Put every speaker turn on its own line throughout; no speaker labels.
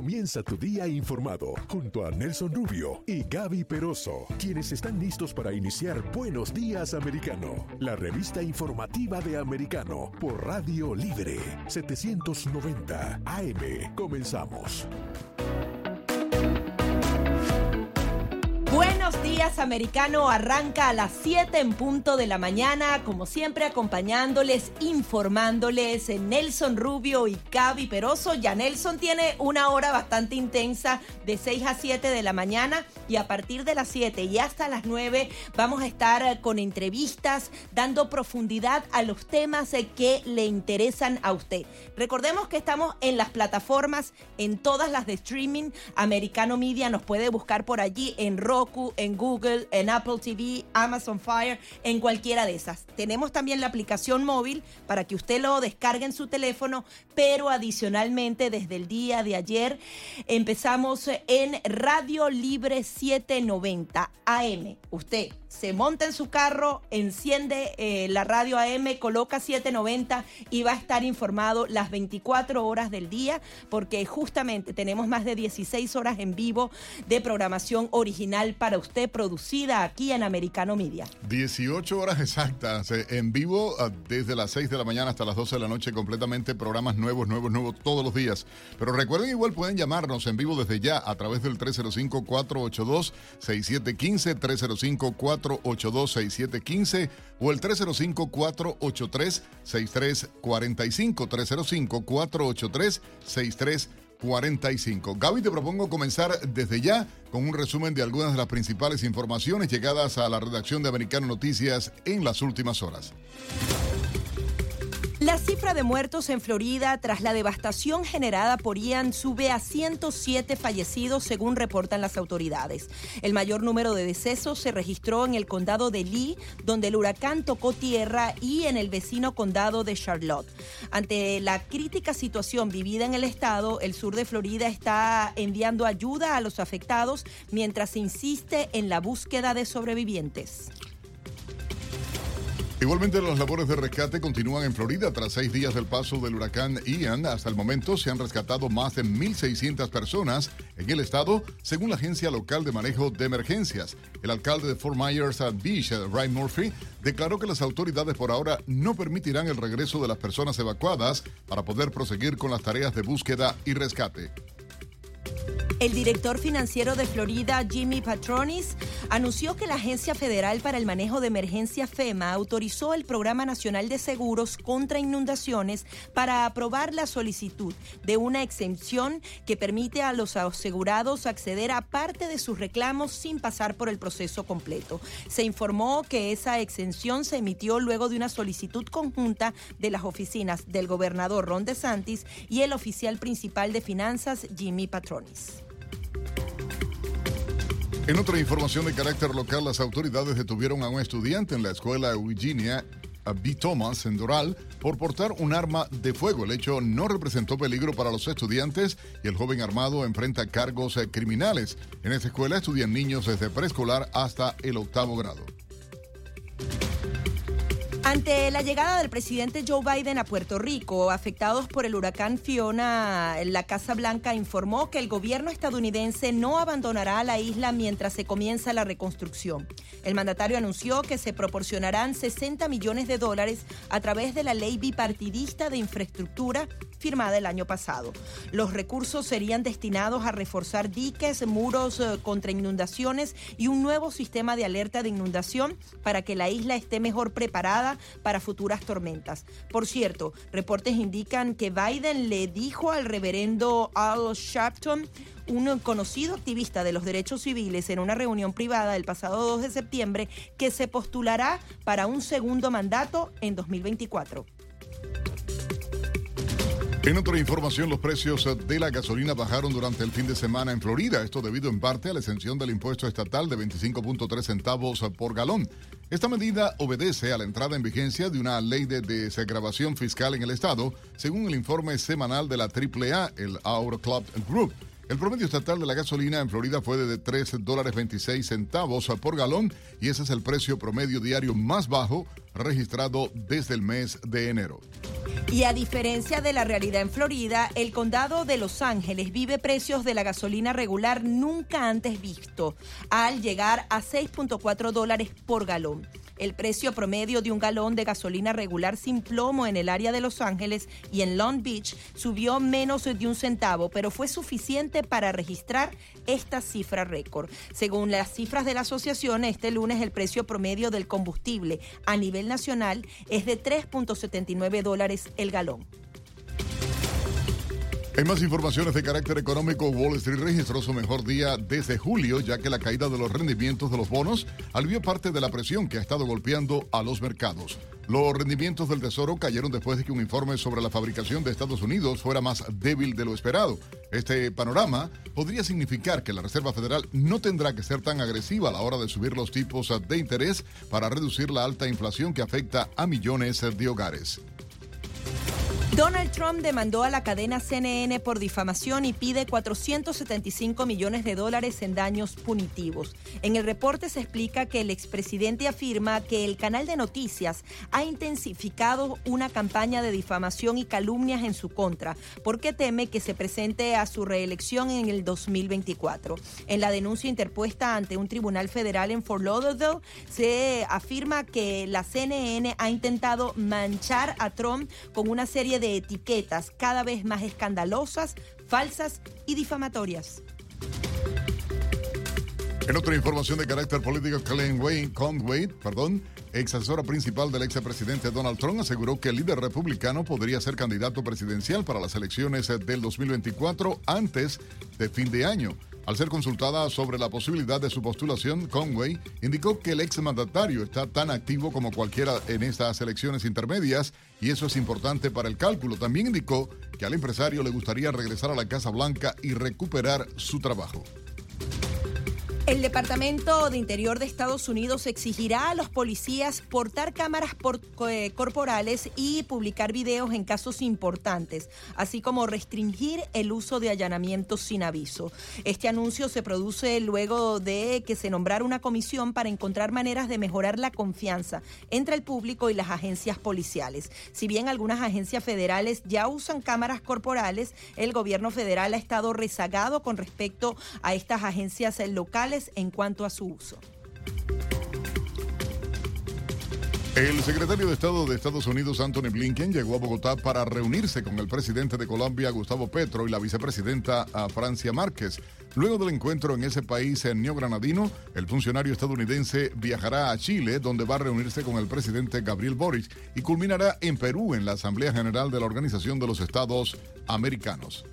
Comienza tu día informado junto a Nelson Rubio y Gaby Peroso, quienes están listos para iniciar Buenos Días Americano, la revista informativa de Americano por Radio Libre 790 AM. Comenzamos.
Americano. Arranca a las 7 en punto de la mañana, como siempre, acompañándoles, informándoles en Nelson Rubio y Cavi Peroso. Ya Nelson tiene una hora bastante intensa de 6 a 7 de la mañana y a partir de las 7 y hasta las 9 vamos a estar con entrevistas, dando profundidad a los temas que le interesan a usted. Recordemos que estamos en las plataformas, en todas las de streaming. Americano Media nos puede buscar por allí en Roku en Google, en Apple TV, Amazon Fire, en cualquiera de esas. Tenemos también la aplicación móvil para que usted lo descargue en su teléfono, pero adicionalmente desde el día de ayer empezamos en Radio Libre 790 AM. Usted se monta en su carro, enciende eh, la radio AM, coloca 790 y va a estar informado las 24 horas del día, porque justamente tenemos más de 16 horas en vivo de programación original para usted, producida aquí en Americano Media.
18 horas exactas eh, en vivo ah, desde las 6 de la mañana hasta las 12 de la noche, completamente programas nuevos, nuevos, nuevos todos los días. Pero recuerden, igual pueden llamarnos en vivo desde ya a través del 305-482-6715, 305 4 482-6715 o el 305-483-6345. 305-483-6345. Gaby, te propongo comenzar desde ya con un resumen de algunas de las principales informaciones llegadas a la redacción de Americano Noticias en las últimas horas.
La cifra de muertos en Florida tras la devastación generada por Ian sube a 107 fallecidos según reportan las autoridades. El mayor número de decesos se registró en el condado de Lee, donde el huracán tocó tierra, y en el vecino condado de Charlotte. Ante la crítica situación vivida en el estado, el sur de Florida está enviando ayuda a los afectados mientras insiste en la búsqueda de sobrevivientes.
Igualmente, las labores de rescate continúan en Florida tras seis días del paso del huracán Ian. Hasta el momento se han rescatado más de 1.600 personas en el estado, según la agencia local de manejo de emergencias. El alcalde de Fort Myers Beach, Ryan Murphy, declaró que las autoridades por ahora no permitirán el regreso de las personas evacuadas para poder proseguir con las tareas de búsqueda y rescate.
El director financiero de Florida, Jimmy Patronis, anunció que la Agencia Federal para el Manejo de Emergencia FEMA autorizó el Programa Nacional de Seguros contra Inundaciones para aprobar la solicitud de una exención que permite a los asegurados acceder a parte de sus reclamos sin pasar por el proceso completo. Se informó que esa exención se emitió luego de una solicitud conjunta de las oficinas del gobernador Ron DeSantis y el oficial principal de finanzas, Jimmy Patronis.
En otra información de carácter local, las autoridades detuvieron a un estudiante en la escuela Virginia B. Thomas en Doral por portar un arma de fuego. El hecho no representó peligro para los estudiantes y el joven armado enfrenta cargos eh, criminales. En esta escuela estudian niños desde preescolar hasta el octavo grado.
Ante la llegada del presidente Joe Biden a Puerto Rico, afectados por el huracán Fiona, la Casa Blanca informó que el gobierno estadounidense no abandonará la isla mientras se comienza la reconstrucción. El mandatario anunció que se proporcionarán 60 millones de dólares a través de la ley bipartidista de infraestructura firmada el año pasado. Los recursos serían destinados a reforzar diques, muros eh, contra inundaciones y un nuevo sistema de alerta de inundación para que la isla esté mejor preparada para futuras tormentas. Por cierto, reportes indican que Biden le dijo al reverendo Al Sharpton, un conocido activista de los derechos civiles en una reunión privada el pasado 2 de septiembre que se postulará para un segundo mandato en 2024.
En otra información, los precios de la gasolina bajaron durante el fin de semana en Florida, esto debido en parte a la exención del impuesto estatal de 25.3 centavos por galón. Esta medida obedece a la entrada en vigencia de una ley de desagravación fiscal en el estado, según el informe semanal de la AAA, el Our Club Group. El promedio estatal de la gasolina en Florida fue de 3 dólares 26 centavos por galón y ese es el precio promedio diario más bajo registrado desde el mes de enero.
Y a diferencia de la realidad en Florida, el condado de Los Ángeles vive precios de la gasolina regular nunca antes visto, al llegar a 6.4 dólares por galón. El precio promedio de un galón de gasolina regular sin plomo en el área de Los Ángeles y en Long Beach subió menos de un centavo, pero fue suficiente para registrar esta cifra récord. Según las cifras de la asociación, este lunes el precio promedio del combustible a nivel nacional es de 3.79 dólares el galón.
En más informaciones de carácter económico, Wall Street registró su mejor día desde julio, ya que la caída de los rendimientos de los bonos alivió parte de la presión que ha estado golpeando a los mercados. Los rendimientos del Tesoro cayeron después de que un informe sobre la fabricación de Estados Unidos fuera más débil de lo esperado. Este panorama podría significar que la Reserva Federal no tendrá que ser tan agresiva a la hora de subir los tipos de interés para reducir la alta inflación que afecta a millones de hogares.
Donald Trump demandó a la cadena CNN por difamación y pide 475 millones de dólares en daños punitivos. En el reporte se explica que el expresidente afirma que el canal de noticias ha intensificado una campaña de difamación y calumnias en su contra, porque teme que se presente a su reelección en el 2024. En la denuncia interpuesta ante un tribunal federal en Fort Lauderdale, se afirma que la CNN ha intentado manchar a Trump con una serie de etiquetas cada vez más escandalosas, falsas y difamatorias.
En otra información de carácter político, Colin Wayne Conway, perdón, ex asesora principal del ex presidente Donald Trump, aseguró que el líder republicano podría ser candidato presidencial para las elecciones del 2024 antes de fin de año. Al ser consultada sobre la posibilidad de su postulación, Conway indicó que el exmandatario está tan activo como cualquiera en estas elecciones intermedias y eso es importante para el cálculo. También indicó que al empresario le gustaría regresar a la Casa Blanca y recuperar su trabajo.
El Departamento de Interior de Estados Unidos exigirá a los policías portar cámaras eh, corporales y publicar videos en casos importantes, así como restringir el uso de allanamientos sin aviso. Este anuncio se produce luego de que se nombrara una comisión para encontrar maneras de mejorar la confianza entre el público y las agencias policiales. Si bien algunas agencias federales ya usan cámaras corporales, el gobierno federal ha estado rezagado con respecto a estas agencias locales en cuanto a su uso.
El secretario de Estado de Estados Unidos, Anthony Blinken, llegó a Bogotá para reunirse con el presidente de Colombia, Gustavo Petro, y la vicepresidenta Francia Márquez. Luego del encuentro en ese país en neogranadino, el funcionario estadounidense viajará a Chile, donde va a reunirse con el presidente Gabriel Boric, y culminará en Perú, en la Asamblea General de la Organización de los Estados Americanos.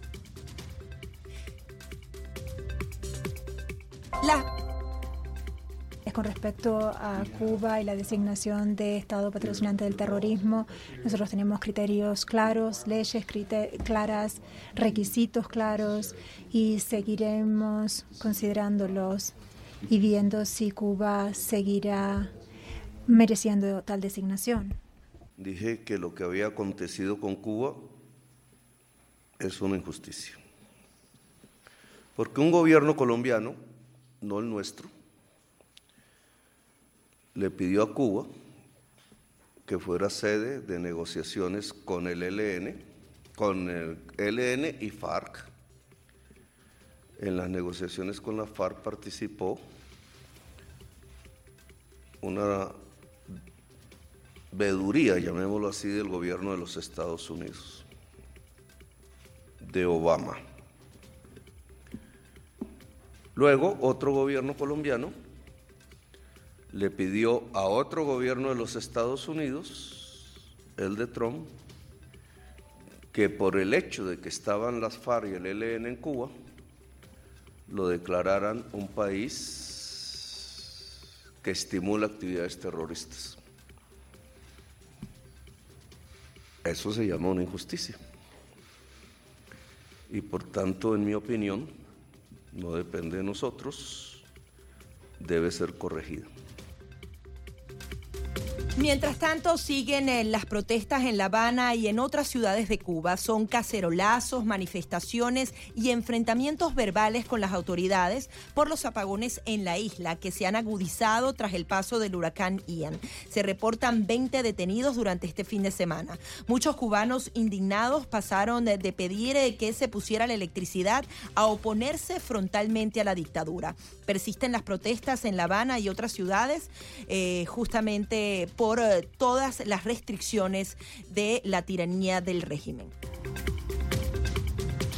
Con respecto a Cuba y la designación de Estado patrocinante del terrorismo, nosotros tenemos criterios claros, leyes claras, requisitos claros y seguiremos considerándolos y viendo si Cuba seguirá mereciendo tal designación.
Dije que lo que había acontecido con Cuba es una injusticia. Porque un gobierno colombiano no el nuestro, le pidió a Cuba que fuera sede de negociaciones con el ELN, con el ELN y FARC. En las negociaciones con la FARC participó una veduría, llamémoslo así, del gobierno de los Estados Unidos, de Obama. Luego, otro gobierno colombiano le pidió a otro gobierno de los Estados Unidos, el de Trump, que por el hecho de que estaban las FARC y el ELN en Cuba, lo declararan un país que estimula actividades terroristas. Eso se llama una injusticia. Y por tanto, en mi opinión, no depende de nosotros, debe ser corregida.
Mientras tanto, siguen las protestas en La Habana y en otras ciudades de Cuba. Son cacerolazos, manifestaciones y enfrentamientos verbales con las autoridades por los apagones en la isla que se han agudizado tras el paso del huracán Ian. Se reportan 20 detenidos durante este fin de semana. Muchos cubanos indignados pasaron de, pedir eh, que se pusiera la electricidad a oponerse frontalmente a la dictadura. Persisten las protestas en La Habana y otras ciudades eh, justamente por por eh, todas las restricciones de la tiranía del régimen.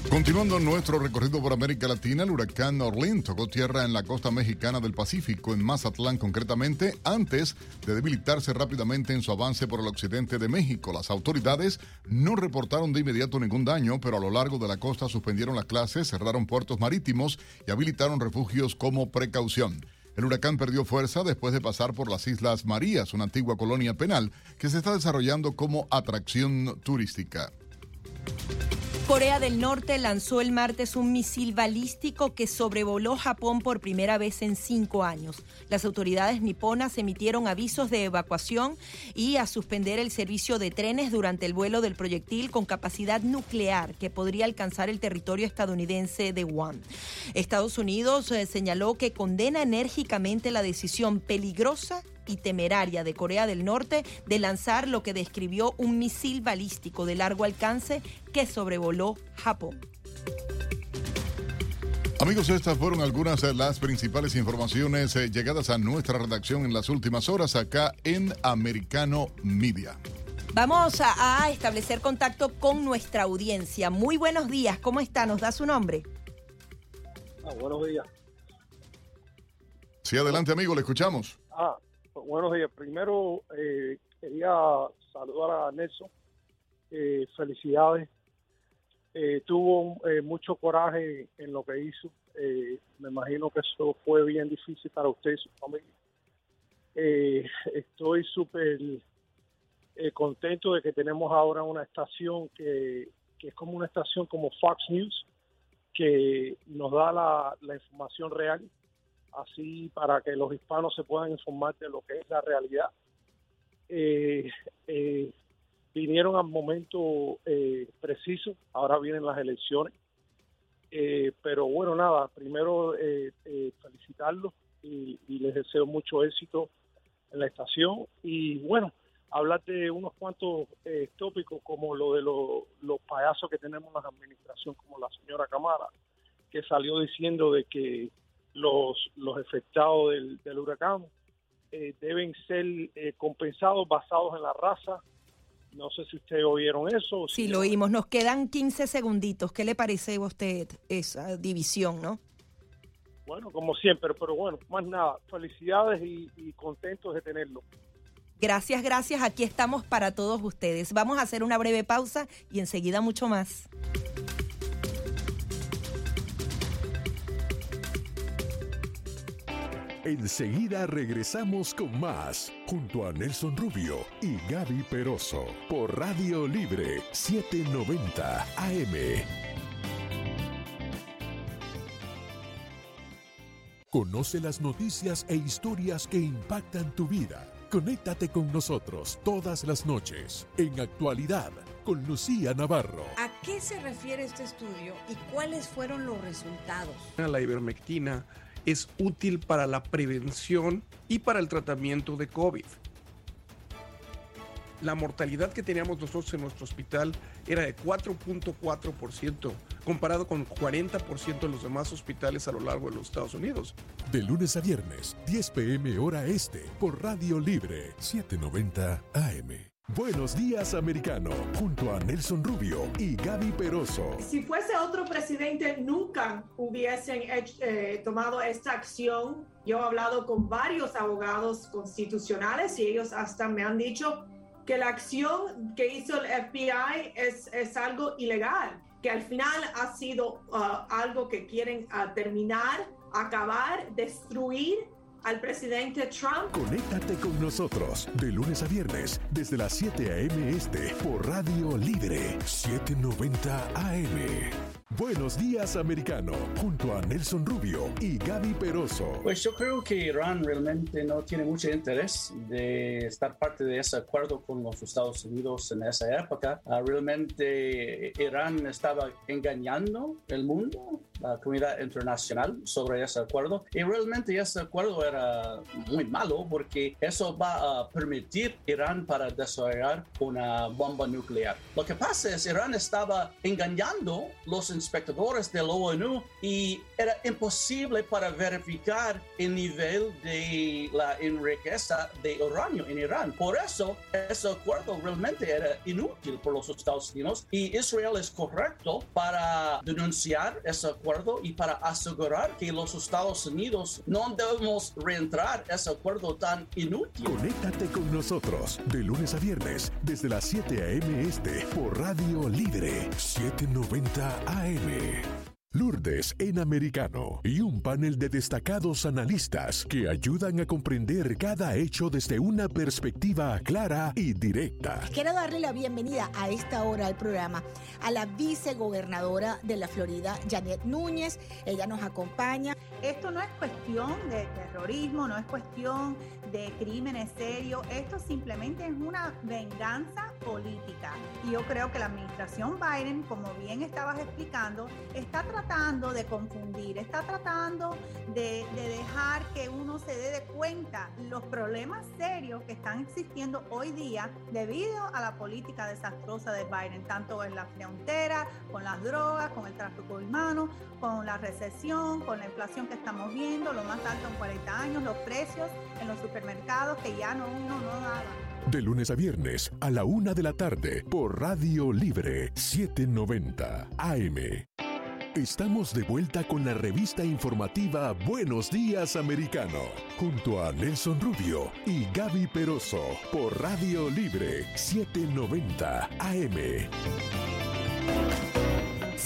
Continuando nuestro recorrido por América Latina, el huracán Orlin tocó tierra en la costa mexicana del Pacífico, en Mazatlán concretamente, antes de debilitarse rápidamente en su avance por el occidente de México. Las autoridades no reportaron de inmediato ningún daño, pero a lo largo de la costa suspendieron las clases, cerraron puertos marítimos y habilitaron refugios como precaución. El huracán perdió fuerza después de pasar por las Islas Marías, una antigua colonia penal que se está desarrollando como atracción turística.
Corea del Norte lanzó el martes un misil balístico que sobrevoló Japón por primera vez en cinco años. Las autoridades niponas emitieron avisos de evacuación y a suspender el servicio de trenes durante el vuelo del proyectil con capacidad nuclear que podría alcanzar el territorio estadounidense de Guam. Estados Unidos eh, señaló que condena enérgicamente la decisión peligrosa y temeraria de Corea del Norte de lanzar lo que describió un misil balístico de largo alcance que sobrevoló Japón.
Amigos, estas fueron algunas de las principales informaciones eh, llegadas a nuestra redacción en las últimas horas acá en Americano Media.
Vamos a, establecer contacto con nuestra audiencia. Muy buenos días, ¿cómo está? ¿Nos da su nombre?
Ah, buenos días.
Sí, adelante amigo, le escuchamos.
Ah, buenos días. Primero eh, quería saludar a Nelson. Eh, felicidades. Eh, tuvo mucho coraje en lo que hizo. me imagino que eso fue bien difícil para usted y su familia. estoy súper contento de que tenemos ahora una estación que, es como una estación como Fox News, que nos da la información real así para que los hispanos se puedan informar de lo que es la realidad. Eh, eh, vinieron al momento eh, preciso, ahora vienen las elecciones, pero bueno, nada, primero felicitarlos y, les deseo mucho éxito en la estación y bueno, hablar de unos cuantos tópicos como lo de los payasos que tenemos en la administración, como la señora Camara, que salió diciendo de que los, los afectados del, huracán eh, deben ser eh, compensados basados en la raza. No sé si ustedes oyeron eso.
Sí, lo oímos. Nos quedan 15 segunditos. ¿Qué le parece a usted esa división, no?
Bueno, como siempre, pero bueno, más nada, felicidades y, y contentos de tenerlo.
Gracias, gracias. Aquí estamos para todos ustedes. Vamos a hacer una breve pausa y enseguida mucho más.
Enseguida regresamos con más, junto a Nelson Rubio y Gaby Peroso, por Radio Libre 790 AM. Conoce las noticias e historias que impactan tu vida. Conéctate con nosotros todas las noches en actualidad con Lucía Navarro.
¿A qué se refiere este estudio y cuáles fueron los resultados?
La ivermectina es útil para la prevención y para el tratamiento de COVID. La mortalidad que teníamos nosotros en nuestro hospital era de 4.4%, comparado con 40% de los demás hospitales a lo largo de los Estados Unidos.
De lunes a viernes, 10 pm hora este, por Radio Libre, 790 AM. Buenos días, americano, junto a Nelson Rubio y Gaby Peroso.
Si fuese otro presidente, nunca hubiesen eh, tomado esta acción. Yo he hablado con varios abogados constitucionales y ellos hasta me han dicho que la acción que hizo el FBI es, es algo ilegal, que al final ha sido uh, algo que quieren uh, terminar, acabar, destruir al presidente Trump.
Conéctate con nosotros de lunes a viernes desde las 7 a.m. este por Radio Libre 790 AM. Buenos días, americano, junto a Nelson Rubio y Gaby Peroso.
Pues yo creo que Irán realmente no tiene mucho interés de estar parte de ese acuerdo con los Estados Unidos en esa época. Ah, realmente Irán estaba engañando el mundo, la comunidad internacional, sobre ese acuerdo. Y realmente ese acuerdo era muy malo porque eso va a permitir Irán para desarrollar una bomba nuclear. Lo que pasa es Irán estaba engañando los inspectores de la ONU y era imposible para verificar el nivel de la riqueza de uranio en Irán. Por eso, ese acuerdo realmente era inútil por los Estados Unidos y Israel es correcto para denunciar ese acuerdo y para asegurar que los Estados Unidos no debemos reentrar ese acuerdo tan inútil.
Conéctate con nosotros de lunes a viernes desde las 7 a.m. este por Radio Libre 790 AM. Lourdes en americano y un panel de destacados analistas que ayudan a comprender cada hecho desde una perspectiva clara y directa.
Quiero darle la bienvenida a esta hora al programa a la vicegobernadora de la Florida, Janet Núñez. Ella nos acompaña.
Esto no es cuestión de terrorismo, no es cuestión de crímenes serios, esto simplemente es una venganza política. Y yo creo que la administración Biden, como bien estabas explicando, está tratando de confundir, está tratando de, de dejar que uno se dé de cuenta los problemas serios que están existiendo hoy día debido a la política desastrosa de Biden, tanto en la frontera, con las drogas, con el tráfico humano, con la recesión, con la inflación que estamos viendo, lo más alto en 40 años, los precios en los supermercados que ya no no.
De lunes a viernes a la una de la tarde por Radio Libre 790 AM. Estamos de vuelta con la revista informativa Buenos Días Americano, junto a Nelson Rubio y Gaby Peroso por Radio Libre 790 AM.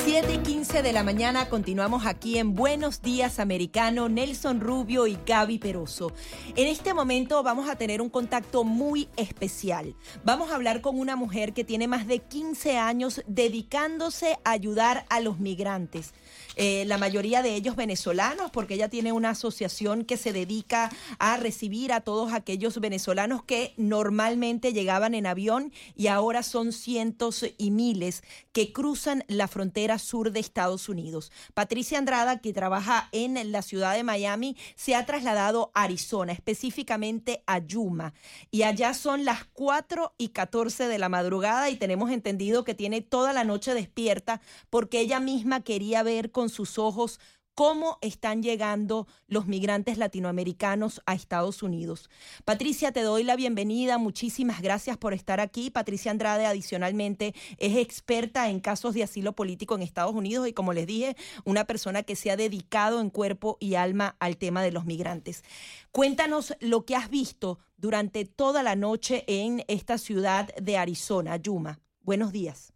7 y 15 de la mañana continuamos aquí en Buenos Días Americano, Nelson Rubio y Gaby Peroso. En este momento vamos a tener un contacto muy especial. Vamos a hablar con una mujer que tiene más de 15 años dedicándose a ayudar a los migrantes. Eh, la mayoría de ellos venezolanos, porque ella tiene una asociación que se dedica a recibir a todos aquellos venezolanos que normalmente llegaban en avión y ahora son cientos y miles que cruzan la frontera sur de Estados Unidos. Patricia Andrada, que trabaja en la ciudad de Miami, se ha trasladado a Arizona, específicamente a Yuma. Y allá son las 4 y 14 de la madrugada y tenemos entendido que tiene toda la noche despierta porque ella misma quería ver con sus ojos cómo están llegando los migrantes latinoamericanos a Estados Unidos. Patricia, te doy la bienvenida. Muchísimas gracias por estar aquí. Patricia Andrade, adicionalmente, es experta en casos de asilo político en Estados Unidos y, como les dije, una persona que se ha dedicado en cuerpo y alma al tema de los migrantes. Cuéntanos lo que has visto durante toda la noche en esta ciudad de Arizona, Yuma. Buenos días.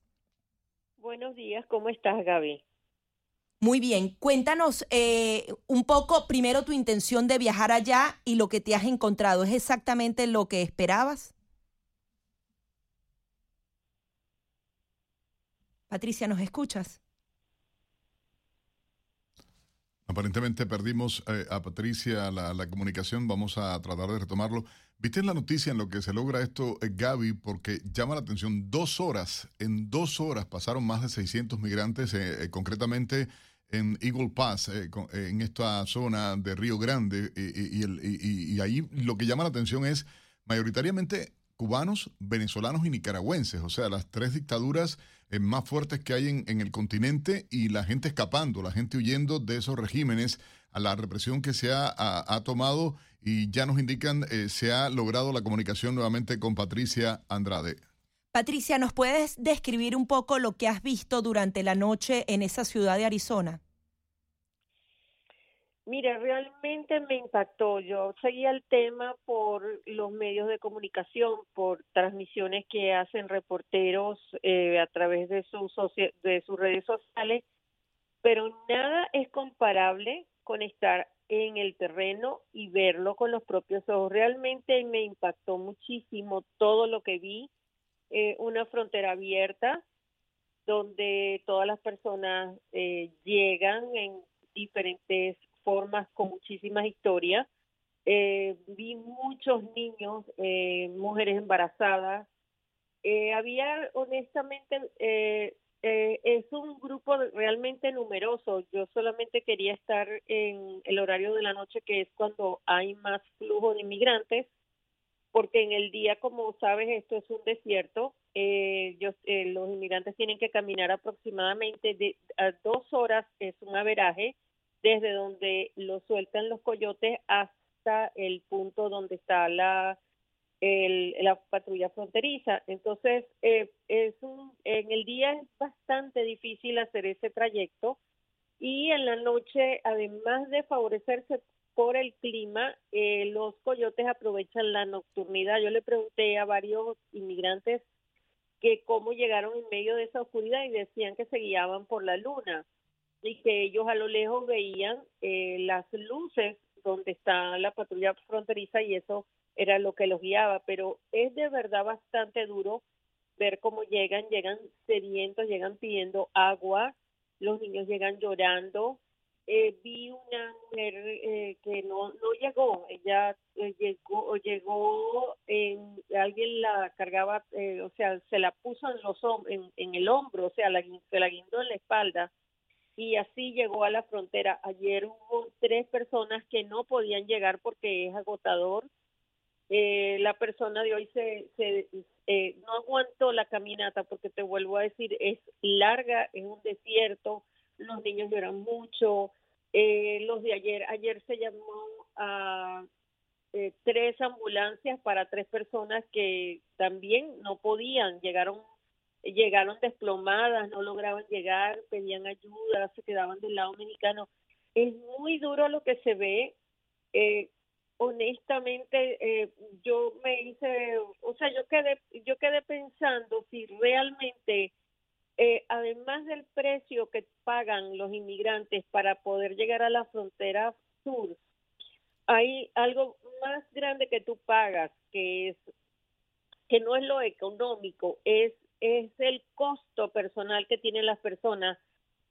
Buenos días, ¿cómo estás, Gaby?
Muy bien, cuéntanos eh, un poco primero tu intención de viajar allá y lo que te has encontrado. ¿Es exactamente lo que esperabas? Patricia, ¿nos escuchas?
Aparentemente perdimos eh, a Patricia la, comunicación, vamos a tratar de retomarlo. ¿Viste la noticia en lo que se logra esto, eh, Gaby? Porque llama la atención, dos horas, en dos horas pasaron más de 600 migrantes, eh, concretamente en Eagle Pass, en esta zona de Río Grande, y, y ahí lo que llama la atención es mayoritariamente cubanos, venezolanos y nicaragüenses, o sea, las tres dictaduras eh, más fuertes que hay en, en, el continente y la gente escapando, la gente huyendo de esos regímenes, a la represión que se ha, tomado y ya nos indican, eh, se ha logrado la comunicación nuevamente con Patricia Andrade.
Patricia, ¿nos puedes describir un poco lo que has visto durante la noche en esa ciudad de Arizona?
Mira, realmente me impactó. Yo seguía el tema por los medios de comunicación, por transmisiones que hacen reporteros eh, a través de sus, de sus redes sociales, pero nada es comparable con estar en el terreno y verlo con los propios ojos. Realmente me impactó muchísimo todo lo que vi, eh, una frontera abierta, donde todas las personas eh, llegan en diferentes formas con muchísimas historias. Eh, vi muchos niños, eh, mujeres embarazadas. había honestamente, es un grupo realmente numeroso. Yo solamente quería estar en el horario de la noche, que es cuando hay más flujo de inmigrantes porque en el día, como sabes, esto es un desierto. Eh, eh, los inmigrantes tienen que caminar aproximadamente a dos horas, es un averaje, desde donde lo sueltan los coyotes hasta el punto donde está la, la patrulla fronteriza. Entonces, eh, es un, en el día es bastante difícil hacer ese trayecto y en la noche, además de favorecerse por el clima, eh, los coyotes aprovechan la nocturnidad. Yo le pregunté a varios inmigrantes que cómo llegaron en medio de esa oscuridad y decían que se guiaban por la luna y que ellos a lo lejos veían eh, las luces donde está la patrulla fronteriza y eso era lo que los guiaba, pero es de verdad bastante duro ver cómo llegan, llegan sedientos, llegan pidiendo agua, los niños llegan llorando, eh, vi una mujer eh, que no, no llegó, ella eh, llegó, llegó en, alguien la cargaba, o sea, se la puso en, los, en, en el hombro, o sea, la, se la guindó en la espalda y así llegó a la frontera. Ayer hubo tres personas que no podían llegar porque es agotador. la persona de hoy se, se no aguantó la caminata porque te vuelvo a decir, es larga, es un desierto, los niños lloran mucho. Eh, los de ayer, ayer se llamó a eh, tres ambulancias para tres personas que también no podían, llegaron llegaron desplomadas, no lograban llegar, pedían ayuda, se quedaban del lado mexicano. Es muy duro lo que se ve. Eh, honestamente, yo me hice, o sea, yo quedé, yo quedé pensando si realmente eh, además del precio que pagan los inmigrantes para poder llegar a la frontera sur, hay algo más grande que tú pagas, que es que no es lo económico, es es el costo personal que tienen las personas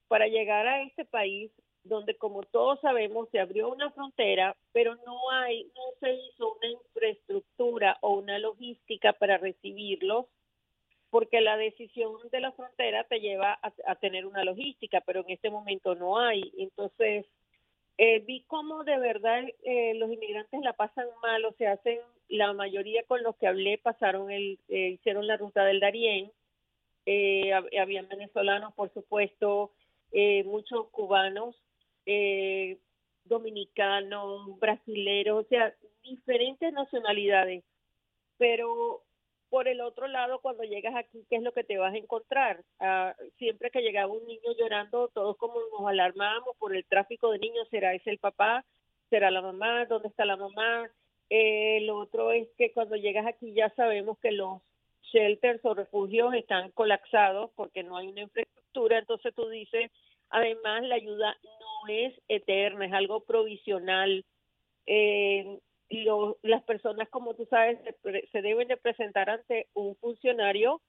para llegar a este país donde como todos sabemos se abrió una frontera, pero no hay no se hizo una infraestructura o una logística para recibirlos porque la decisión de la frontera te lleva a, tener una logística, pero en este momento no hay. Entonces, eh, vi cómo de verdad eh, los inmigrantes la pasan mal, o sea, hacen, la mayoría con los que hablé pasaron el, eh, hicieron la ruta del Darién, habían venezolanos, por supuesto, muchos cubanos, dominicanos, brasileros, o sea, diferentes nacionalidades, pero por el otro lado, cuando llegas aquí, ¿qué es lo que te vas a encontrar? Ah, siempre que llegaba un niño llorando, todos como nos alarmábamos por el tráfico de niños, ¿será ese el papá? ¿Será la mamá? ¿Dónde está la mamá? Lo otro es que cuando llegas aquí ya sabemos que los shelters o refugios están colapsados porque no hay una infraestructura, entonces tú dices, además la ayuda no es eterna, es algo provisional. Eh, las personas, como tú sabes, se, deben de presentar ante un funcionario.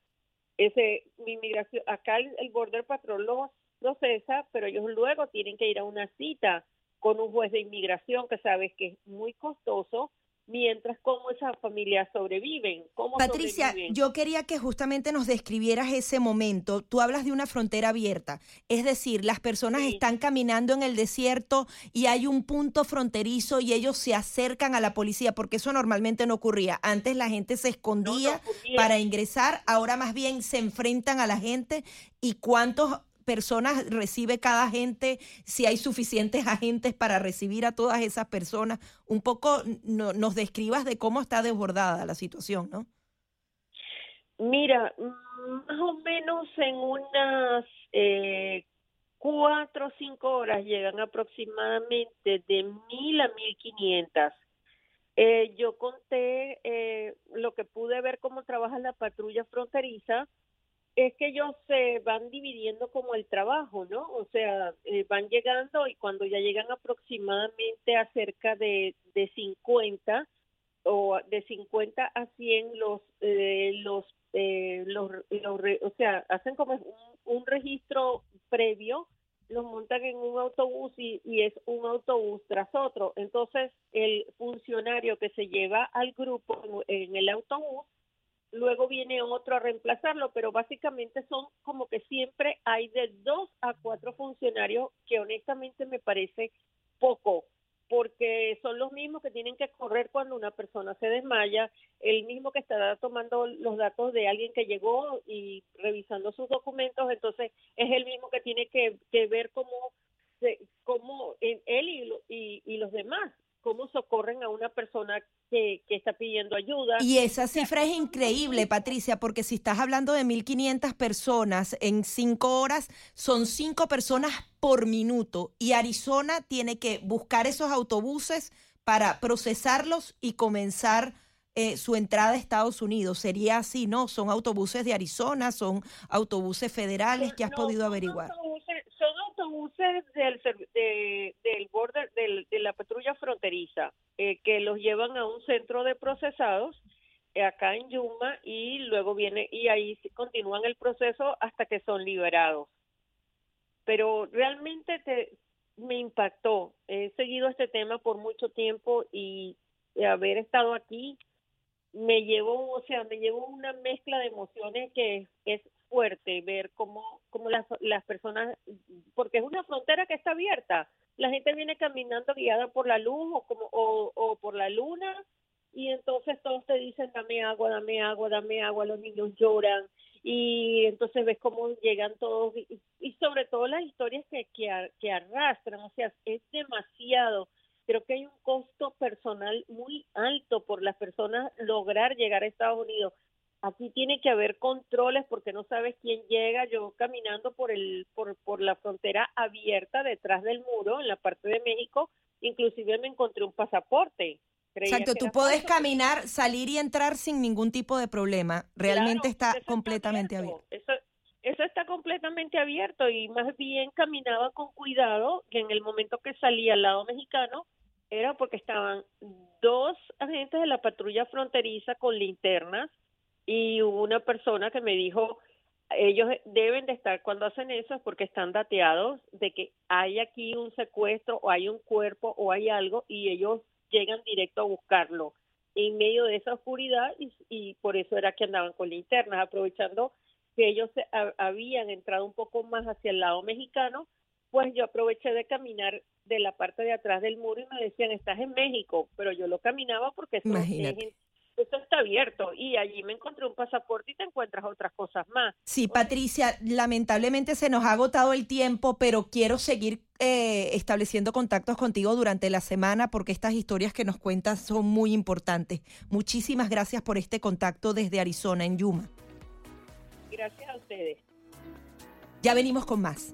Ese, mi inmigración, acá el, el Border Patrol lo procesa, pero ellos luego tienen que ir a una cita con un juez de inmigración que sabes que es muy costoso mientras cómo esas familias sobreviven. Cómo
Patricia, yo quería que justamente nos describieras ese momento. Tú hablas de una frontera abierta, es decir, las personas están caminando en el desierto y hay un punto fronterizo y ellos se acercan a la policía, porque eso normalmente no ocurría. Antes la gente se escondía para ingresar, ahora más bien se enfrentan a la gente y cuántos personas recibe cada agente, si hay suficientes agentes para recibir a todas esas personas. Un poco nos describas de cómo está desbordada la situación, ¿no?
Mira, más o menos en unas eh, cuatro o cinco horas llegan aproximadamente de mil a mil quinientas. Eh, yo conté eh, lo que pude ver cómo trabaja la patrulla fronteriza es que ellos se van dividiendo como el trabajo, ¿no? O sea, eh, van llegando y cuando ya llegan aproximadamente a cerca de, de 50, o de 50 a 100 los eh, los, eh, los, o sea hacen como un, un, registro previo los montan en un autobús y, y, es un autobús tras otro entonces el funcionario que se lleva al grupo en el autobús luego viene otro a reemplazarlo, pero básicamente son como que siempre hay de dos a cuatro funcionarios que honestamente me parece poco porque son los mismos que tienen que correr cuando una persona se desmaya, el mismo que estará tomando los datos de alguien que llegó y revisando sus documentos, entonces es el mismo que tiene que, ver cómo, cómo él y, y, y los demás cómo socorren a una persona que, que, está pidiendo ayuda.
Y esa cifra es increíble, Patricia, porque si estás hablando de 1.500 personas en cinco horas, son cinco personas por minuto. Y Arizona tiene que buscar esos autobuses para procesarlos y comenzar eh, su entrada a Estados Unidos. Sería así, ¿no? Son autobuses de Arizona, son autobuses federales que has podido averiguar
autobuses del, de, del border, del, de la patrulla fronteriza eh, que los llevan a un centro de procesados eh, acá en Yuma y luego viene y ahí continúan el proceso hasta que son liberados. Pero realmente te, me impactó. He seguido este tema por mucho tiempo y haber estado aquí me llevó, o sea, me llevó una mezcla de emociones que es fuerte ver cómo, cómo las, las personas, porque es una frontera que está abierta, la gente viene caminando guiada por la luz o, como, o, o por la luna y entonces todos te dicen dame agua, dame agua, dame agua, los niños lloran y entonces ves cómo llegan todos y, y sobre todo las historias que, que, que arrastran, o sea, es demasiado creo que hay un costo personal muy alto por las personas lograr llegar a Estados Unidos. Aquí tiene que haber controles porque no sabes quién llega. Yo caminando por el por, por la frontera abierta detrás del muro en la parte de México, inclusive me encontré un pasaporte.
Exacto, tú puedes caminar, salir y entrar sin ningún tipo de problema. Realmente está completamente abierto.
Eso, eso está completamente abierto y más bien caminaba con cuidado que en el momento que salía al lado mexicano era porque estaban dos agentes de la patrulla fronteriza con linternas y hubo una persona que me dijo, ellos deben de estar cuando hacen eso porque están dateados de que hay aquí un secuestro o hay un cuerpo o hay algo y ellos llegan directo a buscarlo en medio de esa oscuridad y, y por eso era que andaban con linternas, aprovechando que ellos habían entrado un poco más hacia el lado mexicano, pues yo aproveché de caminar de la parte de atrás del muro y me decían, estás en México, pero yo lo caminaba porque eso, está abierto y allí me encontré un pasaporte y te encuentras otras cosas más.
Sí, Patricia, lamentablemente se nos ha agotado el tiempo, pero quiero seguir eh, estableciendo contactos contigo durante la semana porque estas historias que nos cuentas son muy importantes. Muchísimas gracias por este contacto desde Arizona, en Yuma.
Gracias a ustedes.
Ya venimos con más.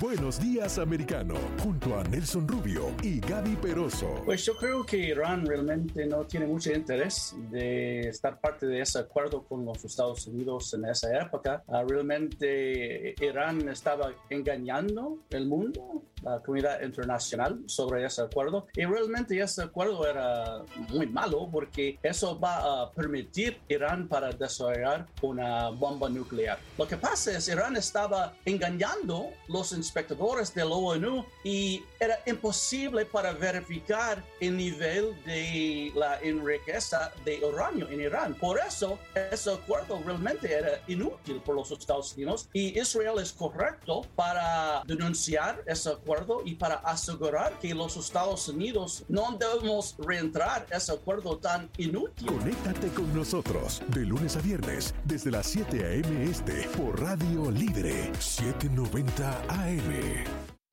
Buenos días, americano, junto a Nelson Rubio y Gaby Peroso.
Pues yo creo que Irán realmente no tiene mucho interés de estar parte de ese acuerdo con los Estados Unidos en esa época. Ah, realmente Irán estaba engañando el mundo, la comunidad internacional, sobre ese acuerdo. Y realmente ese acuerdo era muy malo porque eso va a permitir Irán para desarrollar una bomba nuclear. Lo que pasa es Irán estaba engañando los espectadores de la ONU y era imposible para verificar el nivel de la riqueza de uranio en Irán. Por eso, ese acuerdo realmente era inútil por los Estados Unidos y Israel es correcto para denunciar ese acuerdo y para asegurar que los Estados Unidos no debemos reentrar ese acuerdo tan inútil.
Conéctate con nosotros de lunes a viernes desde las 7 a.m. este por Radio Libre 790 AM.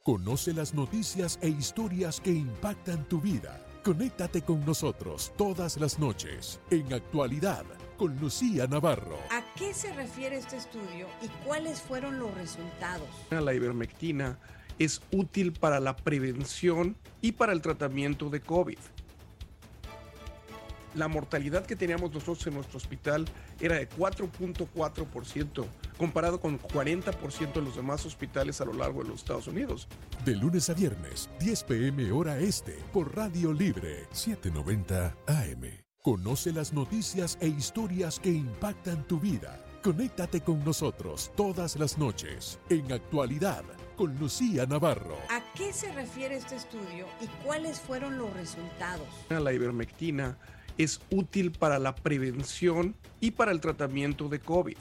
Conoce las noticias e historias que impactan tu vida. Conéctate con nosotros todas las noches en actualidad con Lucía Navarro.
¿A qué se refiere este estudio y cuáles fueron los resultados?
La ivermectina es útil para la prevención y para el tratamiento de COVID. la mortalidad que teníamos nosotros en nuestro hospital era de 4.4%, comparado con 40% de los demás hospitales a lo largo de los Estados Unidos.
De lunes a viernes, 10 pm hora este, por Radio Libre, 790 AM. Conoce las noticias e historias que impactan tu vida. Conéctate con nosotros todas las noches en actualidad con Lucía Navarro.
¿A qué se refiere este estudio y cuáles fueron los resultados?
La ivermectina es útil para la prevención y para el tratamiento de COVID.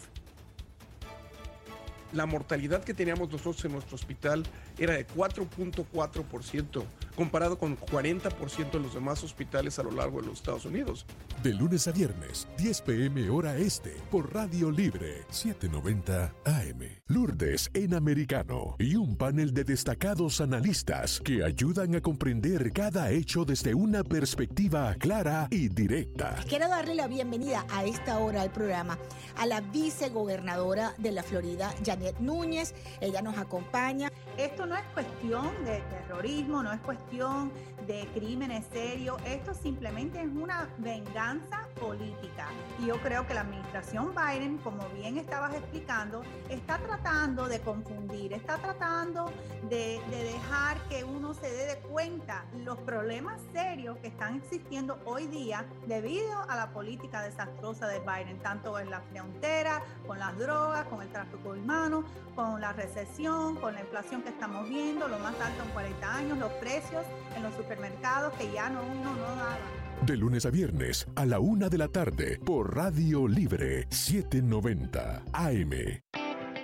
La mortalidad que teníamos nosotros en nuestro hospital era de 4.4%, comparado con 40% de los demás hospitales a lo largo de los Estados Unidos.
De lunes a viernes, 10 pm hora este, por Radio Libre, 790 AM. Lourdes en americano y un panel de destacados analistas que ayudan a comprender cada hecho desde una perspectiva clara y directa.
Quiero darle la bienvenida a esta hora al programa a la vicegobernadora de la Florida, Janet Núñez. Ella nos acompaña.
Esto no es cuestión de terrorismo, no es cuestión de crímenes serios, esto simplemente es una venganza política. Y yo creo que la administración Biden, como bien estabas explicando, está tratando de confundir, está tratando de, de dejar que uno se dé de cuenta los problemas serios que están existiendo hoy día debido a la política desastrosa de Biden, tanto en la frontera, con las drogas, con el tráfico humano, con la recesión, con la inflación que estamos viendo, lo más alto en 40 años, los precios en los supermercados que ya no uno no daba.
De lunes a viernes a la una de la tarde por Radio Libre 790 AM.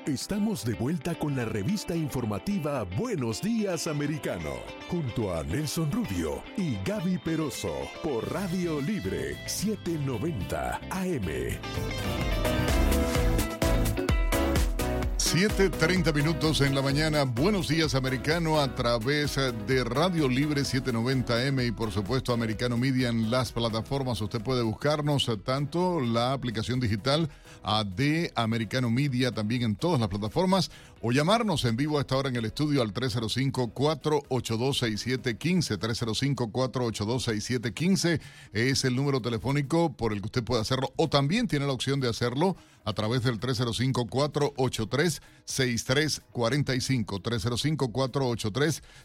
Estamos de vuelta con la revista informativa Buenos Días Americano, junto a Nelson Rubio y Gaby Peroso por Radio Libre 790 AM.
7.30 minutos en la mañana. Buenos días, americano, a través de Radio Libre 790M y, por supuesto, Americano Media en las plataformas. Usted puede buscarnos tanto la aplicación digital de Americano Media también en todas las plataformas o llamarnos en vivo a esta hora en el estudio al 305-482-6715. 305-482-6715 es el número telefónico por el que usted puede hacerlo o también tiene la opción de hacerlo a través del 305-483-6345.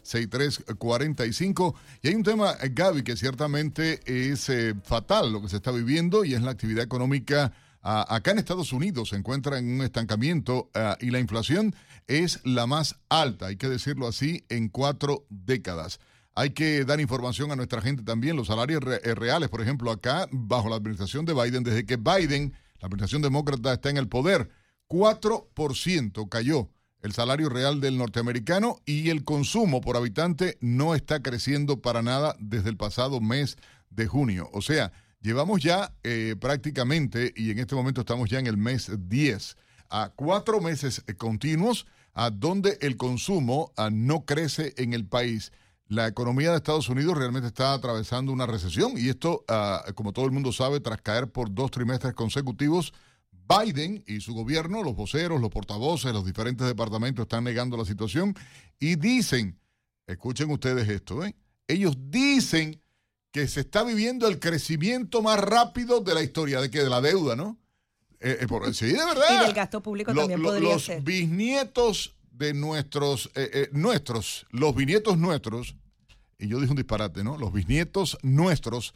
305-483-6345. Y hay un tema, Gaby, que ciertamente es eh, fatal lo que se está viviendo y es la actividad económica acá en Estados Unidos se encuentra en un estancamiento ah, y la inflación es la más alta, hay que decirlo así, en cuatro décadas. Hay que dar información a nuestra gente también. Los salarios eh, reales, por ejemplo, acá, bajo la administración de Biden, desde que Biden, la administración demócrata, está en el poder, 4% cayó el salario real del norteamericano y el consumo por habitante no está creciendo para nada desde el pasado mes de junio. O sea, Llevamos ya eh, prácticamente, y en este momento estamos ya en el mes 10, a cuatro meses eh, continuos a donde el consumo ah, no crece en el país. La economía de Estados Unidos realmente está atravesando una recesión y esto, ah, como todo el mundo sabe, tras caer por dos trimestres consecutivos, Biden y su gobierno, los voceros, los portavoces, los diferentes departamentos están negando la situación y dicen, escuchen ustedes esto, ¿eh? ellos dicen que se está viviendo el crecimiento más rápido de la historia, de que de la deuda, ¿no? Eh, eh, sí, de verdad.
Y del gasto público también podría
los
ser.
Los bisnietos de nuestros, eh, nuestros, los bisnietos nuestros, y yo dije un disparate, ¿no? Los bisnietos nuestros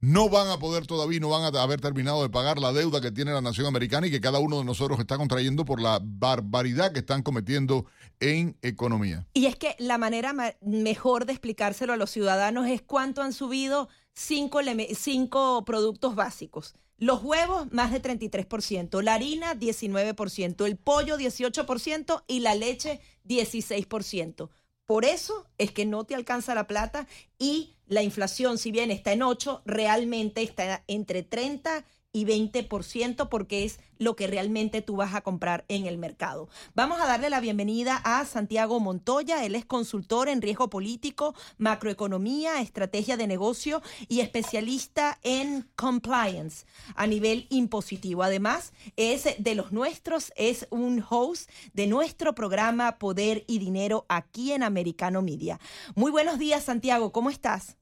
no van a poder todavía, no van a haber terminado de pagar la deuda que tiene la nación americana y que cada uno de nosotros está contrayendo por la barbaridad que están cometiendo en economía.
Y es que la manera mejor de explicárselo a los ciudadanos es cuánto han subido cinco, productos básicos. Los huevos, más de 33%, la harina, 19%, el pollo, 18% y la leche, 16%. Por eso es que no te alcanza la plata y la inflación, si bien está en 8, realmente está entre 30 y 20% porque es lo que realmente tú vas a comprar en el mercado. Vamos a darle la bienvenida a Santiago Montoya. Él es consultor en riesgo político, macroeconomía, estrategia de negocio y especialista en compliance a nivel impositivo. Además, es de los nuestros, es un host de nuestro programa Poder y Dinero aquí en Americano Media. Muy buenos días, Santiago. ¿Cómo estás?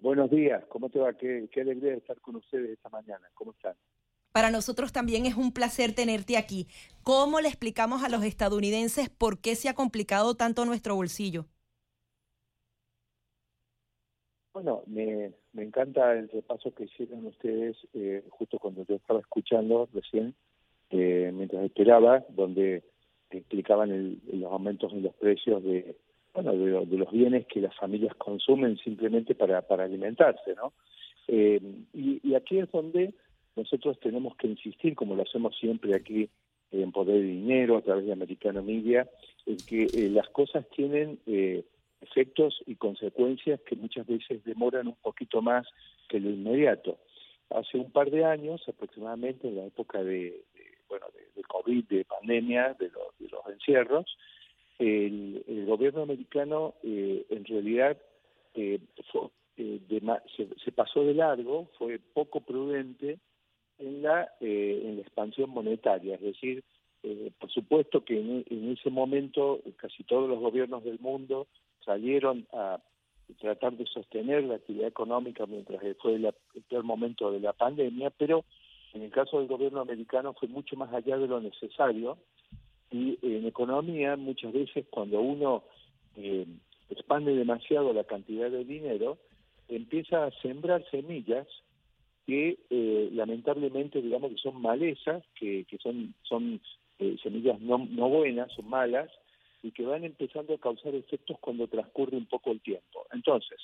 Buenos días, ¿cómo te va? Qué, qué alegría estar con ustedes esta mañana. ¿Cómo están?
Para nosotros también es un placer tenerte aquí. ¿Cómo le explicamos a los estadounidenses por qué se ha complicado tanto nuestro bolsillo?
Bueno, me, me encanta el repaso que hicieron ustedes eh, justo cuando yo estaba escuchando recién, eh, mientras esperaba, donde explicaban el, los aumentos en los precios de, bueno, de, los bienes que las familias consumen simplemente para, para alimentarse, ¿no? Eh, y, aquí es donde nosotros tenemos que insistir, como lo hacemos siempre aquí en Poder de Dinero, a través de Americano Media, en que eh, las cosas tienen eh, efectos y consecuencias que muchas veces demoran un poquito más que lo inmediato. Hace un par de años, aproximadamente en la época de, bueno, de, COVID, de pandemia, de, de los encierros, el, gobierno americano eh, en realidad eh, se, pasó de largo, fue poco prudente en la, eh, en la expansión monetaria, es decir, por supuesto que en, ese momento casi todos los gobiernos del mundo salieron a tratar de sostener la actividad económica mientras fue el peor momento de la pandemia, pero en el caso del gobierno americano fue mucho más allá de lo necesario y en economía, muchas veces cuando uno eh, expande demasiado la cantidad de dinero, empieza a sembrar semillas que eh, lamentablemente digamos que son malezas, que, que son, son eh, semillas no, no buenas, son malas, y que van empezando a causar efectos cuando transcurre un poco el tiempo. Entonces,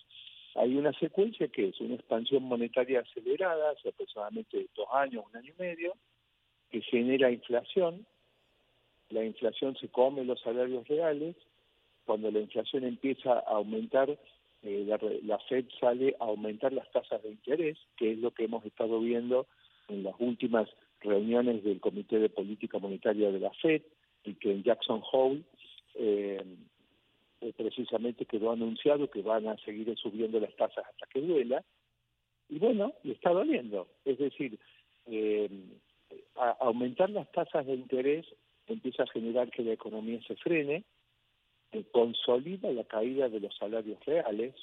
hay una secuencia que es una expansión monetaria acelerada, hace aproximadamente dos años, un año y medio, que genera inflación, la inflación se come los salarios reales, cuando la inflación empieza a aumentar, eh, la, la, Fed sale a aumentar las tasas de interés, que es lo que hemos estado viendo en las últimas reuniones del Comité de Política Monetaria de la Fed, y que en Jackson Hole eh, eh, precisamente quedó anunciado que van a seguir subiendo las tasas hasta que duela, y bueno, le está doliendo. Es decir, aumentar las tasas de interés empieza a generar que la economía se frene, eh, consolida la caída de los salarios reales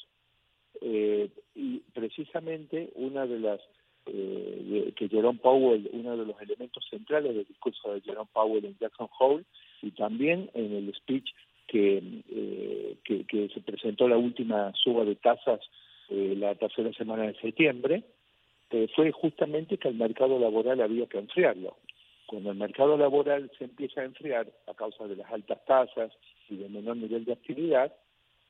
eh, y precisamente una de las eh, que Jerome Powell, uno de los elementos centrales del discurso de Jerome Powell en Jackson Hole y también en el speech que, que, que, se presentó la última suba de tasas la tercera semana de septiembre, fue justamente que el mercado laboral había que enfriarlo cuando el mercado laboral se empieza a enfriar a causa de las altas tasas y del menor nivel de actividad,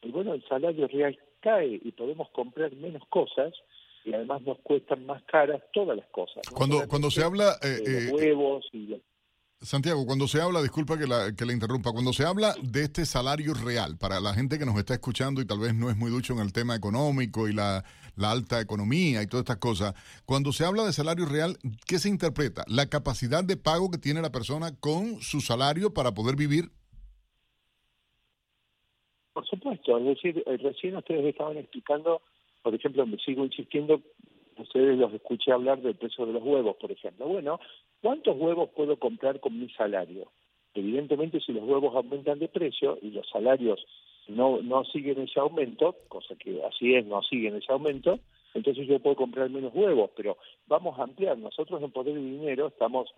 y bueno, el salario real cae y podemos comprar menos cosas y además nos cuestan más caras todas las cosas.
Cuando, cuando se habla...
Eh, eh, huevos y
Santiago, cuando se habla, disculpa que la, que le interrumpa, cuando se habla de este salario real, para la gente que nos está escuchando y tal vez no es muy ducho en el tema económico y la, la alta economía y todas estas cosas, cuando se habla de salario real, ¿qué se interpreta? ¿La capacidad de pago que tiene la persona con su salario para poder vivir?
Por supuesto, es decir, eh, recién ustedes estaban explicando, por ejemplo, me sigo insistiendo, ustedes los escuché hablar del precio de los huevos, por ejemplo. Bueno, ¿Cuántos huevos puedo comprar con mi salario? Evidentemente, si los huevos aumentan de precio y los salarios no, no siguen ese aumento, cosa que así es, no siguen ese aumento, entonces yo puedo comprar menos huevos, pero vamos a ampliar. Nosotros en Poder de Dinero estamos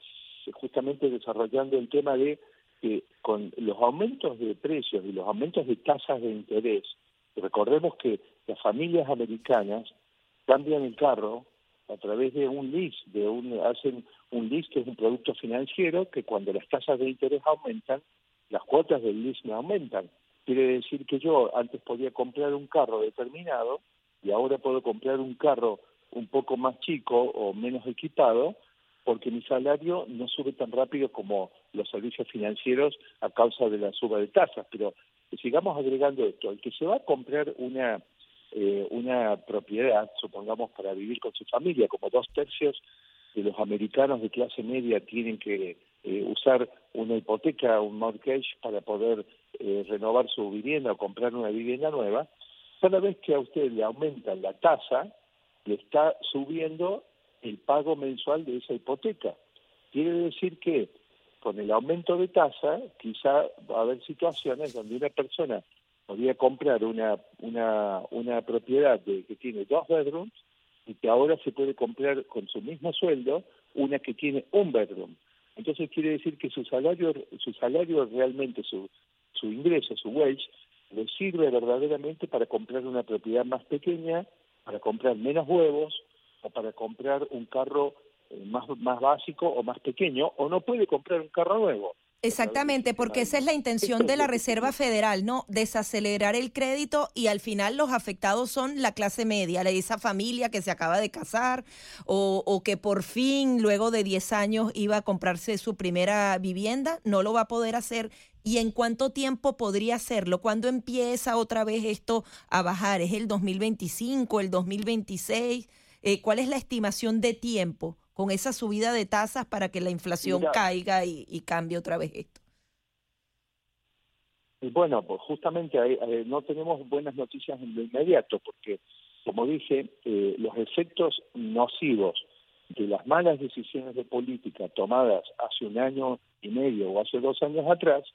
justamente desarrollando el tema de que con los aumentos de precios y los aumentos de tasas de interés, recordemos que las familias americanas cambian el carro a través de un lease, de un, hacen un lease que es un producto financiero que cuando las tasas de interés aumentan, las cuotas del lease me aumentan. Quiere decir que yo antes podía comprar un carro determinado y ahora puedo comprar un carro un poco más chico o menos equipado porque mi salario no sube tan rápido como los servicios financieros a causa de la suba de tasas. Pero sigamos agregando esto, el que se va a comprar una eh, una propiedad, supongamos, para vivir con su familia, como dos tercios de los americanos de clase media tienen que eh, usar una hipoteca, un mortgage para poder eh, renovar su vivienda o comprar una vivienda nueva, cada vez que a usted le aumentan la tasa, le está subiendo el pago mensual de esa hipoteca. Quiere decir que con el aumento de tasa, quizá va a haber situaciones donde una persona podía comprar una, una, una propiedad de, que tiene dos bedrooms y que ahora se puede comprar con su mismo sueldo una que tiene un bedroom. Entonces quiere decir que su salario, su salario realmente, su, su ingreso, su wage, le sirve verdaderamente para comprar una propiedad más pequeña, para comprar menos huevos o para comprar un carro eh, más, más básico o más pequeño, o no puede comprar un carro nuevo.
Exactamente, porque esa es la intención de la Reserva Federal, ¿no? Desacelerar el crédito y al final los afectados son la clase media, esa familia que se acaba de casar o, o, que por fin, luego de 10 años, iba a comprarse su primera vivienda, no lo va a poder hacer. ¿Y en cuánto tiempo podría hacerlo? ¿Cuándo empieza otra vez esto a bajar? ¿Es el 2025, el 2026? Eh, ¿Cuál es la estimación de tiempo? Con esa subida de tasas para que la inflación caiga y, cambie otra vez esto?
Bueno, pues justamente no tenemos buenas noticias en lo inmediato, porque, como dije, eh, los efectos nocivos de las malas decisiones de política tomadas hace un año y medio o hace dos años atrás,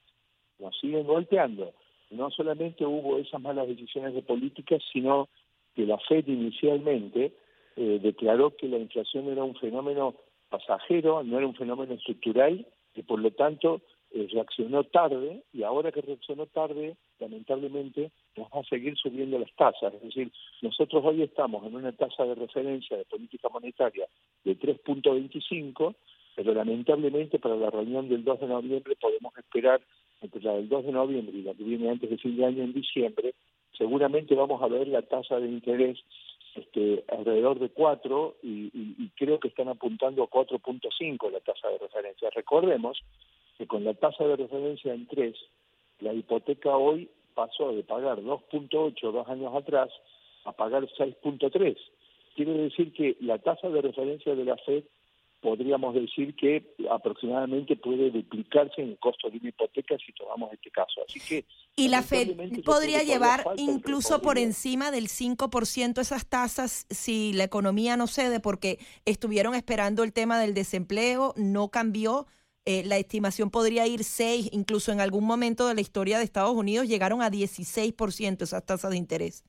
nos siguen golpeando. No solamente hubo esas malas decisiones de política, sino que la FED inicialmente eh, declaró que la inflación era un fenómeno pasajero, no era un fenómeno estructural, y por lo tanto eh, reaccionó tarde, y ahora que reaccionó tarde, lamentablemente, nos va a seguir subiendo las tasas. Es decir, nosotros hoy estamos en una tasa de referencia de política monetaria de 3.25, pero lamentablemente para la reunión del 2 de noviembre podemos esperar entre la del 2 de noviembre y la que viene antes de fin de año en diciembre, seguramente vamos a ver la tasa de interés este, alrededor de 4 y, creo que están apuntando a 4.5 la tasa de referencia. Recordemos que con la tasa de referencia en 3, la hipoteca hoy pasó de pagar 2.8 dos años atrás a pagar 6.3. Quiere decir que la tasa de referencia de la FED podríamos decir que aproximadamente puede duplicarse en el costo de una hipoteca si tomamos este caso. Así que
y la Fed podría llevar incluso por encima del 5% esas tasas si la economía no cede porque estuvieron esperando el tema del desempleo, no cambió. Eh, la estimación podría ir 6, incluso en algún momento de la historia de Estados Unidos llegaron a 16% esas tasas de interés.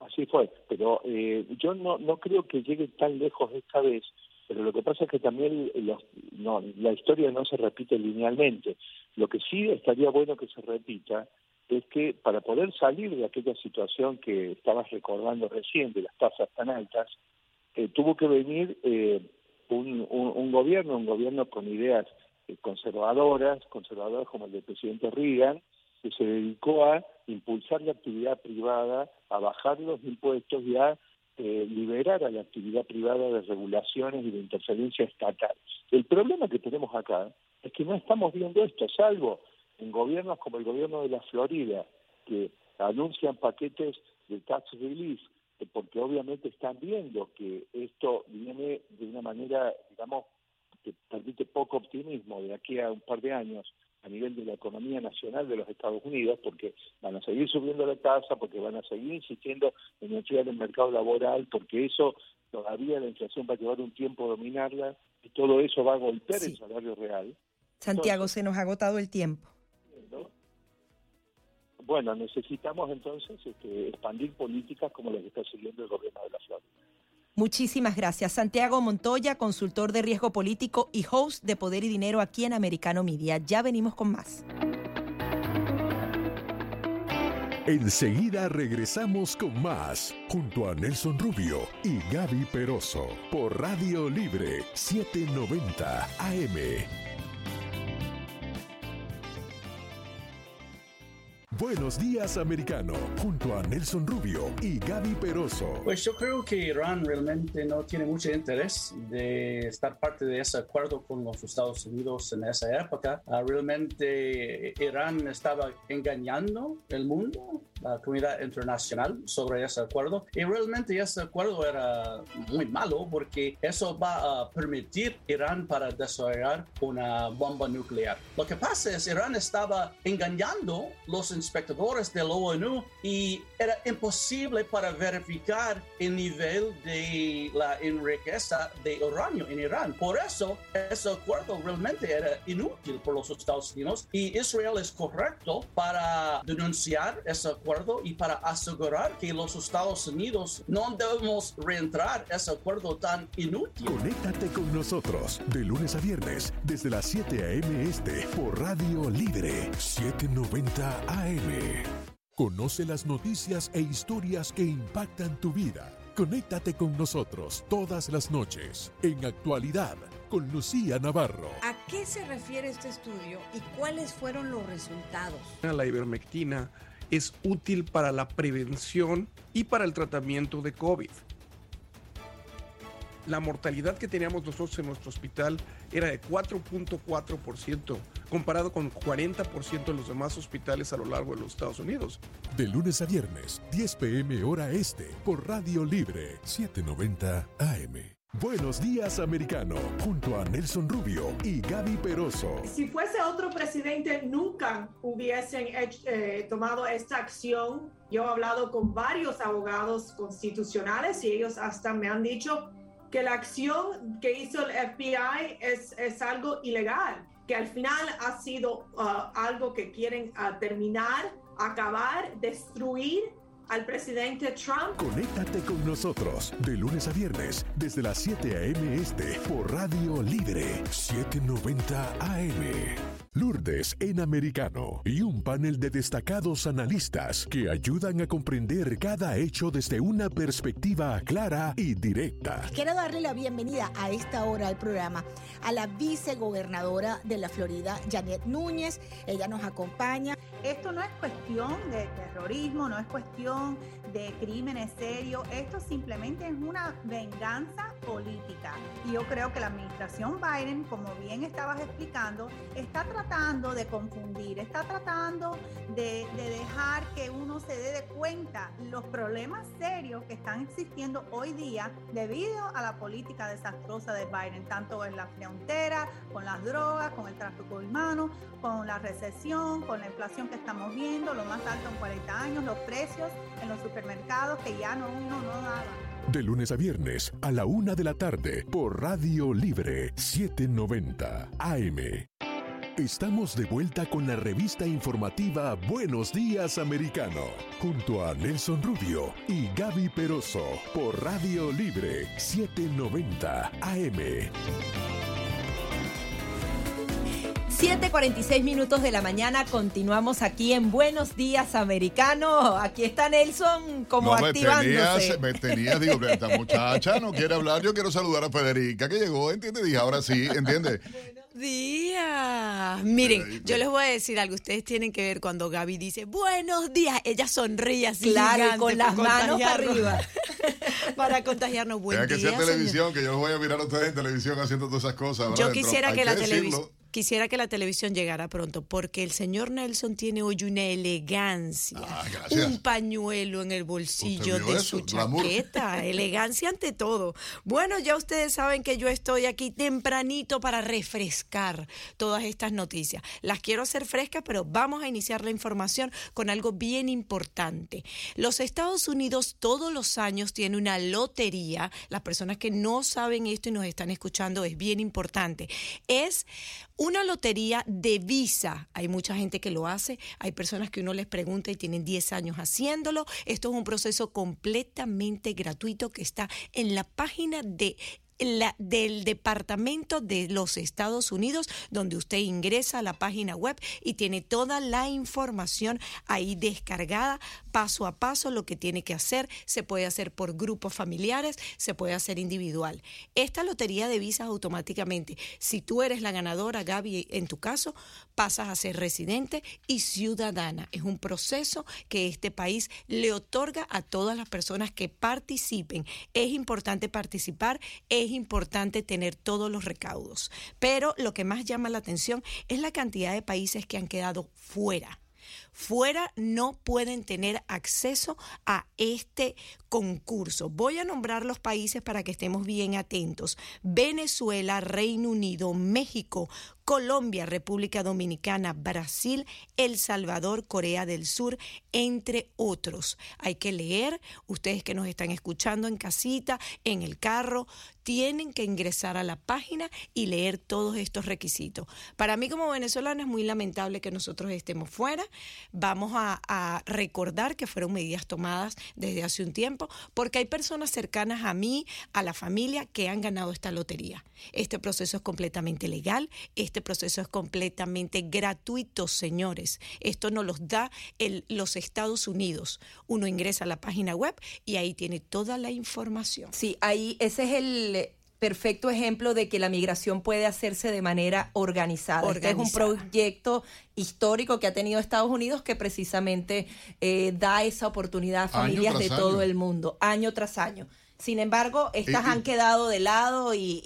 Así fue, pero eh, yo no, no creo que llegue tan lejos esta vez, pero lo que pasa es que también no, la historia no se repite linealmente. Lo que sí estaría bueno que se repita es que para poder salir de aquella situación que estabas recordando recién, de las tasas tan altas, eh, tuvo que venir eh, un, un, gobierno, un gobierno con ideas conservadoras, conservadoras como el del presidente Reagan, que se dedicó a impulsar la actividad privada, a bajar los impuestos y a eh, liberar a la actividad privada de regulaciones y de interferencia estatal. El problema que tenemos acá es que no estamos viendo esto, salvo en gobiernos como el gobierno de la Florida, que anuncian paquetes de tax relief, eh, porque obviamente están viendo que esto viene de una manera, digamos, que permite poco optimismo de aquí a un par de años a nivel de la economía nacional de los Estados Unidos, porque van a seguir subiendo la tasa, porque van a seguir insistiendo en enfriar el mercado laboral, porque eso todavía la inflación va a llevar un tiempo dominarla y todo eso va a golpear el salario real.
Santiago, se nos ha agotado el tiempo.
Bueno, necesitamos entonces este, expandir políticas como las que está siguiendo el gobierno de la Florida.
Muchísimas gracias. Santiago Montoya, consultor de riesgo político y host de Poder y Dinero aquí en Americano Media. Ya venimos con más.
Enseguida regresamos con más, junto a Nelson Rubio y Gaby Peroso, por Radio Libre 790 AM. Buenos días, americano, junto a Nelson Rubio y Gaby Peroso.
Pues yo creo que Irán realmente no tiene mucho interés de estar parte de ese acuerdo con los Estados Unidos en esa época. Ah, realmente Irán estaba engañando el mundo la comunidad internacional sobre ese acuerdo y realmente ese acuerdo era muy malo porque eso va a permitir Irán para desarrollar una bomba nuclear. Lo que pasa es Irán estaba engañando los inspectores de la ONU y era imposible para verificar el nivel de la enriqueza de uranio en Irán. Por eso ese acuerdo realmente era inútil por los Estados Unidos y Israel es correcto para denunciar ese acuerdo y para asegurar que los Estados Unidos no debemos reentrar ese acuerdo tan inútil.
Conéctate con nosotros de lunes a viernes desde las 7 a.m. este por Radio Libre 790 AM. Conoce las noticias e historias que impactan tu vida. Conéctate con nosotros todas las noches en actualidad con Lucía Navarro.
¿A qué se refiere este estudio y cuáles fueron los resultados?
La ivermectina es útil para la prevención y para el tratamiento de COVID. La mortalidad que teníamos nosotros en nuestro hospital era de 4.4%, comparado con 40% de los demás hospitales a lo largo de los Estados Unidos.
De lunes a viernes, 10 pm hora este, por Radio Libre 790 AM. Buenos días, americano, junto a Nelson Rubio y Gaby Peroso.
Si fuese otro presidente, nunca hubiesen eh, tomado esta acción. Yo he hablado con varios abogados constitucionales y ellos hasta me han dicho que la acción que hizo el FBI es, es algo ilegal, que al final ha sido uh, algo que quieren uh, terminar, acabar, destruir al presidente Trump.
Conéctate con nosotros de lunes a viernes desde las 7 a.m. este por Radio Libre 790 AM. Lourdes en americano y un panel de destacados analistas que ayudan a comprender cada hecho desde una perspectiva clara y directa.
Quiero darle la bienvenida a esta hora al programa a la vicegobernadora de la Florida, Janet Núñez. Ella nos acompaña.
Esto no es cuestión de terrorismo, no es cuestión de crímenes serios, esto simplemente es una venganza política. Y yo creo que la administración Biden, como bien estabas explicando, está tratando de confundir, está tratando de, de dejar que uno se dé de cuenta los problemas serios que están existiendo hoy día debido a la política desastrosa de Biden, tanto en la frontera, con las drogas, con el tráfico humano, con la recesión, con la inflación que estamos viendo, lo más alto en 40 años, los precios en los supermercados que ya no uno no daba.
De lunes a viernes a la una de la tarde por Radio Libre 790 AM. Estamos de vuelta con la revista informativa Buenos Días Americano, junto a Nelson Rubio y Gaby Peroso por Radio Libre 790 AM.
7:46 minutos de la mañana, continuamos aquí en Buenos Días Americano. Aquí está Nelson como
no,
activándose.
Me tenías, me digo, esta muchacha no quiere hablar, yo quiero saludar a Federica que llegó, ¿entiendes? Dije, ahora sí, ¿entiendes?
Días. Miren, yo les voy a decir algo. Ustedes tienen que ver cuando Gaby dice buenos días. Ella sonríe así.
Claro, con las manos para arriba.
para contagiarnos. Buen
que
día,
sea televisión, que yo los voy a mirar a ustedes en televisión haciendo todas esas cosas.
Yo quisiera
Pero
que la televisión quisiera que la televisión llegara pronto, porque el señor Nelson tiene hoy una elegancia,
Ah,
un pañuelo en el bolsillo
¿Usted vio
de
eso?
su chaqueta, elegancia ante todo. Bueno, ya ustedes saben que yo estoy aquí tempranito para refrescar todas estas noticias. Las quiero hacer frescas, pero vamos a iniciar la información con algo bien importante. Los Estados Unidos todos los años tiene una lotería. Las personas que no saben esto y nos están escuchando es bien importante. Es una lotería de visa. Hay mucha gente que lo hace, hay personas que uno les pregunta y tienen 10 años haciéndolo. Esto es un proceso completamente gratuito que está en la página de la- del Departamento de los Estados Unidos, donde usted ingresa a la página web y tiene toda la información ahí descargada, paso a paso, lo que tiene que hacer. Se puede hacer por grupos familiares, se puede hacer individual. Esta lotería de visas automáticamente, si tú eres la ganadora, Gaby, en tu caso, pasas a ser residente y ciudadana. Es un proceso que este país le otorga a todas las personas que participen. Es importante participar, es importante tener todos los recaudos. Pero lo que más llama la atención es la cantidad de países que han quedado fuera. Fuera no pueden tener acceso a este concurso. Voy a nombrar los países para que estemos bien atentos. Venezuela, Reino Unido, México, Colombia, República Dominicana, Brasil, El Salvador, Corea del Sur, entre otros. Hay que leer, ustedes que nos están escuchando en casita, en el carro, tienen que ingresar a la página y leer todos estos requisitos. Para mí como venezolana es muy lamentable que nosotros estemos fuera. Vamos a, recordar que fueron medidas tomadas desde hace un tiempo porque hay personas cercanas a mí, a la familia, que han ganado esta lotería. Este proceso es completamente legal, este proceso es completamente gratuito, señores. Esto nos los da el, los Estados Unidos. Uno ingresa a la página web y ahí tiene toda la información.
Sí, ahí ese es el perfecto ejemplo de que la migración puede hacerse de manera organizada. Este es un proyecto histórico que ha tenido Estados Unidos que precisamente eh, da esa oportunidad a familias de todo el mundo, año tras año. Sin embargo, estas han quedado de lado y,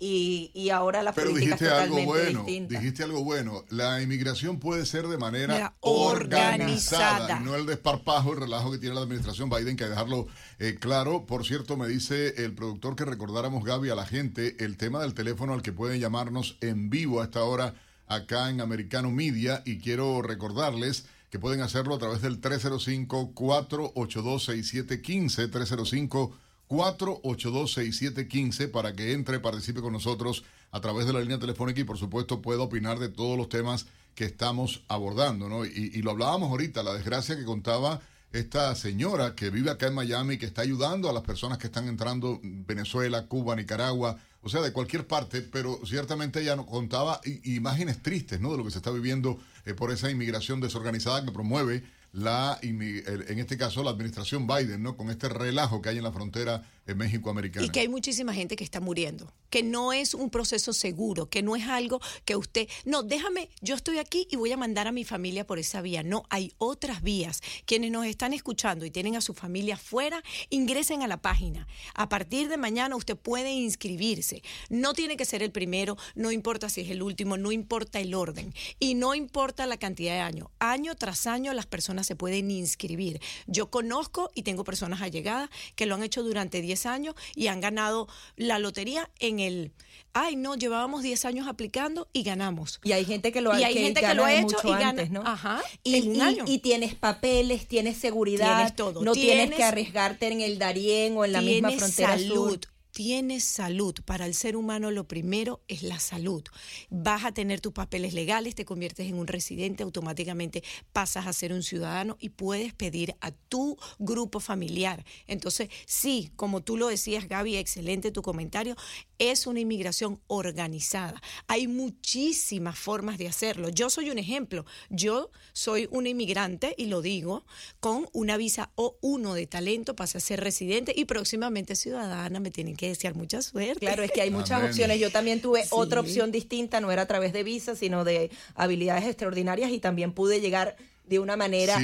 y, ahora la
pero
política
dijiste algo bueno, Dijiste algo bueno. La inmigración puede ser de manera organizada, no el desparpajo, el relajo que tiene la administración Biden, que hay dejarlo eh, claro. Por cierto, me dice el productor que recordáramos, Gaby, a la gente el tema del teléfono al que pueden llamarnos en vivo a esta hora acá en Americano Media y quiero recordarles que pueden hacerlo a través del 305 482 6715 305 4826715 para que entre, participe con nosotros a través de la línea telefónica y por supuesto pueda opinar de todos los temas que estamos abordando, ¿no? Y, y, lo hablábamos ahorita, la desgracia que contaba esta señora que vive acá en Miami, que está ayudando a las personas que están entrando Venezuela, Cuba, Nicaragua, o sea, de cualquier parte, pero ciertamente ella nos contaba imágenes tristes, ¿no? De lo que se está viviendo eh, por esa inmigración desorganizada que promueve la, en este caso, la administración Biden, ¿no? Con este relajo que hay en la frontera México americana.
Y que hay muchísima gente que está muriendo, que no es un proceso seguro, que no es algo que usted, no, déjame, yo estoy aquí y voy a mandar a mi familia por esa vía. No, hay otras vías. Quienes nos están escuchando y tienen a su familia fuera, ingresen a la página. A partir de mañana usted puede inscribirse. No tiene que ser el primero, no importa si es el último, no importa el orden y no importa la cantidad de años. Año tras año las personas se pueden inscribir. Yo conozco y tengo personas allegadas que lo han hecho durante 10 años y han ganado la lotería en el ay no, llevábamos 10 años aplicando y ganamos.
Y hay gente que lo ha,
y hay gente que lo ha hecho y gana,
¿no?
Ajá,
y, y, tienes papeles, tienes seguridad, tienes todo. no tienes, que arriesgarte en el Darién o en la misma frontera
salud tienes salud. Para el ser humano lo primero es la salud. Vas a tener tus papeles legales, te conviertes en un residente, automáticamente pasas a ser un ciudadano y puedes pedir a tu grupo familiar. Entonces, sí, como tú lo decías, Gaby, excelente tu comentario, es una inmigración organizada. Hay muchísimas formas de hacerlo. Yo soy un ejemplo. Yo soy una inmigrante, y lo digo, con una visa O1 de talento, pasé a ser residente y próximamente ciudadana. Me tienen que desear mucha suerte.
Claro, es que hay muchas opciones. Yo también tuve otra opción distinta, no era a través de visa, sino de habilidades extraordinarias y también pude llegar de una manera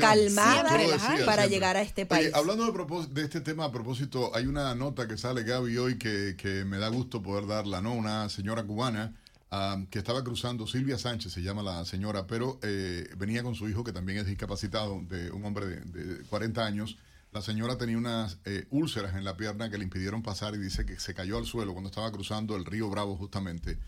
calmada para llegar a este país.
hablando de, de, este tema a propósito, hay una nota que sale Gaby hoy que, que me da gusto poder darla, ¿no? Una señora cubana ah, que estaba cruzando, Silvia Sánchez se llama la señora, pero eh, venía con su hijo que también es discapacitado, de un hombre de, de 40 años. La señora tenía unas eh, úlceras en la pierna que le impidieron pasar y dice que se cayó al suelo cuando estaba cruzando el río Bravo justamente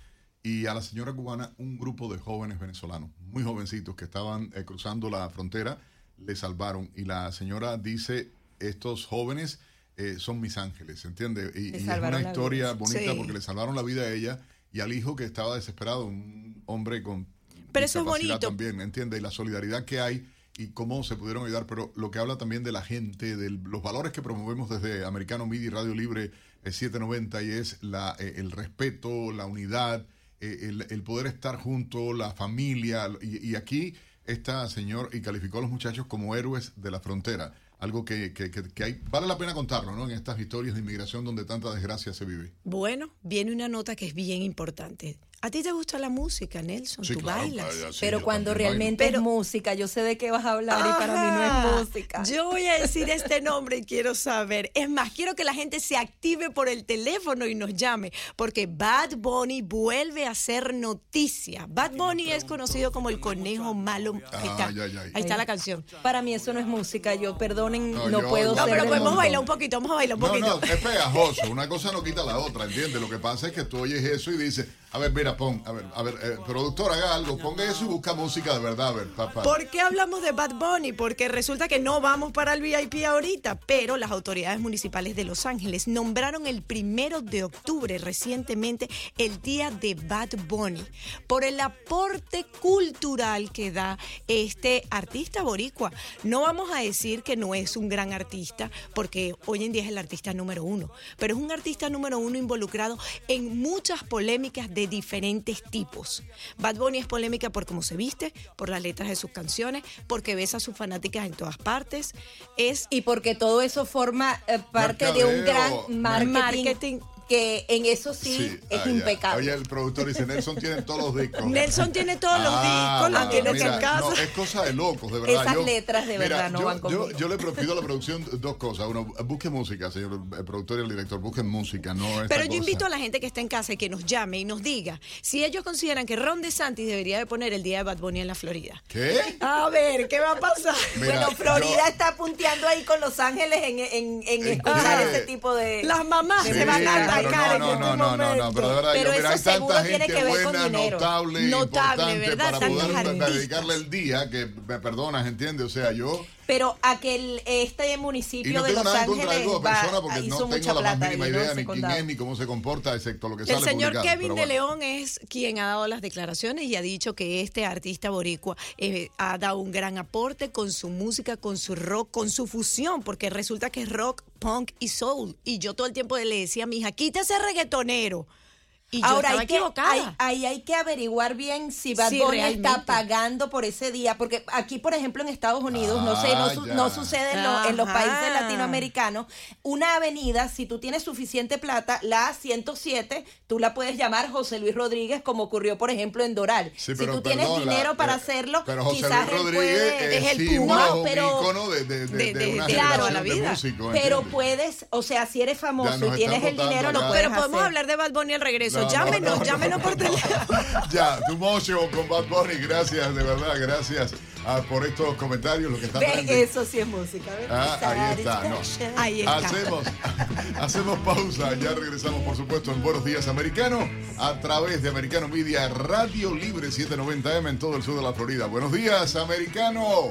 y a la señora cubana un grupo de jóvenes venezolanos, muy jovencitos que estaban eh, cruzando la frontera, le salvaron. Y la señora dice, estos jóvenes eh, son mis ángeles, ¿entiende? Y, es una historia bonita porque le salvaron la vida a ella y al hijo que estaba desesperado, un hombre con
pero eso es bonito.
también, ¿entiende? Y la solidaridad que hay y cómo se pudieron ayudar, pero lo que habla también de la gente, de los valores que promovemos desde Americano Media y Radio Libre 790 eh, y es la, el respeto, la unidad, eh, el, poder estar junto, la familia, y, aquí está, señor, y calificó a los muchachos como héroes de la frontera. Algo que, que, que, hay, vale la pena contarlo, ¿no? En estas historias de inmigración donde tanta desgracia se vive.
Bueno, viene una nota que es bien importante. ¿A ti te gusta la música, Nelson?
Sí,
¿Tú
claro,
bailas?
sí,
Pero cuando realmente
bailo.
es música, yo sé de qué vas a hablar y para mí no es música.
Yo voy a decir este nombre y quiero saber. Es más, quiero que la gente se active por el teléfono y nos llame, porque Bad Bunny vuelve a ser noticia. Bad Bunny es conocido como el conejo malo. Ahí está,
Ay, ay, ay.
Ahí está la canción.
Para mí eso no es música. Yo, perdonen,
No,
no,
yo-
puedo
No,
ser
pero podemos bailar un poquito, vamos a bailar un
No,
poquito.
no, es pegajoso. Una cosa no quita la otra, ¿entiendes? Lo que pasa es que tú oyes eso y dices, a ver, mira, pon, a ver, a ver, eh, productor, haga algo, ponga eso y busca música de verdad, a ver, papá.
¿Por qué hablamos de Bad Bunny? Porque resulta que no vamos para el VIP ahorita, pero las autoridades municipales de Los Ángeles nombraron el primero de octubre recientemente el día de Bad Bunny por el aporte cultural que da este artista boricua. No vamos a decir que no es un gran artista, porque hoy en día es el artista número uno, pero es un artista número uno involucrado en muchas polémicas de diferentes tipos. Bad Bunny es polémica por cómo se viste, por las letras de sus canciones, porque besa a sus fanáticas en todas partes. Es
Y porque todo eso forma eh, parte de un gran marketing. Que en eso sí, es
ah,
impecable.
Oye, el productor dice, Nelson tiene todos los discos.
Nelson tiene todos los
Ah,
discos, los tiene
mira,
en casa.
No, es cosa de locos, de verdad.
Esas
Yo-
letras de
mira,
verdad no
yo,
van
yo,
conmigo.
yo le pido a la producción dos cosas. Uno, busque música, señor el productor y el director, busquen música, no esta
Pero yo
cosa.
invito a la gente que está en casa y que nos llame y nos diga si ellos consideran que Ron DeSantis debería de poner el día de Bad Bunny en la Florida.
¿Qué?
A ver, ¿qué va a pasar?
Mira,
bueno, Florida
yo-
está punteando ahí con Los Ángeles en, en, en
¿En
escuchar
qué?
ese tipo de...
Las mamás se van a atacar en
no,
este
no, no, no, no, pero de verdad,
Pero
yo, mira, hay tanta gente buena, notable,
Notable,
importante
¿verdad?
para poder
artistas.
dedicarle el día que me perdonas, ¿entiendes? O sea, yo
Pero aquel, este municipio
no
de Los Ángeles va-
porque
hizo
no
mucha
tengo la más mínima
no
idea ni quién es ni cómo se comporta, excepto lo que
El
sale
señor
publicado,
Kevin de
bueno.
León es quien ha dado las declaraciones y ha dicho que este artista boricua eh, ha dado un gran aporte con su música, con su rock, con su fusión, porque resulta que es rock, punk y soul. Y yo todo el tiempo le decía a mi hija, quítese reggaetonero. Y yo
Ahora
estaba
hay que,
equivocada.
hay, ahí hay que averiguar bien si Bad
Sí,
Bunny
realmente.
está pagando por ese día, porque aquí, por ejemplo, en Estados Unidos, no sé, no,
Ah,
su- no sucede en, lo- en los países latinoamericanos. Una avenida, si tú tienes suficiente plata, la 107, tú la puedes llamar José Luis Rodríguez, como ocurrió, por ejemplo, en Doral.
Sí,
si tú tienes
la-
dinero para
eh,
hacerlo,
Pero José
quizás
Luis
él
Rodríguez
puede...
es,
es el
símbolo,
Puma.
un
pero-
ícono de, de, de,
de-
de una
de-
Claro,
la
de
vida.
músicos.
Pero puedes, o sea, si eres famoso y tienes el dinero,
acá.
puedes
Pero podemos hablar de Bad Bunny al regreso.
No, no,
llámenos,
no,
llámenos
no,
por
no.
teléfono.
Ya, tu motion con Bad Bunny, gracias, de verdad, gracias ah, por estos comentarios, lo que
Ve,
trending.
eso sí es música.
Ah, ahí está, no.
Ahí está.
Hacemos, hacemos pausa, ya regresamos por supuesto en Buenos Días Americano a través de Americano Media Radio Libre 790M en todo el sur de la Florida. Buenos días, Americano.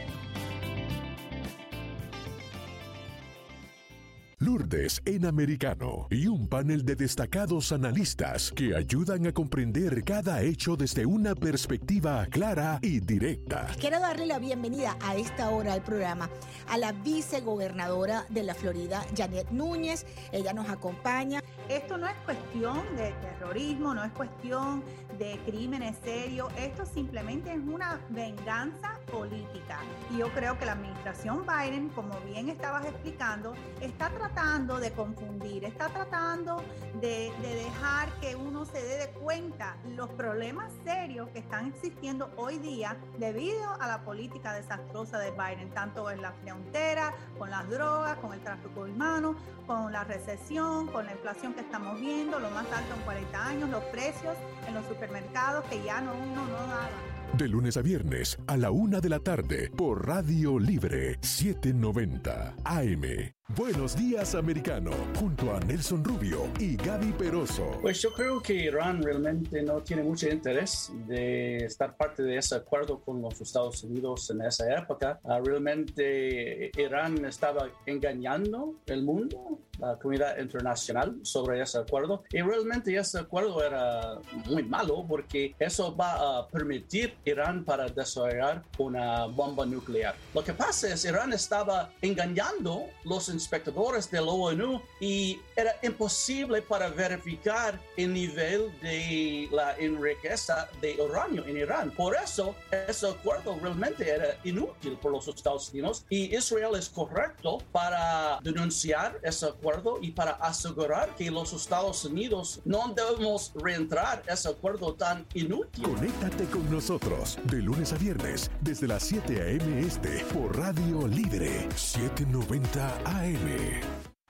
Lourdes en americano y un panel de destacados analistas que ayudan a comprender cada hecho desde una perspectiva clara y directa.
Quiero darle la bienvenida a esta hora al programa a la vicegobernadora de la Florida, Janet Núñez. Ella nos acompaña.
Esto no es cuestión de terrorismo, no es cuestión de crímenes serios, esto simplemente es una venganza política. Y yo creo que la administración Biden, como bien estabas explicando, está tratando de confundir, está tratando de, de dejar que uno se dé de cuenta los problemas serios que están existiendo hoy día debido a la política desastrosa de Biden, tanto en la frontera, con las drogas, con el tráfico humano, con la recesión, con la inflación que estamos viendo, lo más alto en 40 años, los precios en los supermercados que ya no uno no daba.
De lunes a viernes a la una de la tarde por Radio Libre 790 AM. Buenos días, americano, junto a Nelson Rubio y Gaby Peroso.
Pues yo creo que Irán realmente no tiene mucho interés de estar parte de ese acuerdo con los Estados Unidos en esa época. Ah, realmente Irán estaba engañando el mundo, la comunidad internacional, sobre ese acuerdo. Y realmente ese acuerdo era muy malo porque eso va a permitir Irán para desarrollar una bomba nuclear. Lo que pasa es Irán estaba engañando los inspectores de la ONU y era imposible para verificar el nivel de la enriqueza de uranio en Irán. Por eso, ese acuerdo realmente era inútil por los Estados Unidos y Israel es correcto para denunciar ese acuerdo y para asegurar que los Estados Unidos no debemos reentrar ese acuerdo tan inútil.
Conéctate con nosotros de lunes a viernes desde las 7 a.m. este por Radio Libre 790 AM.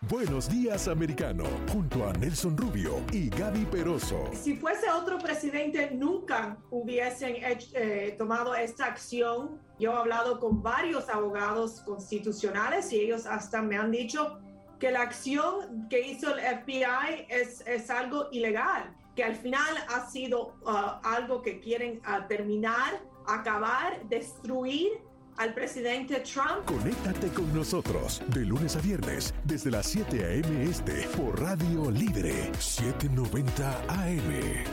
Buenos días, americano, junto a Nelson Rubio y Gaby Peroso.
Si fuese otro presidente, nunca hubiesen eh, tomado esta acción. Yo he hablado con varios abogados constitucionales y ellos hasta me han dicho que la acción que hizo el FBI es, es algo ilegal, que al final ha sido uh, algo que quieren uh, terminar, acabar, destruir al presidente Trump.
Conéctate con nosotros de lunes a viernes desde las 7 a.m. este por Radio Libre 790 AM.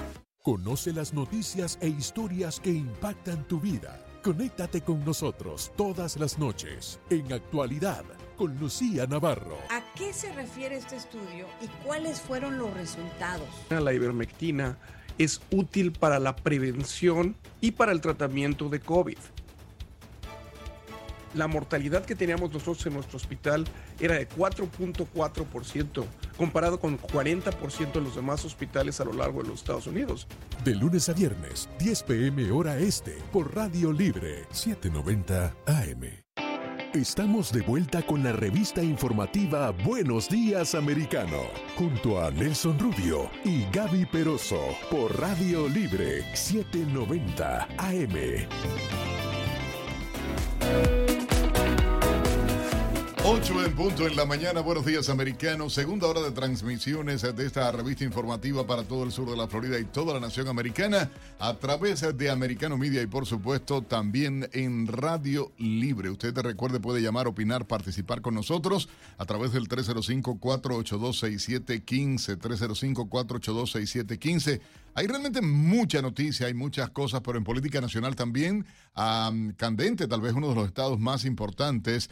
Conoce las noticias e historias que impactan tu vida. Conéctate con nosotros todas las noches en actualidad con Lucía Navarro.
¿A qué se refiere este estudio y cuáles fueron los resultados?
La ivermectina es útil para la prevención y para el tratamiento de COVID la mortalidad que teníamos nosotros en nuestro hospital era de 4.4%, comparado con 40% de los demás hospitales a lo largo de los Estados Unidos.
De lunes a viernes, 10 pm hora este, por Radio Libre, 790 AM. Estamos de vuelta con la revista informativa Buenos Días Americano, junto a Nelson Rubio y Gaby Peroso, por Radio Libre 790 AM.
8 en punto en la mañana, buenos días americanos, segunda hora de transmisiones de esta revista informativa para todo el sur de la Florida y toda la nación americana a través de Americano Media y por supuesto también en Radio Libre. Usted te recuerde puede llamar, opinar, participar con nosotros a través del 305-482-6715, 305-482-6715. Hay realmente mucha noticia, hay muchas cosas, pero en política nacional también, candente, tal vez uno de los estados más importantes,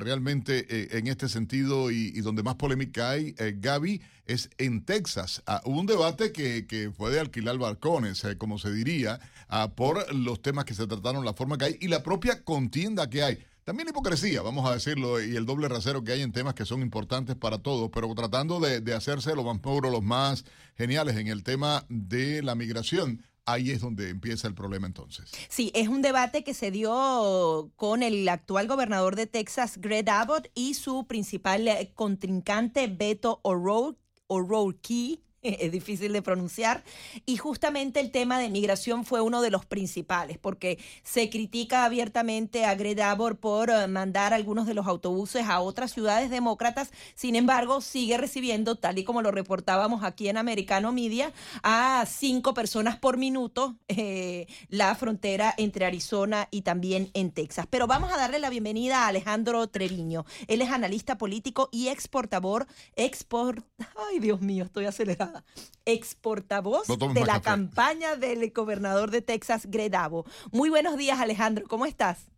realmente eh, en este sentido y, donde más polémica hay, eh, Gaby, es en Texas. Ah, hubo un debate que, que, fue de alquilar balcones, eh, como se diría, ah, por los temas que se trataron, la forma que hay y la propia contienda que hay. También hipocresía, vamos a decirlo, y el doble rasero que hay en temas que son importantes para todos, pero tratando de, hacerse los más puros, los más geniales en el tema de la migración ahí es donde empieza el problema entonces.
Sí, es un debate que se dio con el actual gobernador de Texas, Greg Abbott, y su principal eh, contrincante, Beto O'Rourke, es difícil de pronunciar, y justamente el tema de migración fue uno de los principales, porque se critica abiertamente a Greg Abbott por eh, mandar algunos de los autobuses a otras ciudades demócratas, sin embargo, sigue recibiendo, tal y como lo reportábamos aquí en Americano Media, a cinco personas por minuto eh, la frontera entre Arizona y también en Texas. Pero vamos a darle la bienvenida a Alejandro Treviño. Él es analista político y exportador, export, ay Dios mío, estoy acelerada ex portavoz de la campaña del gobernador de Texas, Gredavo. Muy buenos días, Alejandro, ¿cómo estás?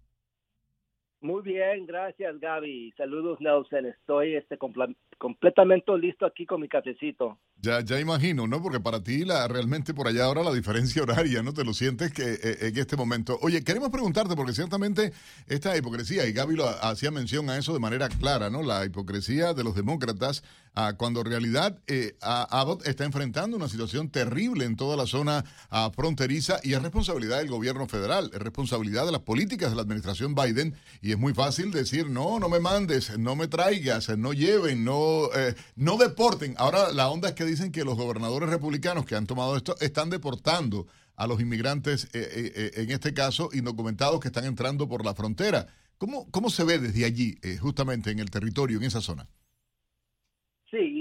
Muy bien, gracias Gaby. Saludos Nelson. Estoy este, completamente listo aquí con mi cafecito.
Ya, ya imagino, ¿no? Porque para ti la, realmente por allá ahora la diferencia horaria, ¿no? Te lo sientes que eh, en este momento. Oye, queremos preguntarte, porque ciertamente esta hipocresía, y Gaby lo hacía mención a eso de manera clara, ¿no? La hipocresía de los demócratas, cuando en realidad eh, Abbott está enfrentando una situación terrible en toda la zona fronteriza y es responsabilidad del gobierno federal, es responsabilidad de las políticas de la administración Biden y es muy fácil decir, no, no me mandes, no me traigas, no lleven, no, eh, no deporten. Ahora la onda es que dicen que los gobernadores republicanos que han tomado esto están deportando a los inmigrantes, eh, en este caso, indocumentados que están entrando por la frontera. ¿Cómo, cómo se ve desde allí, justamente en el territorio, en esa zona?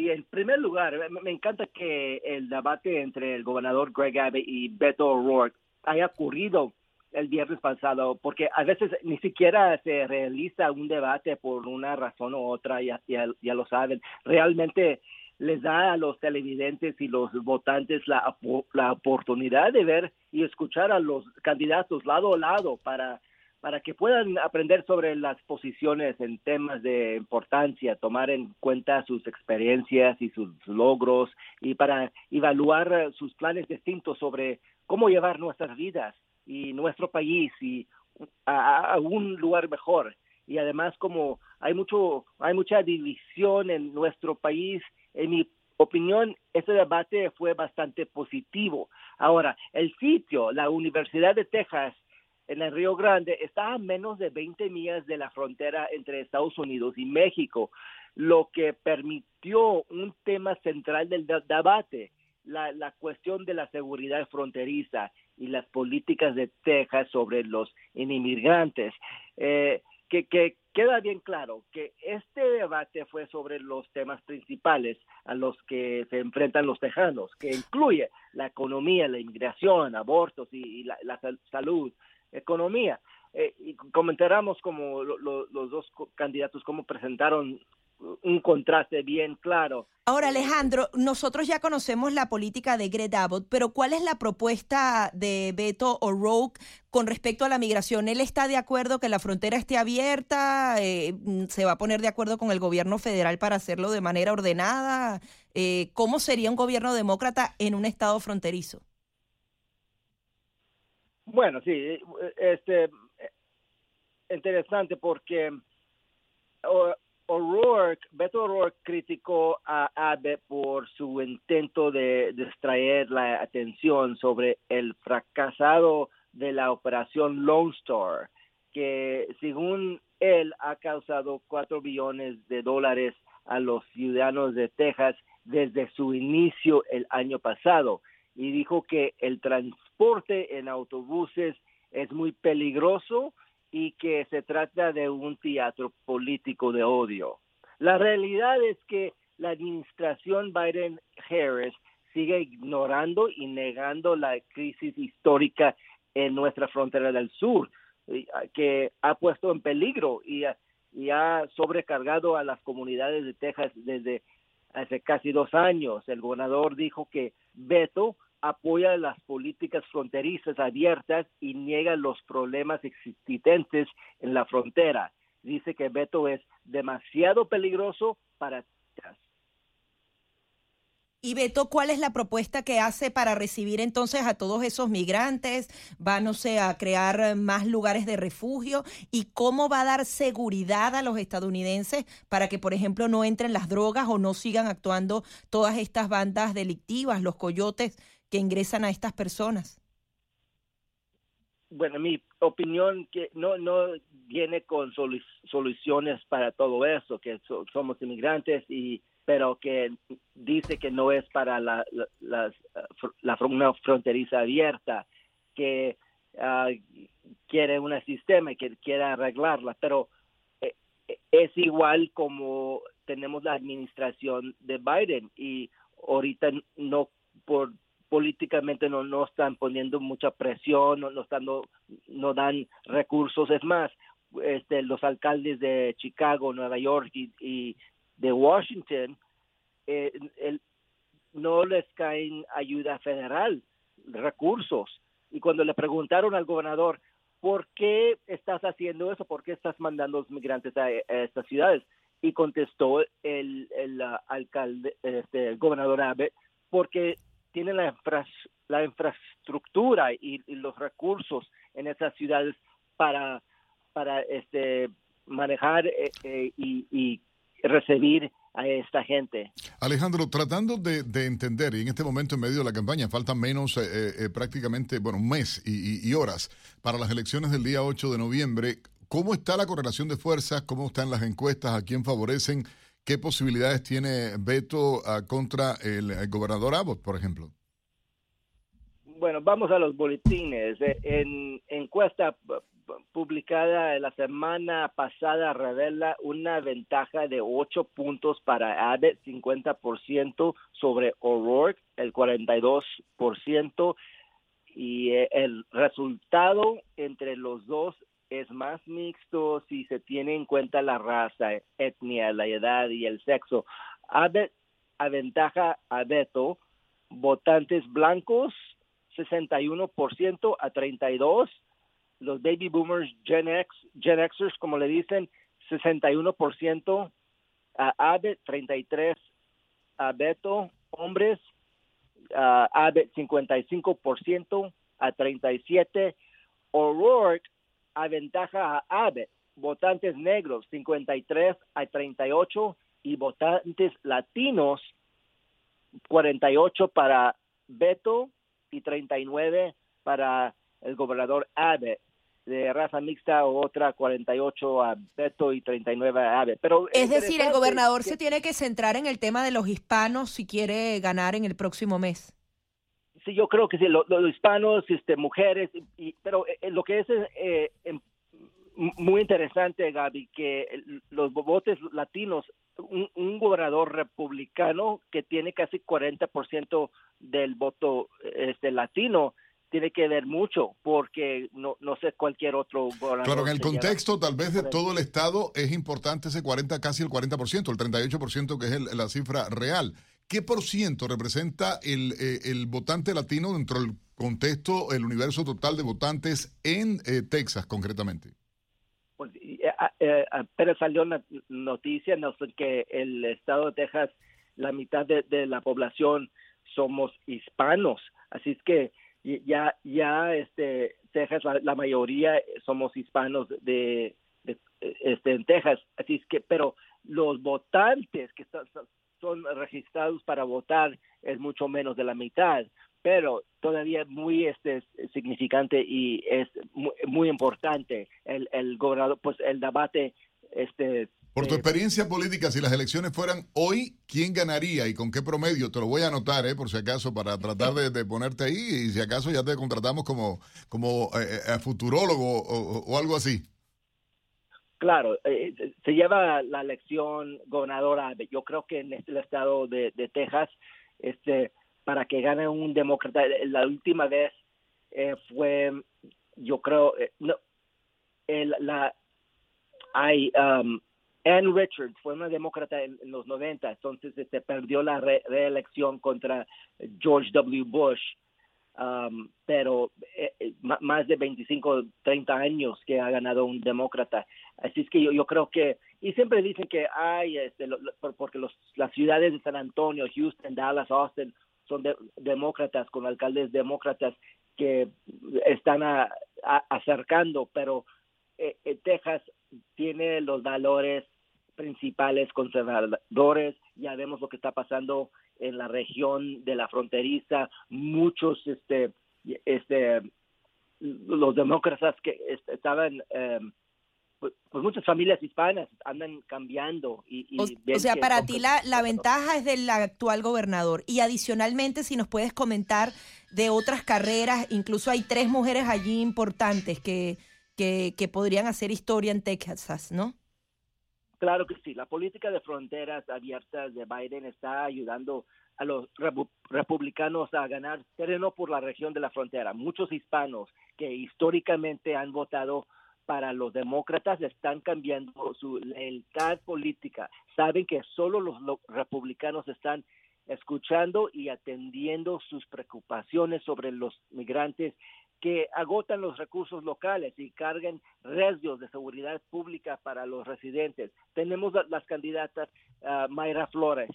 Y en primer lugar, me encanta que el debate entre el gobernador Greg Abbott y Beto O'Rourke haya ocurrido el viernes pasado, porque a veces ni siquiera se realiza un debate por una razón u otra, ya, ya, ya lo saben. Realmente les da a los televidentes y los votantes la, la oportunidad de ver y escuchar a los candidatos lado a lado para para que puedan aprender sobre las posiciones en temas de importancia, tomar en cuenta sus experiencias y sus logros y para evaluar sus planes distintos sobre cómo llevar nuestras vidas y nuestro país y a, un lugar mejor. Y además como hay mucho hay mucha división en nuestro país, en mi opinión, ese debate fue bastante positivo. Ahora, el sitio, la Universidad de Texas, en el Río Grande está a menos de 20 millas de la frontera entre Estados Unidos y México, lo que permitió un tema central del debate, la, cuestión de la seguridad fronteriza y las políticas de Texas sobre los inmigrantes. Eh, que, que, queda bien claro que este debate fue sobre los temas principales a los que se enfrentan los tejanos, que incluye la economía, la inmigración, abortos y, la, salud, economía. Eh, y comentaremos como los dos candidatos cómo presentaron un contraste bien claro.
Ahora, Alejandro, nosotros ya conocemos la política de Greg Abbott, pero ¿cuál es la propuesta de Beto O'Rourke con respecto a la migración? ¿Él está de acuerdo que la frontera esté abierta? Eh, ¿Se va a poner de acuerdo con el gobierno federal para hacerlo de manera ordenada? Eh, ¿Cómo sería un gobierno demócrata en un estado fronterizo?
Bueno, sí, este interesante porque O'Rourke, Beto O'Rourke criticó a Abbott por su intento de distraer la atención sobre el fracasado de la operación Lone Star, que según él ha causado cuatro billones de dólares a los ciudadanos de Texas desde su inicio el año pasado. Y dijo que el transporte en autobuses es muy peligroso y que se trata de un teatro político de odio. La realidad es que la administración Biden-Harris sigue ignorando y negando la crisis histórica en nuestra frontera del sur, ah, que ha puesto en peligro y, y ha sobrecargado a las comunidades de Texas desde hace casi dos años. El gobernador dijo que Beto apoya las políticas fronterizas abiertas y niega los problemas existentes en la frontera. Dice que Beto es demasiado peligroso para.
Y Beto, ¿cuál es la propuesta que hace para recibir entonces a todos esos migrantes? ¿Va, no sé, a crear más lugares de refugio? ¿Y cómo va a dar seguridad a los estadounidenses para que, por ejemplo, no entren las drogas o no sigan actuando todas estas bandas delictivas, los coyotes que ingresan a estas personas?
Bueno, mi opinión que no no viene con soluciones para todo eso, que somos inmigrantes y pero que dice que no es para la, la, la, una fronteriza abierta, que uh, quiere un sistema y que quiere arreglarla, pero eh, es igual como tenemos la administración de Biden y ahorita no por políticamente no, no están poniendo mucha presión, no, no, están, no, dan recursos. Es más, este, los alcaldes de Chicago, Nueva York y, de Washington eh, no les caen ayuda federal, recursos. Y cuando le preguntaron al gobernador, ¿por qué estás haciendo eso? ¿Por qué estás mandando a los migrantes a, estas ciudades? Y contestó el, el uh, alcalde, este, el gobernador Abbott, porque tiene la, la infraestructura y, los recursos en esas ciudades para, para este, manejar eh, eh, y, recibir a esta gente.
Alejandro, tratando de, entender, y en este momento en medio de la campaña faltan menos eh, prácticamente, bueno, un mes y, y, horas para las elecciones del día 8 de noviembre, ¿cómo está la correlación de fuerzas? ¿Cómo están las encuestas? ¿A quién favorecen? ¿Qué posibilidades tiene Beto contra el, gobernador Abbott, por ejemplo?
Bueno, vamos a los boletines. Eh, En encuesta pu- pu- publicada la semana pasada revela una ventaja de 8 puntos para Abbott, 50% sobre O'Rourke, el 42%, y eh, el resultado entre los dos es más mixto si se tiene en cuenta la raza, etnia, la edad y el sexo. Abbott aventaja a Beto, votantes blancos 61% a 32, los baby boomers Gen X, Xers como le dicen 61% a Abbott, 33 a Beto, hombres a Abbott 55% a 37, O'Rourke aventaja a Abbott, votantes negros 53 a 38 y votantes latinos 48 para Beto y 39 para el gobernador Abbott. De raza mixta, otra 48 a Beto y 39 a Abbott. Pero
Es decir, el gobernador
que-
se tiene que centrar en el tema de los hispanos si quiere ganar en el próximo mes.
Sí, yo creo que sí, lo- lo- los hispanos, este, mujeres, y, pero eh, lo que es eh, em, muy interesante, Gaby, que los votos latinos, un, un gobernador republicano que tiene casi 40% del voto este, latino, tiene que ver mucho, porque no, no sé cualquier otro gobernador.
Claro, en el
lleva
contexto tal vez de
40.
todo el estado es importante ese 40, casi el 40%, el 38% que es el- la cifra real. ¿Qué por ciento representa el, eh, el votante latino dentro del contexto, el universo total de votantes en eh, Texas concretamente?
Pues, eh, ah, eh, apenas salió una noticia no que el estado de Texas, la mitad de, la población somos hispanos, así es que ya ya este Texas la, la mayoría somos hispanos de, este en Texas, así es que pero los votantes que están- son registrados para votar es mucho menos de la mitad, pero todavía muy este significante y es muy, muy importante el, el gobernador pues el debate este
Por tu
eh,
experiencia política, si las elecciones fueran hoy, ¿quién ganaría y con qué promedio? Te lo voy a anotar, ¿eh? por si acaso, para tratar de, de ponerte ahí y si acaso ya te contratamos como, como eh, eh, futurólogo o, o algo así.
Claro, eh, se lleva la elección gobernadora. Yo creo que en este el estado de, Texas, este, para que gane un demócrata, la última vez eh, fue, yo creo, eh, no, el, la, hay, um, Ann Richards fue una demócrata en, en los 90, entonces este, perdió la re- reelección contra George W. Bush. Um, pero eh, eh, más de 25, 30 años que ha ganado un demócrata. Así es que yo, yo creo que, y siempre dicen que hay, este, lo- lo- por- porque los, las ciudades de San Antonio, Houston, Dallas, Austin son de- demócratas, con alcaldes demócratas que están a- acercando, pero eh, eh, Texas tiene los valores principales conservadores, ya vemos lo que está pasando en la región de la fronteriza, muchos este este los demócratas que est- estaban eh, pues, pues muchas familias hispanas andan cambiando y, y
O, sea, para ti la, la ventaja es del actual gobernador. Y adicionalmente, si nos puedes comentar de otras carreras, incluso hay tres mujeres allí importantes que, que, que podrían hacer historia en Texas, ¿no?
Claro que sí, la política de fronteras abiertas de Biden está ayudando a los repu- republicanos a ganar terreno por la región de la frontera. Muchos hispanos que históricamente han votado para los demócratas están cambiando su lealtad política. Saben que solo los lo- republicanos están escuchando y atendiendo sus preocupaciones sobre los migrantes que agotan los recursos locales y cargan riesgos de seguridad pública para los residentes. Tenemos la- las candidatas ah, Mayra Flores,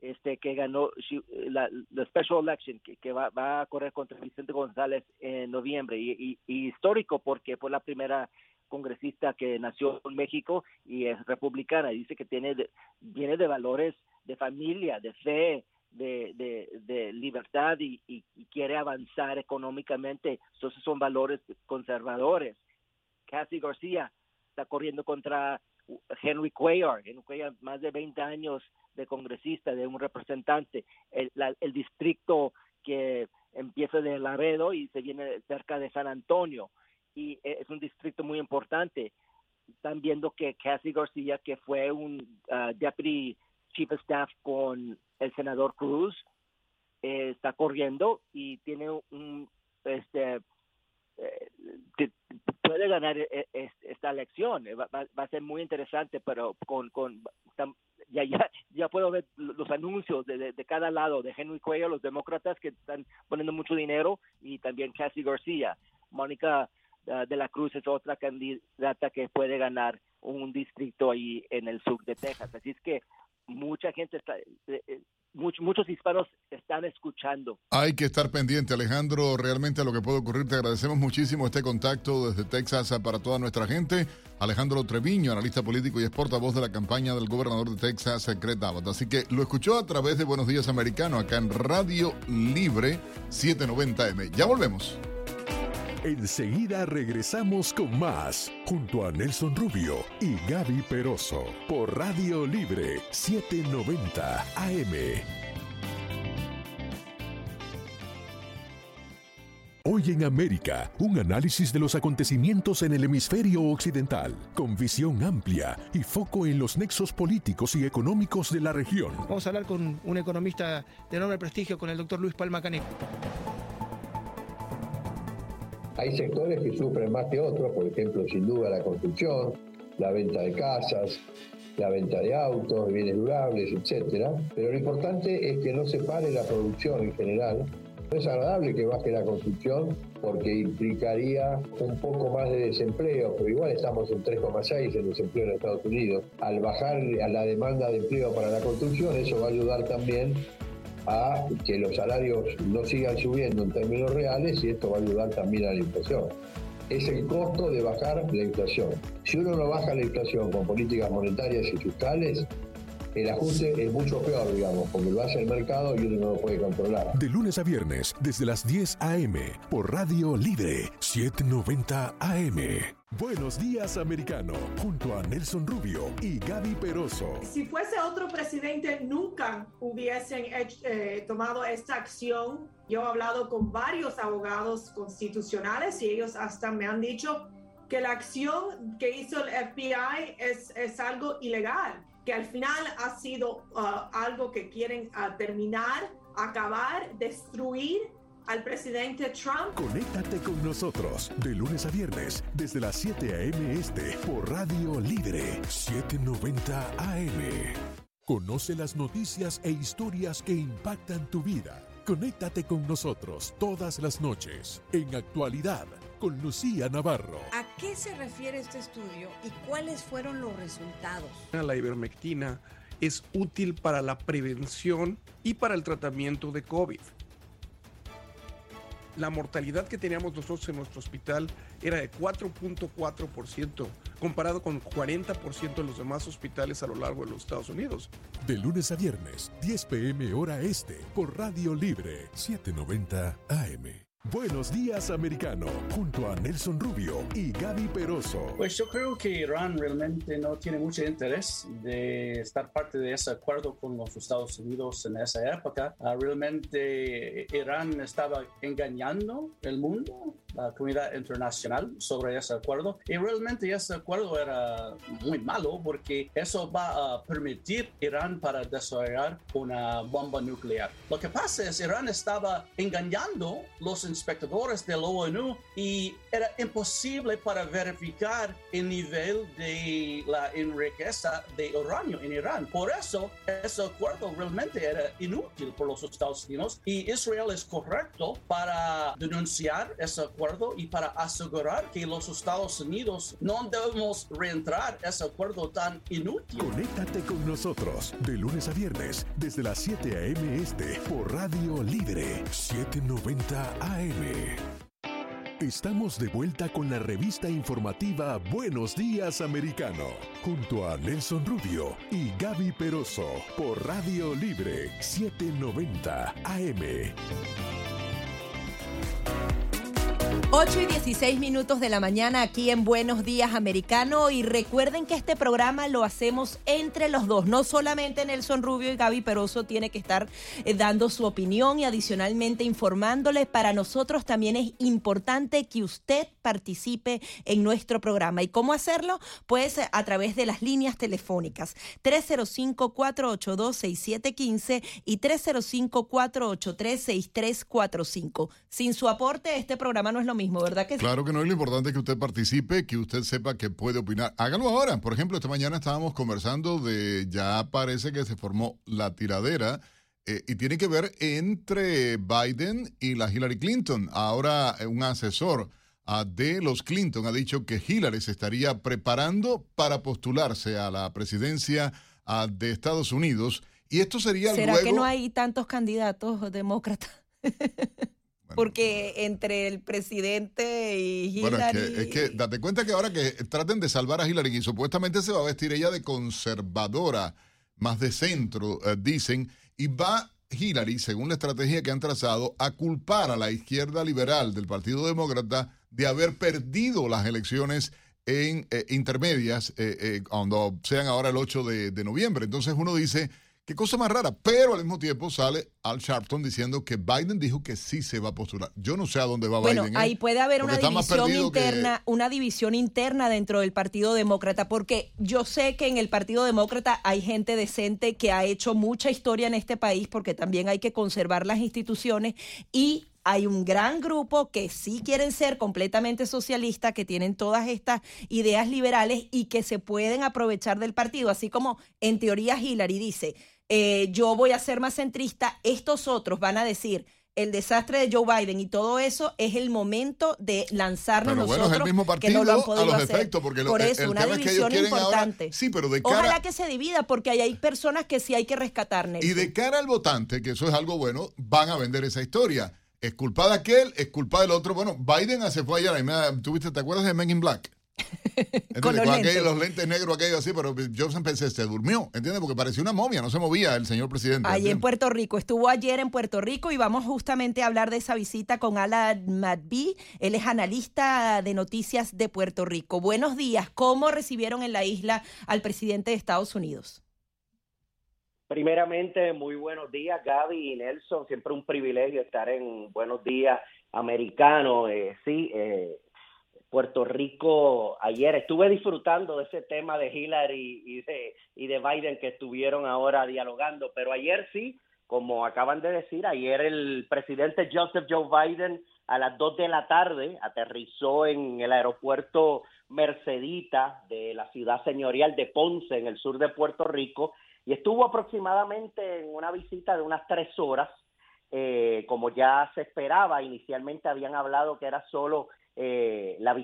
este que ganó la, special election que, va, va a correr contra Vicente González en noviembre y, y- y histórico porque fue la primera congresista que nació en México y es republicana dice que tiene viene de valores de familia, de fe, de, de, de libertad y, y- quiere avanzar económicamente. Entonces son valores conservadores. Cassie García está corriendo contra Henry Cuellar. Henry Cuellar, más de 20 años de congresista, de un representante. El, el distrito que empieza de Laredo y se viene cerca de San Antonio y eh, es un distrito muy importante. Están viendo que Cassie García, que fue un uh, deputy chief of staff con el senador Cruz, eh, está corriendo y tiene un este eh, puede ganar e, e, esta elección va, a ser muy interesante pero con, con ya, ya, ya puedo ver los anuncios de, de, cada lado, de Henry Cuello, los demócratas que están poniendo mucho dinero y también Cassie García. Mónica uh, de la Cruz es otra candidata que puede ganar un distrito ahí en el sur de Texas. Así es que mucha gente está, eh, eh, muchos, hispanos están escuchando.
Hay que estar pendiente, Alejandro, realmente a lo que puede ocurrir. Te agradecemos muchísimo este contacto desde Texas para toda nuestra gente. Alejandro Treviño, analista político y es portavoz de la campaña del gobernador de Texas, Greg Abbott. Así que lo escuchó a través de Buenos Días Americano, acá en Radio Libre 790M. Ya volvemos.
Enseguida regresamos con más, junto a Nelson Rubio y Gaby Peroso, por Radio Libre 790 AM. Hoy en América, un análisis de los acontecimientos en el hemisferio occidental, con visión amplia y foco en los nexos políticos y económicos de la región.
Vamos a hablar con un economista de enorme prestigio, con el doctor Luis Palma Caneco.
Hay sectores que sufren más que otros, por ejemplo, sin duda la construcción, la venta de casas, la venta de autos, bienes durables, etc. Pero lo importante es que no se pare la producción en general. No es agradable que baje la construcción porque implicaría un poco más de desempleo, pero igual estamos en 3,6 en desempleo en Estados Unidos. Al bajar a la demanda de empleo para la construcción, eso va a ayudar también a que los salarios no sigan subiendo en términos reales y esto va a ayudar también a la inflación. Es el costo de bajar la inflación. Si uno no baja la inflación con políticas monetarias y fiscales, el ajuste es mucho peor, digamos, porque lo hace el mercado y uno no lo puede controlar.
De lunes a viernes, desde las 10 a.m., por Radio Libre 790 AM. Buenos días, americano, junto a Nelson Rubio y Gaby Peroso.
Si fuese otro presidente, nunca hubiesen eh, tomado esta acción. Yo he hablado con varios abogados constitucionales y ellos hasta me han dicho que la acción que hizo el FBI es, es algo ilegal que al final ha sido uh, algo que quieren uh, terminar, acabar, destruir al presidente Trump.
Conéctate con nosotros de lunes a viernes desde las 7 a.m. este por Radio Libre 790 AM. Conoce las noticias e historias que impactan tu vida. Conéctate con nosotros todas las noches en actualidad con Lucía Navarro.
¿A qué se refiere este estudio y cuáles fueron los resultados?
La ivermectina es útil para la prevención y para el tratamiento de COVID. La mortalidad que teníamos nosotros en nuestro hospital era de 4.4%, comparado con 40% de los demás hospitales a lo largo de los Estados Unidos.
De lunes a viernes, 10 pm hora este, por Radio Libre 790 AM. Buenos días, americano, junto a Nelson Rubio y Gaby Peroso.
Pues yo creo que Irán realmente no tiene mucho interés de estar parte de ese acuerdo con los Estados Unidos en esa época. Uh, realmente Irán estaba engañando el mundo, la comunidad internacional, sobre ese acuerdo. Y realmente ese acuerdo era muy malo porque eso va a permitir Irán para desarrollar una bomba nuclear. Lo que pasa es Irán estaba engañando los inspectores de ONU y era imposible para verificar el nivel de la riqueza de uranio en Irán. Por eso, ese acuerdo realmente era inútil por los Estados Unidos y Israel es correcto para denunciar ese acuerdo y para asegurar que los Estados Unidos no debemos reentrar ese acuerdo tan inútil.
Conéctate con nosotros de lunes a viernes desde las 7 a.m. este por Radio Libre 790 AM. Estamos de vuelta con la revista informativa Buenos Días Americano, junto a Nelson Rubio y Gaby Peroso, por Radio Libre 790 AM.
8 y 16 minutos de la mañana aquí en Buenos Días Americano. Y recuerden que este programa lo hacemos entre los dos, no solamente Nelson Rubio y Gaby Peroso tiene que estar eh, dando su opinión y adicionalmente informándole, para nosotros también es importante que usted participe en nuestro programa. ¿Y cómo hacerlo? Pues eh, a través de las líneas telefónicas 305-482-6715 y 305-483-6345. Sin su aporte, este programa no es lo mismo ¿verdad que
Claro que no es lo importante que usted participe, que usted sepa que puede opinar. Hágalo ahora. Por ejemplo, esta mañana estábamos conversando de, ya parece que se formó la tiradera eh, y tiene que ver entre Biden y la Hillary Clinton. Ahora eh, un asesor de los Clinton ha dicho que Hillary se estaría preparando para postularse a la presidencia de Estados Unidos. Y esto sería
¿Será que no hay tantos candidatos demócratas? Porque entre el presidente y Hillary... Bueno,
es que, date cuenta que ahora que traten de salvar a Hillary y supuestamente se va a vestir ella de conservadora, más de centro, eh, dicen, y va Hillary, según la estrategia que han trazado, a culpar a la izquierda liberal del Partido Demócrata de haber perdido las elecciones en eh, intermedias, eh, cuando sean ahora el 8 de noviembre. Entonces uno dice Qué cosa más rara, pero al mismo tiempo sale Al Sharpton diciendo que Biden dijo que sí se va a postular. Yo no sé a dónde va
bueno,
Biden.
Bueno, ¿eh? ahí puede haber una división interna, una división interna dentro del Partido Demócrata, porque yo sé que en el Partido Demócrata hay gente decente que ha hecho mucha historia en este país, porque también hay que conservar las instituciones y hay un gran grupo que sí quieren ser completamente socialistas, que tienen todas estas ideas liberales y que se pueden aprovechar del partido, así como en teoría Hillary dice, eh, yo voy a ser más centrista, estos otros van a decir, el desastre de Joe Biden y todo eso es el momento de lanzarnos
pero
bueno, es
el mismo partido
que no lo
a los efectos, porque
por eso una división importante.
sí, pero de cara,
ojalá que se divida, porque ahí hay personas que sí hay que rescatar.
Y de cara al votante, que eso es algo bueno, van a vender esa historia. Es culpa de aquel, es culpa del otro. Bueno, Biden se fue ayer. ¿Tuviste, ¿Te acuerdas de Men in Black?
con, los, lentes.
los lentes negros, aquello así, pero Johnson pensé, se durmió, ¿entiendes? Porque parecía una momia, no se movía el señor presidente.
Ahí en Puerto Rico, estuvo ayer en Puerto Rico y vamos justamente a hablar de esa visita con Alan Madby, él es analista de noticias de Puerto Rico. Buenos días, ¿cómo recibieron en la isla al presidente de Estados Unidos?
Primeramente, muy buenos días, Gaby y Nelson. Siempre un privilegio estar en Buenos Días Americano. Eh, sí, eh, Puerto Rico ayer. Estuve disfrutando de ese tema de Hillary y de, y de Biden que estuvieron ahora dialogando, pero ayer sí, como acaban de decir, ayer el presidente Joseph Joe Biden a las 2 de la tarde aterrizó en el aeropuerto Mercedita de la ciudad señorial de Ponce, en el sur de Puerto Rico, y estuvo aproximadamente en una visita de unas tres horas. Eh, como ya se esperaba, inicialmente habían hablado que era solo eh, la,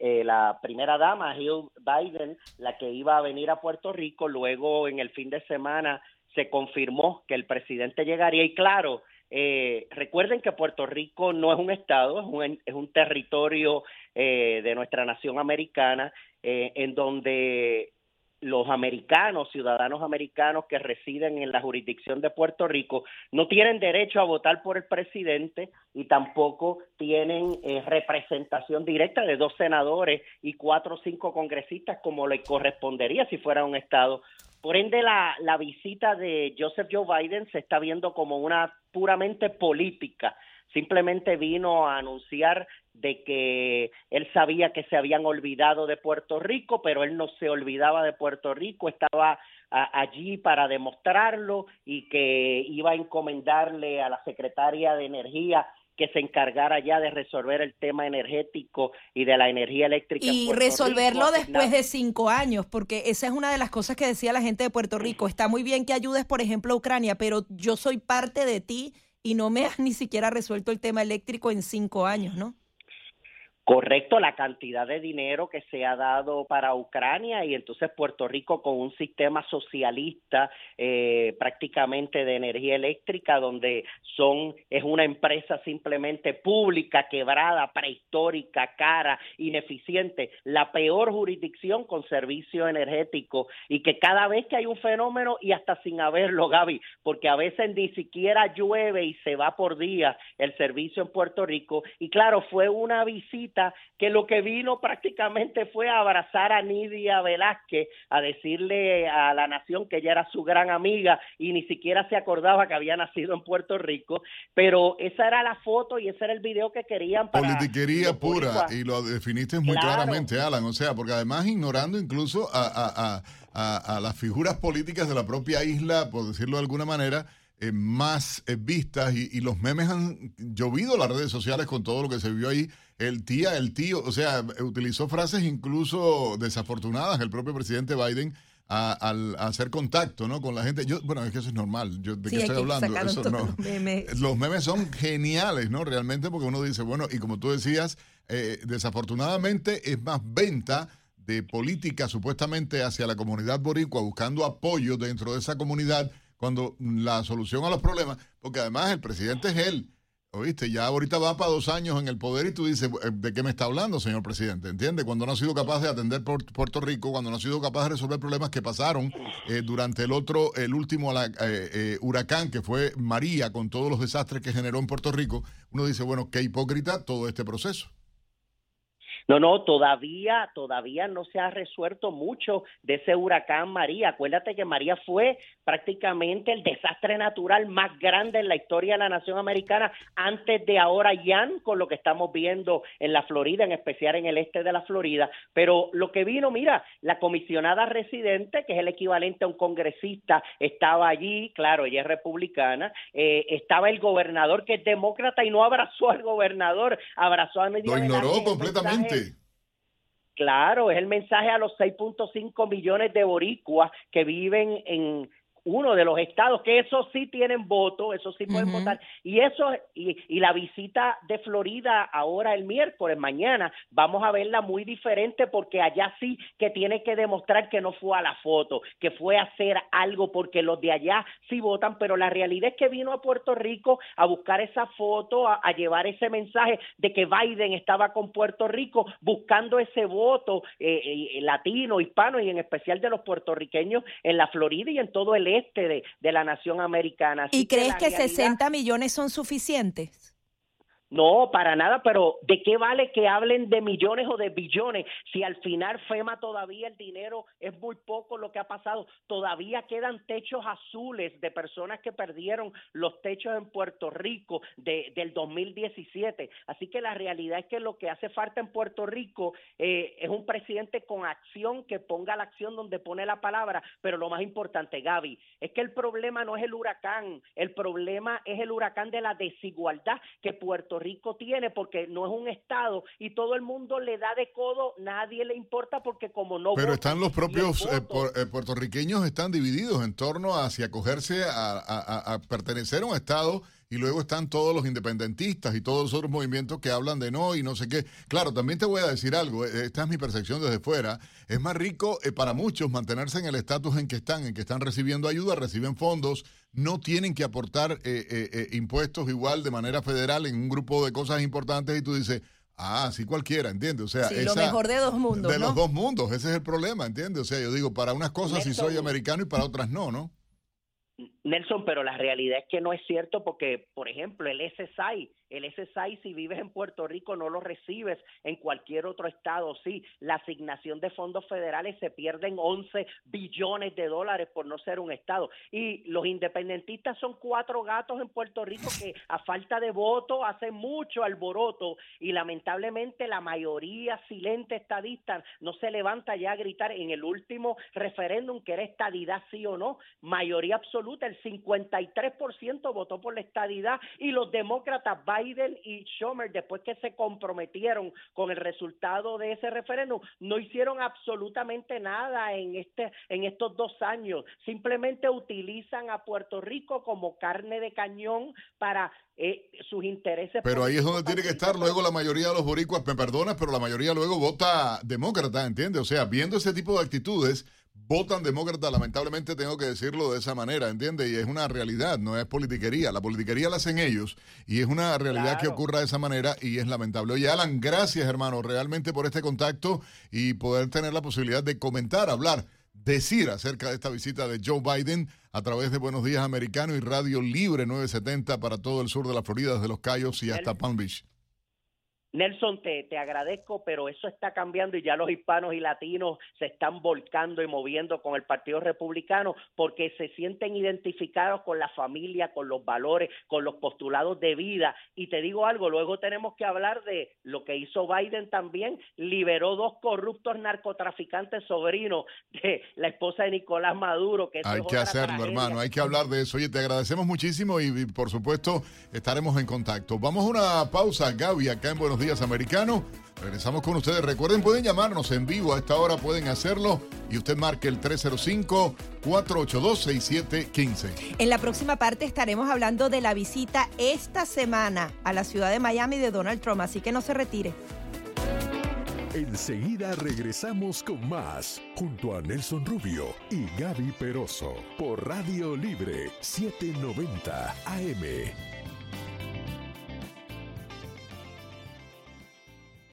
eh, la primera dama, Jill Biden, la que iba a venir a Puerto Rico. Luego, en el fin de semana, se confirmó que el presidente llegaría. Y claro, eh, recuerden que Puerto Rico no es un estado, es un, es un territorio eh, de nuestra nación americana, en donde los americanos, ciudadanos americanos que residen en la jurisdicción de Puerto Rico, no tienen derecho a votar por el presidente y tampoco tienen eh, representación directa de dos senadores y cuatro o cinco congresistas como le correspondería si fuera un estado. Por ende, la, la visita de Joseph Joe Biden se está viendo como una puramente política simplemente vino a anunciar de que él sabía que se habían olvidado de Puerto Rico, pero él no se olvidaba de Puerto Rico, estaba allí para demostrarlo y que iba a encomendarle a la secretaria de Energía que se encargara ya de resolver el tema energético y de la energía eléctrica.
Y resolverlo después de cinco años, porque esa es una de las cosas que decía la gente de Puerto Rico. Está muy bien que ayudes, por ejemplo, a Ucrania, pero yo soy parte de ti y no me has ni siquiera resuelto el tema eléctrico en cinco años, ¿no?
Correcto la cantidad de dinero que se ha dado para Ucrania y entonces Puerto Rico con un sistema socialista eh, prácticamente de energía eléctrica donde son es una empresa simplemente pública quebrada prehistórica cara ineficiente la peor jurisdicción con servicio energético y que cada vez que hay un fenómeno y hasta sin haberlo Gaby porque a veces ni siquiera llueve y se va por día el servicio en Puerto Rico. Y claro fue una visita que lo que vino prácticamente fue a abrazar a Nidia Velázquez, a decirle a la nación que ella era su gran amiga y ni siquiera se acordaba que había nacido en Puerto Rico, pero esa era la foto y ese era el video que querían para...
Politiquería pura, y lo definiste muy claramente, Alan, o sea, porque además ignorando incluso a, a las figuras políticas de la propia isla, por decirlo de alguna manera, eh, más eh, vistas y, los memes han llovido las redes sociales con todo lo que se vio ahí. El tía, el tío, o sea, utilizó frases incluso desafortunadas el propio presidente Biden al hacer contacto ¿no? con la gente. Yo, bueno, es que eso es normal. Yo, ¿De qué estoy hablando? Eso, no. Los memes son geniales, ¿no? Realmente, porque uno dice, bueno, y como tú decías, eh, desafortunadamente es más venta de política supuestamente hacia la comunidad boricua, buscando apoyo dentro de esa comunidad cuando la solución a los problemas, porque además el presidente es él. Oíste, ya ahorita va para dos años en el poder y tú dices, eh, ¿de qué me está hablando, señor presidente? ¿Entiende? Cuando no ha sido capaz de atender Puerto Rico, cuando no ha sido capaz de resolver problemas que pasaron eh, durante el otro, el último eh, huracán que fue María, con todos los desastres que generó en Puerto Rico, uno dice, bueno, qué hipócrita todo este proceso.
No, no, todavía, todavía no se ha resuelto mucho de ese huracán María. Acuérdate que María fue prácticamente el desastre natural más grande en la historia de la nación americana antes de ahora Jan, con lo que estamos viendo en la Florida, en especial en el este de la Florida. Pero lo que vino, mira, la comisionada residente, que es el equivalente a un congresista, estaba allí, claro, ella es republicana, eh, estaba el gobernador que es demócrata y no abrazó al gobernador, abrazó a
Lo ignoró completamente.
Claro, es el mensaje a los 6.5 millones de boricuas que viven en uno de los estados que esos sí tienen voto, esos sí pueden votar. Y eso, y, y, la visita de Florida ahora el miércoles, mañana, vamos a verla muy diferente porque allá sí que tiene que demostrar que no fue a la foto, que fue a hacer algo porque los de allá sí votan, pero la realidad es que vino a Puerto Rico a buscar esa foto, a, llevar ese mensaje de que Biden estaba con Puerto Rico buscando ese voto eh, eh, latino, hispano y en especial de los puertorriqueños en la Florida y en todo el este de, la nación americana.
¿Y crees que, 60 millones son suficientes?
No, para nada, pero ¿de qué vale que hablen de millones o de billones si al final FEMA todavía el dinero es muy poco lo que ha pasado? Todavía quedan techos azules de personas que perdieron los techos en Puerto Rico de, del 2017. Así que la realidad es que lo que hace falta en Puerto Rico eh, es un presidente con acción que ponga la acción donde pone la palabra, pero lo más importante, Gaby, es que el problema no es el huracán, el problema es el huracán de la desigualdad que Puerto Rico tiene porque no es un estado y todo el mundo le da de codo, nadie le importa porque como no...
Pero están los propios eh, eh, puertorriqueños están divididos en torno a si acogerse a, pertenecer a un estado y luego están todos los independentistas y todos los otros movimientos que hablan de no y no sé qué. Claro, también te voy a decir algo, eh, esta es mi percepción desde fuera, es más rico para muchos mantenerse en el estatus en que están, en que están recibiendo ayuda, reciben fondos, no tienen que aportar eh, eh, eh, impuestos igual de manera federal en un grupo de cosas importantes y tú dices, ah, sí cualquiera, ¿entiendes? O sea,
sí, lo mejor de dos mundos.
De los dos mundos, ese es el problema, ¿entiendes? O sea, yo digo, para unas cosas sí soy americano y para otras no, ¿no?
Nelson, pero la realidad es que no es cierto porque, por ejemplo, el SSI, el SSI si vives en Puerto Rico no lo recibes. En cualquier otro estado, sí, la asignación de fondos federales se pierden 11 billones de dólares por no ser un estado. Y los independentistas son cuatro gatos en Puerto Rico que a falta de voto hacen mucho alboroto y lamentablemente la mayoría silente estadista no se levanta ya a gritar en el último referéndum que era estadidad sí o no, mayoría absoluta el 53% votó por la estadidad y los demócratas Biden y Schumer, después que se comprometieron con el resultado de ese referéndum, no hicieron absolutamente nada en, este, en estos dos años. Simplemente utilizan a Puerto Rico como carne de cañón para eh, sus intereses.
Pero ahí es donde tiene que estar luego la mayoría de los boricuas, me perdonas, pero la mayoría luego vota demócrata, ¿entiendes? O sea, viendo ese tipo de actitudes, votan demócrata, lamentablemente tengo que decirlo de esa manera, ¿entiendes? Y es una realidad, no es politiquería. La politiquería la hacen ellos y es una realidad que ocurra de esa manera y es lamentable. Oye, Alan, gracias, hermano, realmente por este contacto y poder tener la posibilidad de comentar, hablar decir acerca de esta visita de Joe Biden a través de Buenos Días Americano y Radio Libre 970 para todo el sur de la Florida, desde Los Cayos y hasta Palm Beach.
Nelson, te, te, agradezco, pero eso está cambiando y ya los hispanos y latinos se están volcando y moviendo con el Partido Republicano porque se sienten identificados con la familia, con los valores, con los postulados de vida. Y te digo algo, luego tenemos que hablar de lo que hizo Biden también, liberó dos corruptos narcotraficantes sobrinos de la esposa de Nicolás Maduro. Que
hay que hacerlo, hermano, hay que hablar de eso. Oye, te agradecemos muchísimo y, por supuesto estaremos en contacto. Vamos a una pausa, Gaby, acá en Buenos días, americano. Regresamos con ustedes. Recuerden, pueden llamarnos en vivo a esta hora, pueden hacerlo y usted marque el 305-482-6715.
En la próxima parte estaremos hablando de la visita esta semana a la ciudad de Miami de Donald Trump, así que no se retire.
Enseguida regresamos con más, junto a Nelson Rubio y Gaby Peroso, por Radio Libre 790 AM.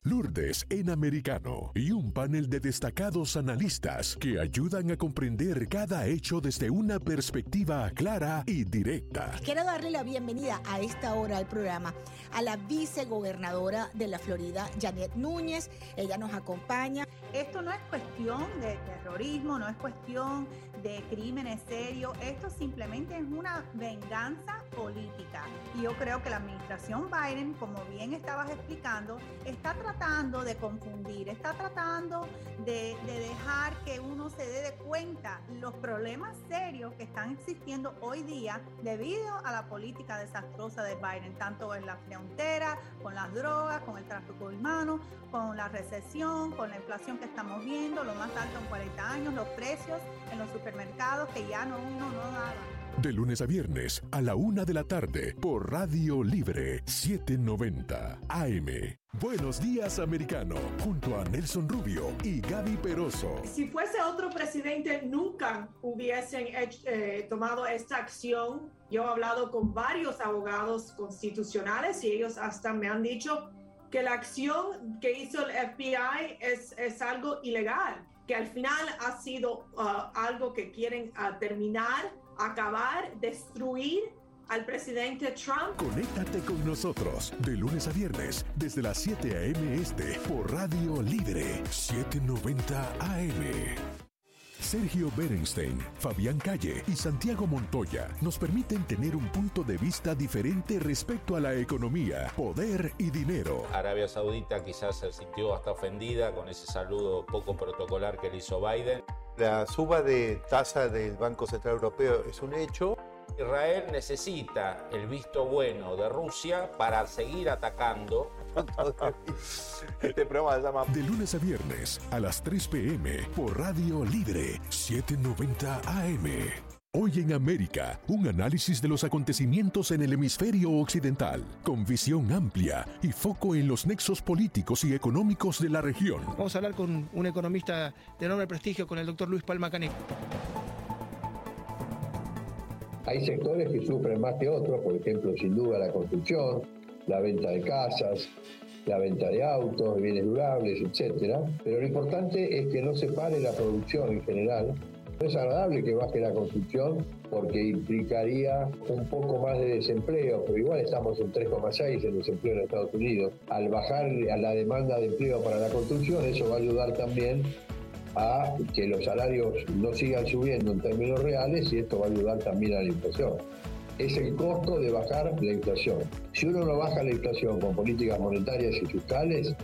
Lourdes en americano y un panel de destacados analistas que ayudan a comprender cada hecho desde una perspectiva clara y directa.
Quiero darle la bienvenida a esta hora al programa a la vicegobernadora de la Florida, Janet Núñez. Ella nos acompaña.
Esto no es cuestión de terrorismo, no es cuestión de crímenes serios, esto simplemente es una venganza política. Y yo creo que la administración Biden, como bien estabas explicando, está tratando de confundir, está tratando de, de dejar que uno se dé de cuenta los problemas serios que están existiendo hoy día debido a la política desastrosa de Biden, tanto en la frontera, con las drogas, con el tráfico humano, con la recesión, con la inflación que estamos viendo, lo más alto en 40 años, los precios en los supermercados que ya no uno no daba.
De lunes a viernes a la una de la tarde por Radio Libre 790 AM. Buenos días, americano, junto a Nelson Rubio y Gaby Peroso.
Si fuese otro presidente, nunca hubiesen hecho, eh, tomado esta acción. Yo he hablado con varios abogados constitucionales y ellos hasta me han dicho que la acción que hizo el FBI es, es algo ilegal, que al final ha sido uh, algo que quieren uh, terminar, acabar, destruir al presidente Trump.
Conéctate con nosotros de lunes a viernes desde las 7 a.m. este por Radio Libre 790 AM. Sergio Berenstein, Fabián Calle y Santiago Montoya nos permiten tener un punto de vista diferente respecto a la economía, poder y dinero.
Arabia Saudita quizás se sintió hasta ofendida con ese saludo poco protocolar que le hizo Biden.
La suba de tasa del Banco Central Europeo es un hecho.
Israel necesita el visto bueno de Rusia para seguir atacando
este programa se llama
De lunes a viernes a las 3 pm por Radio Libre 790 AM. Hoy en América, un análisis de los acontecimientos en el hemisferio occidental, con visión amplia y foco en los nexos políticos y económicos de la región.
Vamos a hablar con un economista de enorme prestigio, con el doctor Luis Palma Caneco.
Hay sectores que sufren más que otros, por ejemplo, sin duda la construcción, la venta de casas, la venta de autos, bienes durables, etcétera. Pero lo importante es que no se pare la producción en general. No es agradable que baje la construcción porque implicaría un poco más de desempleo, pero igual estamos en 3,6 en desempleo en Estados Unidos. Al bajar la demanda de empleo para la construcción, eso va a ayudar también a que los salarios no sigan subiendo en términos reales y esto va a ayudar también a la inflación es el costo de bajar la inflación. Si uno no baja la inflación con políticas monetarias y fiscales,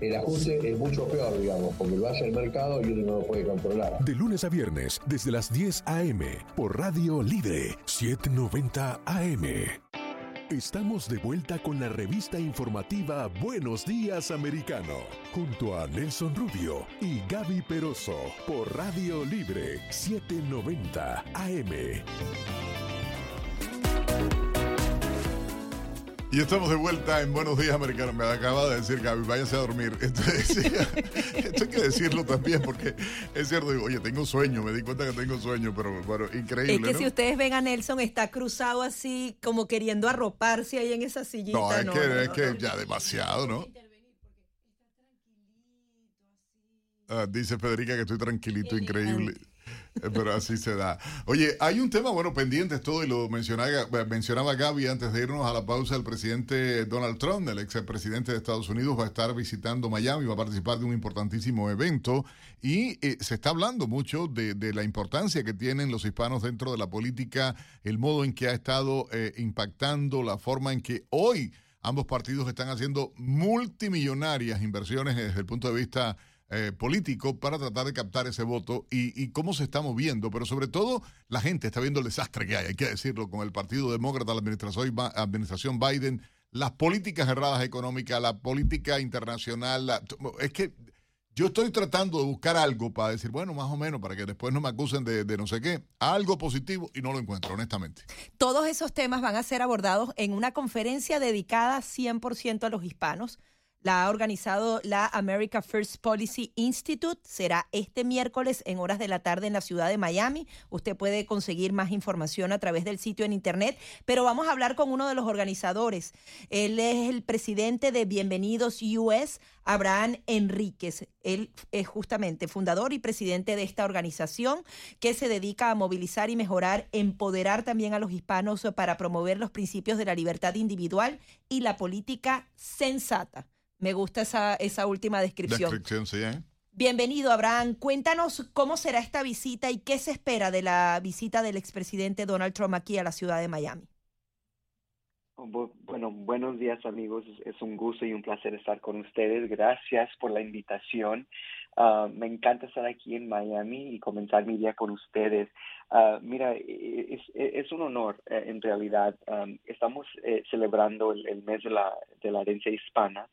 el ajuste es mucho peor, digamos, porque lo hace el mercado y uno no lo puede controlar.
De lunes a viernes, desde las 10 a.m., por Radio Libre 790 AM. Estamos de vuelta con la revista informativa Buenos Días Americano, junto a Nelson Rubio y Gaby Peroso, por Radio Libre 790 AM.
Y estamos de vuelta en Buenos Días Americanos. Me acaba de decir Gaby, váyase a dormir. Entonces, esto hay que decirlo también porque es cierto, digo, oye, tengo sueño, me di cuenta que tengo sueño, pero bueno, increíble.
Es que
¿no?
si ustedes ven a Nelson, está cruzado así, como queriendo arroparse ahí en esa sillita.
No, es
no,
que,
no,
es
no.
que ya demasiado, ¿no? Ah, dice Federica que estoy tranquilito, increíble. Pero así se da. Oye, hay un tema, bueno, pendiente todo, y lo mencionaba, mencionaba Gaby antes de irnos a la pausa. El presidente Donald Trump, el ex presidente de Estados Unidos, va a estar visitando Miami, va a participar de un importantísimo evento. Y eh, se está hablando mucho de, de la importancia que tienen los hispanos dentro de la política, el modo en que ha estado eh, impactando, la forma en que hoy ambos partidos están haciendo multimillonarias inversiones desde el punto de vista eh, político para tratar de captar ese voto y, y cómo se está moviendo, pero sobre todo la gente está viendo el desastre que hay, hay que decirlo, con el Partido Demócrata, la administración, administración Biden, las políticas erradas económicas, la política internacional, la- es que yo estoy tratando de buscar algo para decir, bueno, más o menos, para que después no me acusen de, de no sé qué, algo positivo y no lo encuentro, honestamente.
Todos esos temas van a ser abordados en una conferencia dedicada 100% a los hispanos. La ha organizado la America First Policy Institute. Será este miércoles en horas de la tarde en la ciudad de Miami. Usted puede conseguir más información a través del sitio en internet, pero vamos a hablar con uno de los organizadores. Él es el presidente de Bienvenidos US, Abraham Enríquez. Él es justamente fundador y presidente de esta organización que se dedica a movilizar y mejorar, empoderar también a los hispanos para promover los principios de la libertad individual y la política sensata. Me gusta esa, esa última descripción.
Descripción, sí, ¿eh?
Bienvenido, Abraham. Cuéntanos cómo será esta visita y qué se espera de la visita del expresidente Donald Trump aquí a la ciudad de Miami.
Bu- Bueno, buenos días amigos. Es- un gusto y un placer estar con ustedes. Gracias por la invitación. Ah, me encanta estar aquí en Miami y comenzar mi día con ustedes. Ah, mira, e- es, es un honor eh, en realidad. Am, estamos eh, celebrando el, el mes de la, de la herencia hispana.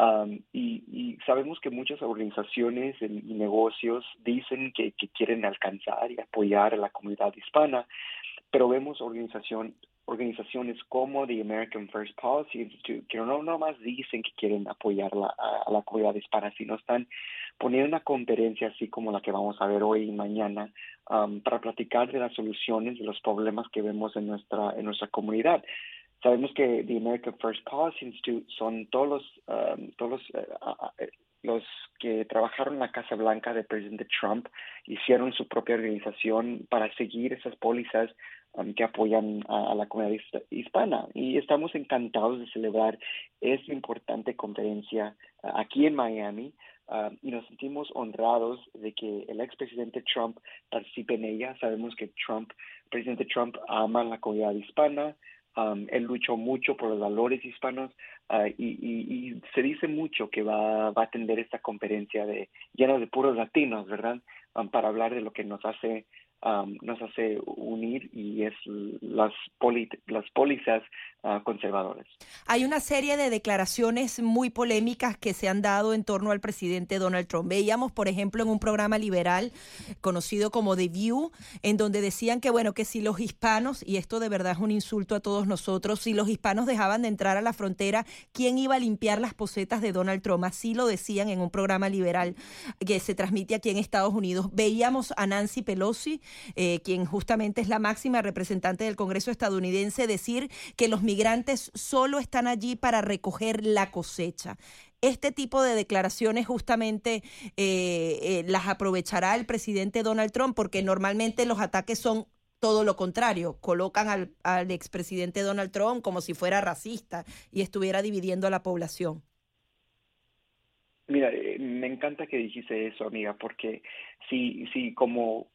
Um, y, sabemos que muchas organizaciones y negocios dicen que, que quieren alcanzar y apoyar a la comunidad hispana, pero vemos organización, organizaciones como the American First Policy Institute que no nomás dicen que quieren apoyar a la comunidad hispana, sino están poniendo una conferencia así como la que vamos a ver hoy y mañana um, para platicar de las soluciones de los problemas que vemos en nuestra, en nuestra comunidad. Sabemos que the American First Policy Institute son todos los, um, todos eh, eh, los que trabajaron en la Casa Blanca del presidente Trump, hicieron su propia organización para seguir esas pólizas um, que apoyan a, a la comunidad his- hispana. Y estamos encantados de celebrar esta importante conferencia ah, aquí en Miami. ah, y nos sentimos honrados de que el expresidente Trump participe en ella. Sabemos que Trump, presidente Trump ama la comunidad hispana, Um, él luchó mucho por los valores hispanos ah, y, y- y se dice mucho que va, va a atender esta conferencia de llena de puros latinos, ¿verdad? Um, para hablar de lo que nos hace um, nos hace unir y es las poli- las pólizas ah, conservadoras.
Hay una serie de declaraciones muy polémicas que se han dado en torno al presidente Donald Trump. Veíamos, por ejemplo, en un programa liberal conocido como The View, en donde decían que, bueno, que si los hispanos, y esto de verdad es un insulto a todos nosotros, si los hispanos dejaban de entrar a la frontera, ¿quién iba a limpiar las posetas de Donald Trump? Así lo decían en un programa liberal que se transmite aquí en Estados Unidos. Veíamos a Nancy Pelosi, eh, quien justamente es la máxima representante del Congreso estadounidense, decir que los migrantes solo están allí para recoger la cosecha. Este tipo de declaraciones justamente eh, eh, las aprovechará el presidente Donald Trump porque normalmente los ataques son todo lo contrario, colocan al, expresidente Donald Trump como si fuera racista y estuviera dividiendo a la población.
Mira, eh, me encanta que dijiste eso, amiga, porque si, si como,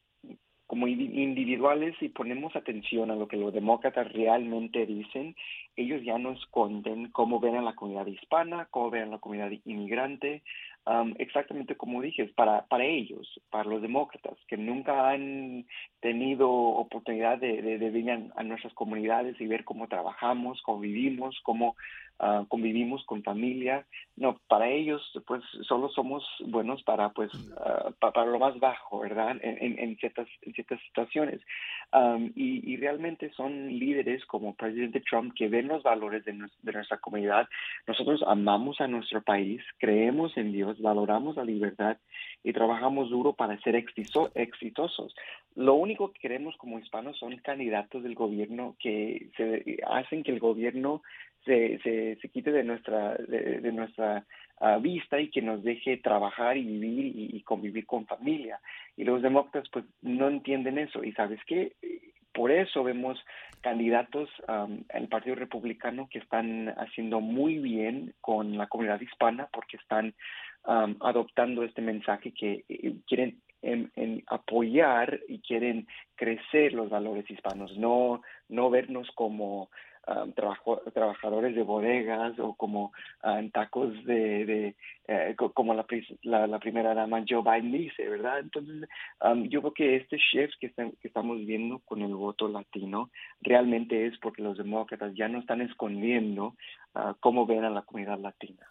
como indi- individuales, si ponemos atención a lo que los demócratas realmente dicen, ellos ya no esconden cómo ven a la comunidad hispana, cómo ven a la comunidad inmigrante, um, exactamente como dije, para, para ellos, para los demócratas, que nunca han tenido oportunidad de, de, de venir a, nuestras comunidades y ver cómo trabajamos, cómo vivimos, cómo uh, convivimos con familia. No, para ellos, pues, solo somos buenos para, pues, uh, para, para, lo más bajo, ¿verdad? En, en, ciertas, en ciertas situaciones. Um, y, y, realmente son líderes como presidente Trump que ven los valores de, nos, de nuestra comunidad. Nosotros amamos a nuestro país, creemos en Dios, valoramos la libertad y trabajamos duro para ser exitosos. Lo único que queremos como hispanos son candidatos del gobierno que se hacen que el gobierno se, se, quite de nuestra, de, nuestra uh, vista y que nos deje trabajar y vivir y, convivir con familia. Y los demócratas pues no entienden eso. Y sabes qué, por eso vemos candidatos um, el Partido Republicano que están haciendo muy bien con la comunidad hispana porque están adoptando este mensaje que eh, quieren en, en, apoyar y quieren crecer los valores hispanos, no, no vernos como um, trabajo, trabajadores de bodegas o como um, tacos de, de eh, como la, la, la, primera dama Joe Biden dice, ¿verdad? Entonces, um, yo creo que este shift que, está, que estamos viendo con el voto latino realmente es porque los demócratas ya no están escondiendo uh, cómo ven a la comunidad latina.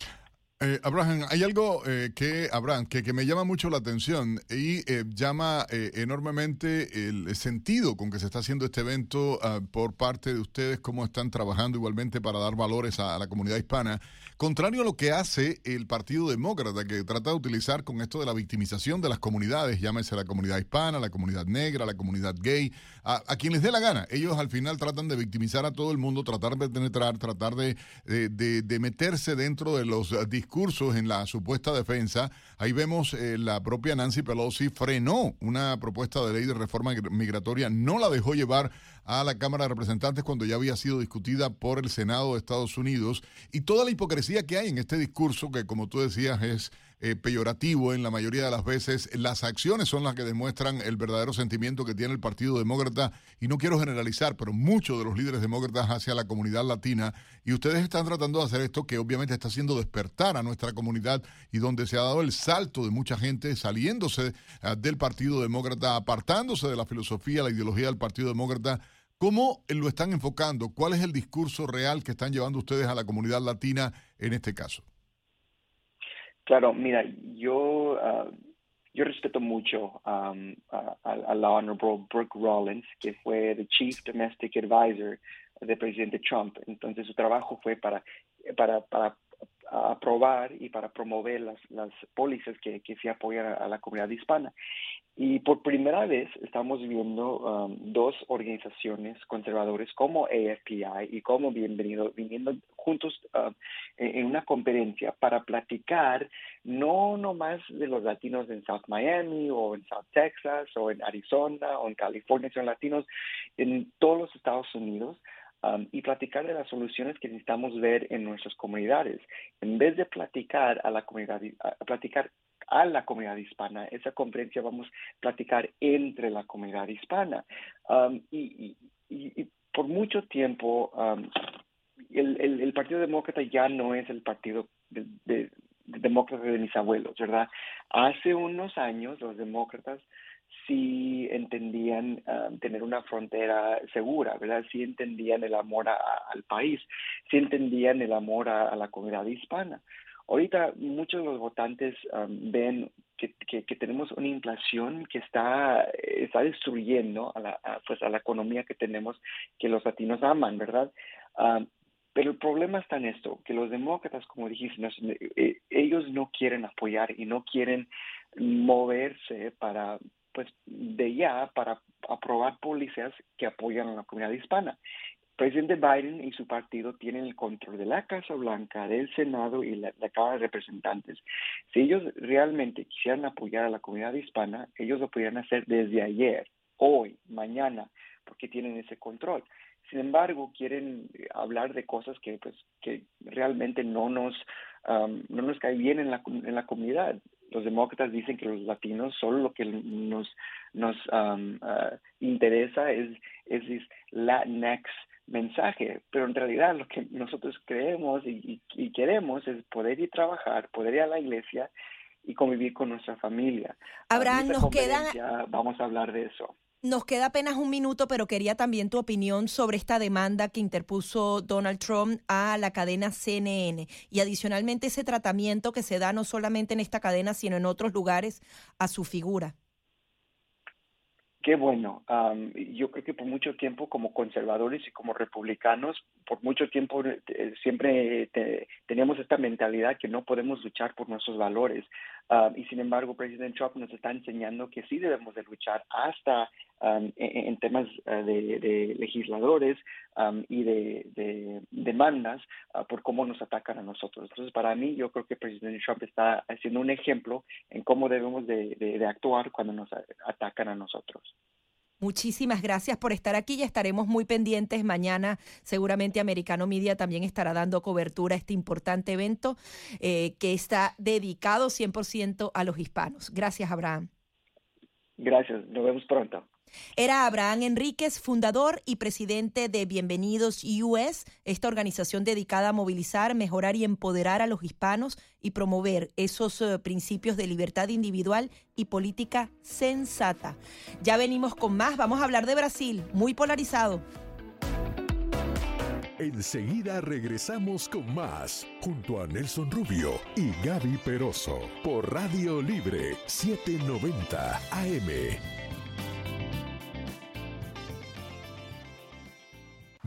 Eh, Abraham, hay algo eh, que, Abraham, que, que, me llama mucho la atención y eh, llama eh, enormemente el sentido con que se está haciendo este evento uh, por parte de ustedes, cómo están trabajando igualmente para dar valores a, la comunidad hispana, contrario a lo que hace el Partido Demócrata, que trata de utilizar con esto de la victimización de las comunidades, llámese la comunidad hispana, la comunidad negra, la comunidad gay, a, a quien les dé la gana. Ellos al final tratan de victimizar a todo el mundo, tratar de penetrar, tratar de, de, de, de meterse dentro de los discursos en la supuesta defensa. Ahí vemos eh, la propia Nancy Pelosi frenó una propuesta de ley de reforma migratoria, no la dejó llevar a la Cámara de Representantes cuando ya había sido discutida por el Senado de Estados Unidos y toda la hipocresía que hay en este discurso que como tú decías es eh, peyorativo en la mayoría de las veces. Las acciones son las que demuestran el verdadero sentimiento que tiene el Partido Demócrata y no quiero generalizar, pero muchos de los líderes demócratas hacia la comunidad latina y ustedes están tratando de hacer esto que obviamente está haciendo despertar a nuestra comunidad y donde se ha dado el salto de mucha gente saliéndose uh, del Partido Demócrata, apartándose de la filosofía, la ideología del Partido Demócrata. ¿Cómo lo están enfocando? ¿Cuál es el discurso real que están llevando ustedes a la comunidad latina en este caso?
Claro, mira, yo, uh, yo respeto mucho a, la Honorable Brooke Rollins, que fue el Chief Domestic Advisor del presidente Trump. Entonces, su trabajo fue para, para aprobar y para promover las, las pólizas que, que se apoyan a, la comunidad hispana. Y por primera vez estamos viendo um, dos organizaciones conservadoras como AFPI y como Bienvenido viniendo juntos uh, en una conferencia para platicar no nomás de los latinos en South Miami o en South Texas o en Arizona o en California, son latinos en todos los Estados Unidos, Um, y platicar de las soluciones que necesitamos ver en nuestras comunidades. En vez de platicar a la comunidad, a platicar a la comunidad hispana, esa conferencia vamos a platicar entre la comunidad hispana. Um, y, y, y, por mucho tiempo, um, el, el, el, Partido Demócrata ya no es el partido de, de, de demócratas de mis abuelos, ¿verdad? Hace unos años los demócratas sí entendían uh, tener una frontera segura, ¿verdad? Sí entendían el amor al país, sí entendían el amor a, la comunidad hispana. Ahorita muchos de los votantes um, ven que, que, tenemos una inflación que está, está destruyendo a la, pues a la economía que tenemos, que los latinos aman, ¿verdad? Um, pero el problema está en esto, que los demócratas, como dijiste, eh, ellos no quieren apoyar y no quieren moverse para, pues de ya para aprobar policías que apoyan a la comunidad hispana. Presidente Biden y su partido tienen el control de la Casa Blanca, del Senado y la, Cámara de Representantes. Si ellos realmente quisieran apoyar a la comunidad hispana, ellos lo podrían hacer desde ayer, hoy, mañana, porque tienen ese control. Sin embargo, quieren hablar de cosas que, pues, que realmente no nos, um, no nos cae bien en la, en la comunidad los demócratas dicen que los latinos solo lo que nos nos um, uh, interesa es es Latinx mensaje, pero en realidad lo que nosotros creemos y, queremos es poder ir a trabajar, poder ir a la iglesia y convivir con nuestra familia.
Abraham, nos queda...
Vamos a hablar de eso.
Nos queda apenas un minuto, pero quería también tu opinión sobre esta demanda que interpuso Donald Trump a la cadena CNN y adicionalmente ese tratamiento que se da no solamente en esta cadena, sino en otros lugares a su figura.
Qué bueno. yo creo que por mucho tiempo como conservadores y como republicanos, por mucho tiempo eh, siempre teníamos esta mentalidad que no podemos luchar por nuestros valores. Y sin embargo, presidente Trump nos está enseñando que sí debemos de luchar hasta en, temas eh, de, legisladores y de, demandas ah, por cómo nos atacan a nosotros. Entonces, para mí, yo creo que presidente Trump está haciendo un ejemplo en cómo debemos de actuar cuando nos atacan a nosotros.
Muchísimas gracias por estar aquí y estaremos muy pendientes mañana. Seguramente Americano Media también estará dando cobertura a este importante evento eh, que está dedicado 100% a los hispanos. Gracias, Abraham.
Gracias, nos vemos pronto.
Era Abraham Enríquez, fundador y presidente de Bienvenidos US, esta organización dedicada a movilizar, mejorar y empoderar a los hispanos y promover esos eh, principios de libertad individual y política sensata. Ya venimos con más, vamos a hablar de Brasil, muy polarizado.
Enseguida regresamos con más, junto a Nelson Rubio y Gaby Peroso, por Radio Libre 790 AM.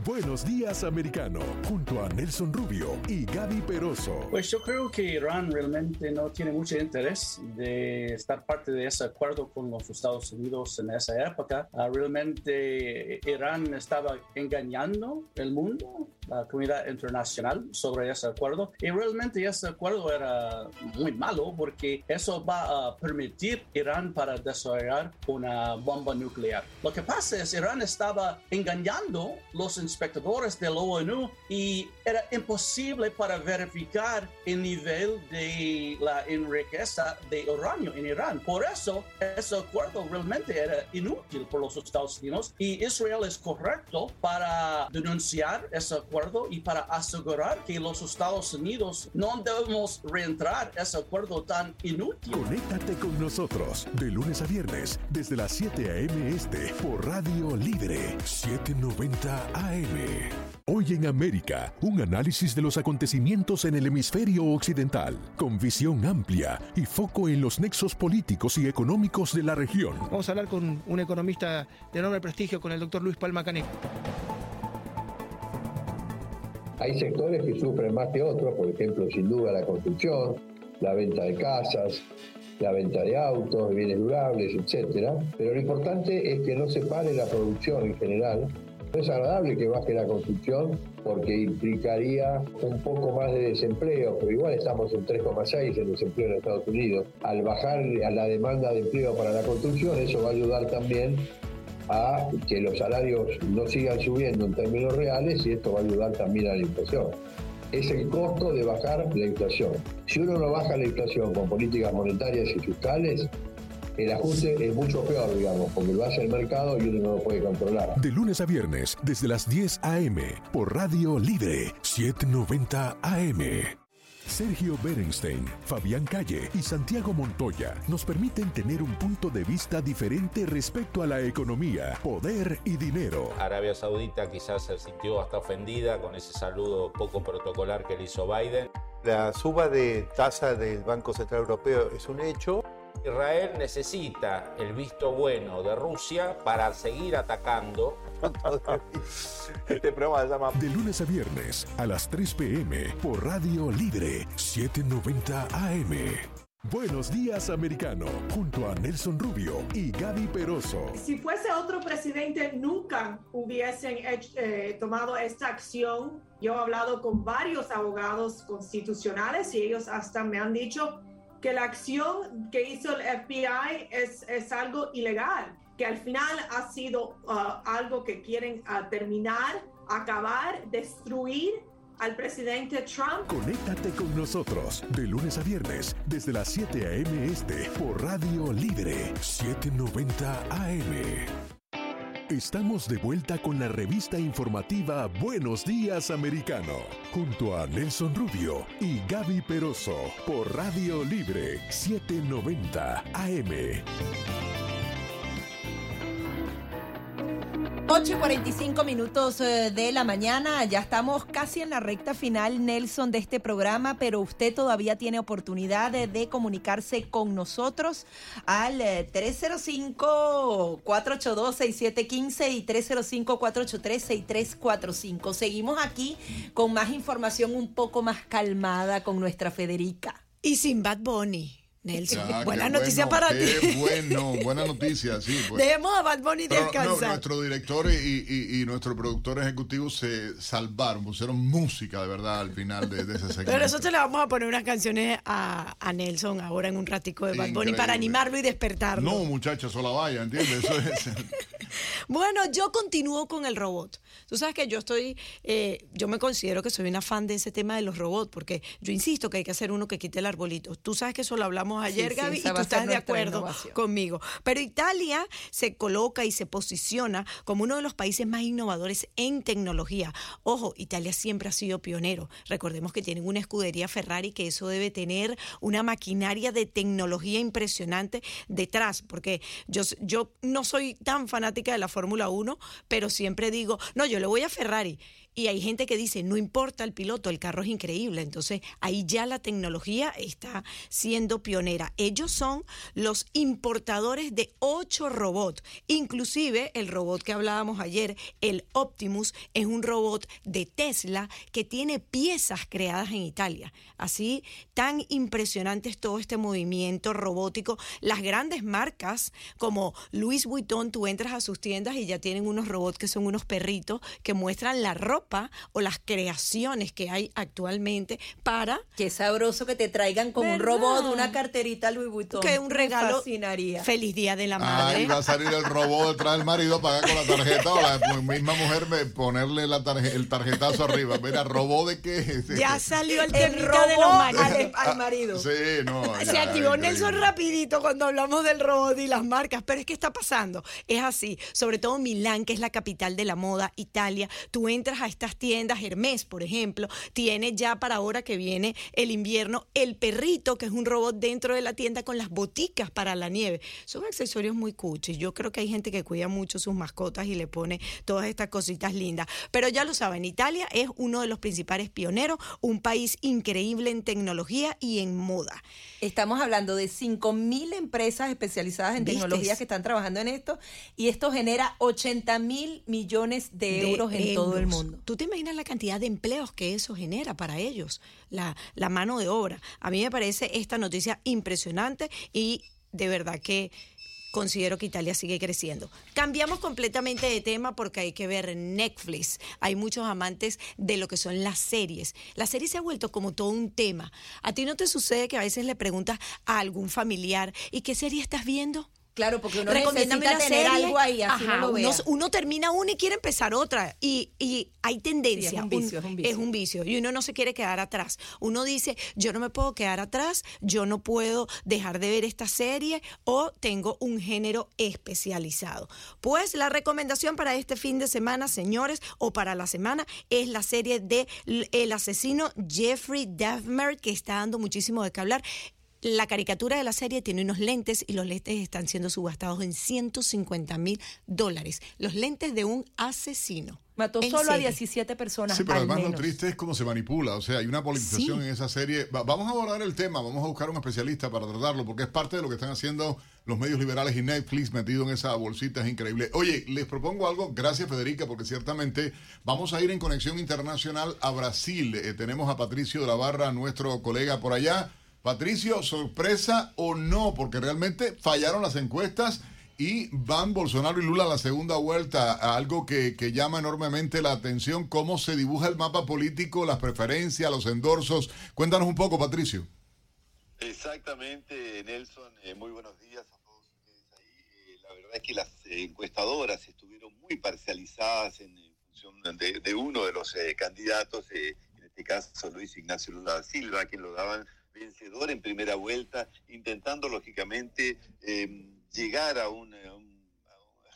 Buenos días, americano, junto a Nelson Rubio y Gaby Peroso.
Pues yo creo que Irán realmente no tiene mucho interés de estar parte de ese acuerdo con los Estados Unidos en esa época. Ah, realmente Irán estaba engañando el mundo la comunidad internacional sobre ese acuerdo y realmente ese acuerdo era muy malo porque eso va a permitir Irán para desarrollar una bomba nuclear. Lo que pasa es Irán estaba engañando los inspectores de la ONU y era imposible para verificar el nivel de la enriqueza de uranio en Irán. Por eso ese acuerdo realmente era inútil por los Estados Unidos y Israel es correcto para denunciar ese acuerdo y para asegurar que los Estados Unidos no debemos reentrar ese acuerdo tan inútil.
Conéctate con nosotros de lunes a viernes desde las 7 a.m. este por Radio Libre 790 AM. Hoy en América, un análisis de los acontecimientos en el hemisferio occidental, con visión amplia y foco en los nexos políticos y económicos de la región.
Vamos a hablar con un economista de enorme prestigio, con el doctor Luis Palma Caneco.
Hay sectores que sufren más que otros, por ejemplo, sin duda la construcción, la venta de casas, la venta de autos, de bienes durables, etc. Pero lo importante es que no se pare la producción en general. No es agradable que baje la construcción porque implicaría un poco más de desempleo, pero igual estamos en 3,6 en desempleo en Estados Unidos. Al bajar la demanda de empleo para la construcción, eso va a ayudar también a que los salarios no sigan subiendo en términos reales y esto va a ayudar también a la inflación. Es el costo de bajar la inflación. Si uno no baja la inflación con políticas monetarias y fiscales, el ajuste es mucho peor, digamos, porque lo hace el mercado y uno no lo puede controlar.
De lunes a viernes, desde las 10 a.m., por Radio Libre 790 AM. Sergio Berenstein, Fabián Calle y Santiago Montoya nos permiten tener un punto de vista diferente respecto a la economía, poder y dinero.
Arabia Saudita quizás se sintió hasta ofendida con ese saludo poco protocolar que le hizo Biden.
La suba de tasa del Banco Central Europeo es un hecho.
Israel necesita el visto bueno de Rusia para seguir atacando
este programa se llama
De lunes a viernes a las 3 pm por Radio Libre 790 AM. Buenos días, americano, junto a Nelson Rubio y Gaby Peroso.
Si fuese otro presidente, nunca hubiesen eh, tomado esta acción. Yo he hablado con varios abogados constitucionales y ellos hasta me han dicho que la acción que hizo el FBI es, es algo ilegal que al final ha sido uh, algo que quieren uh, terminar, acabar, destruir al presidente Trump.
Conéctate con nosotros de lunes a viernes desde las 7 a.m. este por Radio Libre 790 AM. Estamos de vuelta con la revista informativa Buenos Días Americano, junto a Nelson Rubio y Gaby Peroso por Radio Libre 790 AM.
8 y 45 minutos eh, de la mañana, ya estamos casi en la recta final, Nelson, de este programa, pero usted todavía tiene oportunidad de, comunicarse con nosotros al eh, 305-482-6715 y 305-483-6345. Seguimos aquí con más información un poco más calmada con nuestra Federica.
Y sin Bad Bunny. Nelson,
Ah,
buena
qué
noticia
bueno,
para ti.
Qué bueno, buena noticia, sí. pues.
Dejemos a Bad Bunny
Pero, no,
descansar.
nuestro director y, y- y nuestro productor ejecutivo se salvaron, pusieron música de verdad al final de, de ese segmento.
Pero nosotros le vamos a poner unas canciones a, a Nelson ahora en un ratico de Bad Bunny
Increíble.
para animarlo y despertarlo.
No, muchachos, sola vaya, ¿entiendes? Eso es.
Bueno, yo continúo con el robot. Tú sabes que yo estoy, eh, yo me considero que soy una fan de ese tema de los robots, porque yo insisto que hay que hacer uno que quite el arbolito. Tú sabes que eso lo hablamos ayer,
Sí,
Gaby, y tú estás de acuerdo
innovación.
conmigo. Pero Italia se coloca y se posiciona como uno de los países más innovadores en tecnología. Ojo, Italia siempre ha sido pionero. Recordemos que tienen una escudería Ferrari que eso debe tener una maquinaria de tecnología impresionante detrás, porque yo, yo no soy tan fanática de la Fórmula 1, pero siempre digo, no, yo le voy a Ferrari. Y hay gente que dice, no importa el piloto, el carro es increíble. Entonces, ahí ya la tecnología está siendo pionera. Ellos son los importadores de ocho robots. Inclusive el robot que hablábamos ayer, el Optimus, es un robot de Tesla que tiene piezas creadas en Italia. Así, tan impresionante es todo este movimiento robótico. Las grandes marcas como Louis Vuitton, tú entras a sus tiendas y ya tienen unos robots que son unos perritos que muestran la ropa o las creaciones que hay actualmente para...
Qué sabroso que te traigan con un robot, una carterita Louis Vuitton.
Que un regalo.
fascinaría.
Feliz Día de la Madre.
Ahí va a salir el robot detrás del marido a pagar con la tarjeta o la misma mujer me- ponerle la tarje- el tarjetazo arriba. Mira, robot de qué.
Ya salió el
El
temita de los
robot
maridos.
al, al marido.
Sí, no.
Se
ya,
activó
increíble.
Nelson rapidito cuando hablamos del robot y las marcas, pero es que está pasando. Es así, sobre todo Milán, que es la capital de la moda, Italia. Tú entras a estas tiendas, Hermes, por ejemplo, tiene ya para ahora que viene el invierno el perrito, que es un robot dentro de la tienda con las boticas para la nieve. Son accesorios muy cuchis. Yo creo que hay gente que cuida mucho sus mascotas y le pone todas estas cositas lindas. Pero ya lo saben, Italia es uno de los principales pioneros, un país increíble en tecnología y en moda.
Estamos hablando de 5 mil empresas especializadas en
¿Vistes?
tecnología que están trabajando en esto y esto genera 80 mil millones de,
de
euros en todo el mundo.
¿Tú te imaginas la cantidad de empleos que eso genera para ellos? La, mano de obra. A mí me parece esta noticia impresionante y de verdad que considero que Italia sigue creciendo. Cambiamos completamente de tema porque hay que ver Netflix. Hay muchos amantes de lo que son las series. La serie se ha vuelto como todo un tema. ¿A ti no te sucede que a veces le preguntas a algún familiar, ¿y qué serie estás viendo?
Claro, porque uno necesita tener algo ahí, así
Ajá,
no lo
uno, termina una y quiere empezar otra. Y, y hay tendencia.
Sí, es un vicio, es un vicio.
Es un vicio. Y uno no se quiere quedar atrás. Uno dice, yo no me puedo quedar atrás, yo no puedo dejar de ver esta serie o tengo un género especializado. Pues la recomendación para este fin de semana, señores, o para la semana, es la serie de El asesino Jeffrey Dahmer, que está dando muchísimo de qué hablar. La caricatura de la serie tiene unos lentes y los lentes están siendo subastados en 150 mil dólares. Los lentes de un asesino.
Mató
En
solo a
serie.
17 personas
Sí, pero
al
además
menos.
lo triste es cómo se manipula. O sea, hay una politización
Sí.
en esa serie. Va- vamos a abordar el tema, vamos a buscar un especialista para tratarlo, porque es parte de lo que están haciendo los medios liberales y Netflix metido en esa bolsita. Es increíble. Oye, les propongo algo. Gracias, Federica, porque ciertamente vamos a ir en conexión internacional a Brasil. Eh, tenemos a Patricio de la Barra, nuestro colega por allá. Patricio, ¿sorpresa o no? Porque realmente fallaron las encuestas y van Bolsonaro y Lula a la segunda vuelta, a algo que, llama enormemente la atención, cómo se dibuja el mapa político, las preferencias, los endorsos. Cuéntanos un poco, Patricio.
Exactamente, Nelson. eh, muy buenos días a todos ustedes ahí. Eh, la verdad es que las eh, encuestadoras estuvieron muy parcializadas en, función de, de uno de los eh, candidatos, en este caso Luis Ignacio Lula da Silva, quien lo daban vencedor en primera vuelta, intentando lógicamente eh, llegar a un, eh, un-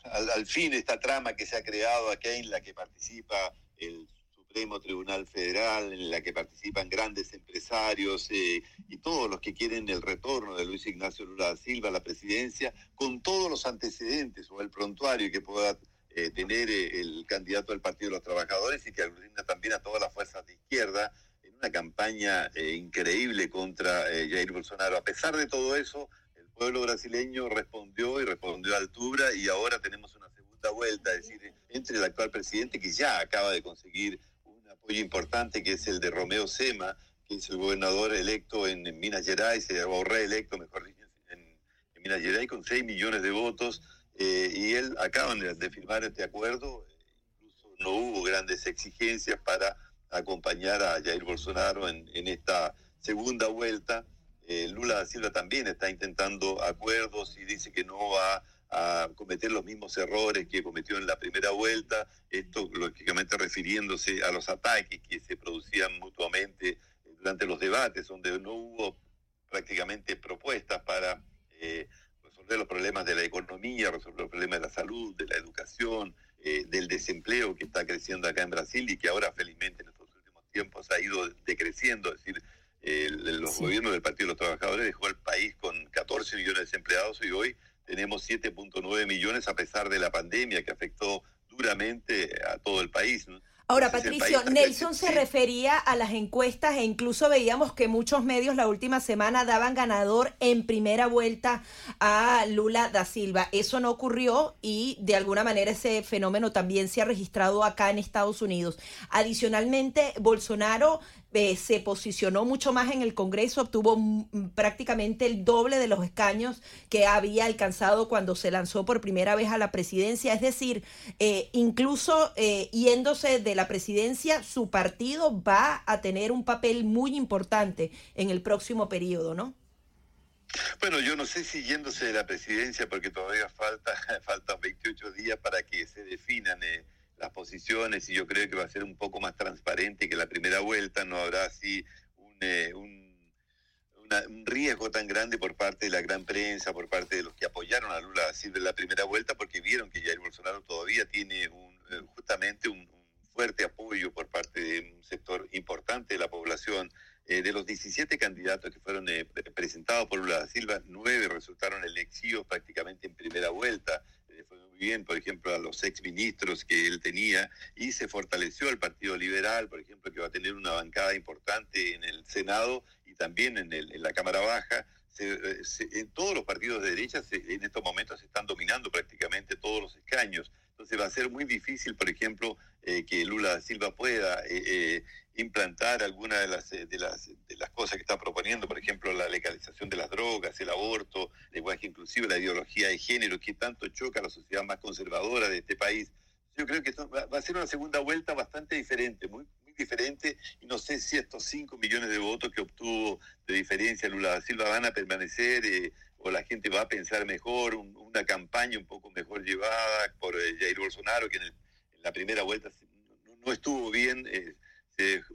a un- al, fin esta trama que se ha creado aquí en la que participa el Supremo Tribunal Federal, en la que participan grandes empresarios eh, y todos los que quieren el retorno de Luis Ignacio Lula da Silva a la presidencia, con todos los antecedentes o el prontuario que pueda tener el candidato del Partido de los Trabajadores y que aglutina también a todas las fuerzas de izquierda una campaña increíble contra Jair Bolsonaro. A pesar de todo eso, el pueblo brasileño respondió y respondió a altura y ahora tenemos una segunda vuelta, es decir, entre el actual presidente que ya acaba de conseguir muy importante que es el de Romeo Sema, que es el gobernador electo en, Minas Gerais, o reelecto, mejor dicho, en, Minas Gerais con 6 millones de votos. Eh, y él acaban de, firmar este acuerdo, incluso no hubo grandes exigencias para acompañar a Jair Bolsonaro en, esta segunda vuelta. Eh, Lula da Silva también está intentando acuerdos y dice que no va a cometer los mismos errores que cometió en la primera vuelta, esto lógicamente refiriéndose a los ataques que se producían mutuamente durante los debates, donde no hubo prácticamente propuestas para eh, resolver los problemas de la economía, resolver los problemas de la salud, de la educación, eh, del desempleo que está creciendo acá en Brasil y que ahora felizmente últimos tiempos ha ido decreciendo, es decir, el, los gobiernos del Partido de los Trabajadores dejó el país con 14 millones de desempleados y hoy tenemos 7.9 millones a pesar de la pandemia que afectó duramente a todo el país.
Ahora, Patricio, Nelson se refería a las encuestas e incluso veíamos que muchos medios la última semana daban ganador en primera vuelta a Lula da Silva. Eso no ocurrió y de alguna manera ese fenómeno también se ha registrado acá en Estados Unidos. Adicionalmente, Bolsonaro eh, se posicionó mucho más en el Congreso, obtuvo prácticamente el doble de los escaños que había alcanzado cuando se lanzó por primera vez a la presidencia. Es decir, eh, incluso eh, yéndose de la presidencia, su partido va a tener un papel muy importante en el próximo periodo, ¿no?
Bueno, yo no sé si yéndose de la presidencia, porque todavía falta, faltan 28 días para que se definan las posiciones y yo creo que va a ser un poco más transparente que la primera vuelta, no habrá así un, eh, un, riesgo tan grande por parte de la gran prensa, por parte de los que apoyaron a Lula así de la primera vuelta, porque vieron que Jair Bolsonaro todavía tiene un, eh, justamente un, fuerte apoyo por parte de un sector importante de la población. Eh, de los 17 candidatos que fueron presentados por Lula da Silva, nueve resultaron elegidos prácticamente en primera vuelta bien, por ejemplo, a los exministros que él tenía y se fortaleció el Partido Liberal, por ejemplo, que va a tener una bancada importante en el Senado y también en, la Cámara Baja. en todos los partidos de derecha en estos momentos se están dominando prácticamente todos los escaños. Entonces va a ser muy difícil, por ejemplo, eh, que Lula da Silva pueda eh, eh, implantar alguna de las, de, las, de las cosas que está proponiendo, por ejemplo, la legalización de las drogas, el aborto, el lenguaje inclusive, la ideología de género, que tanto choca a la sociedad más conservadora de este país. Yo creo que esto va, a ser una segunda vuelta bastante diferente, muy, muy diferente, y no sé si estos 5 millones de votos que obtuvo de diferencia Lula da Silva van a permanecer o la gente va a pensar mejor, una campaña un poco mejor llevada por eh, Jair Bolsonaro, que en, la primera vuelta no, estuvo bien. Eh,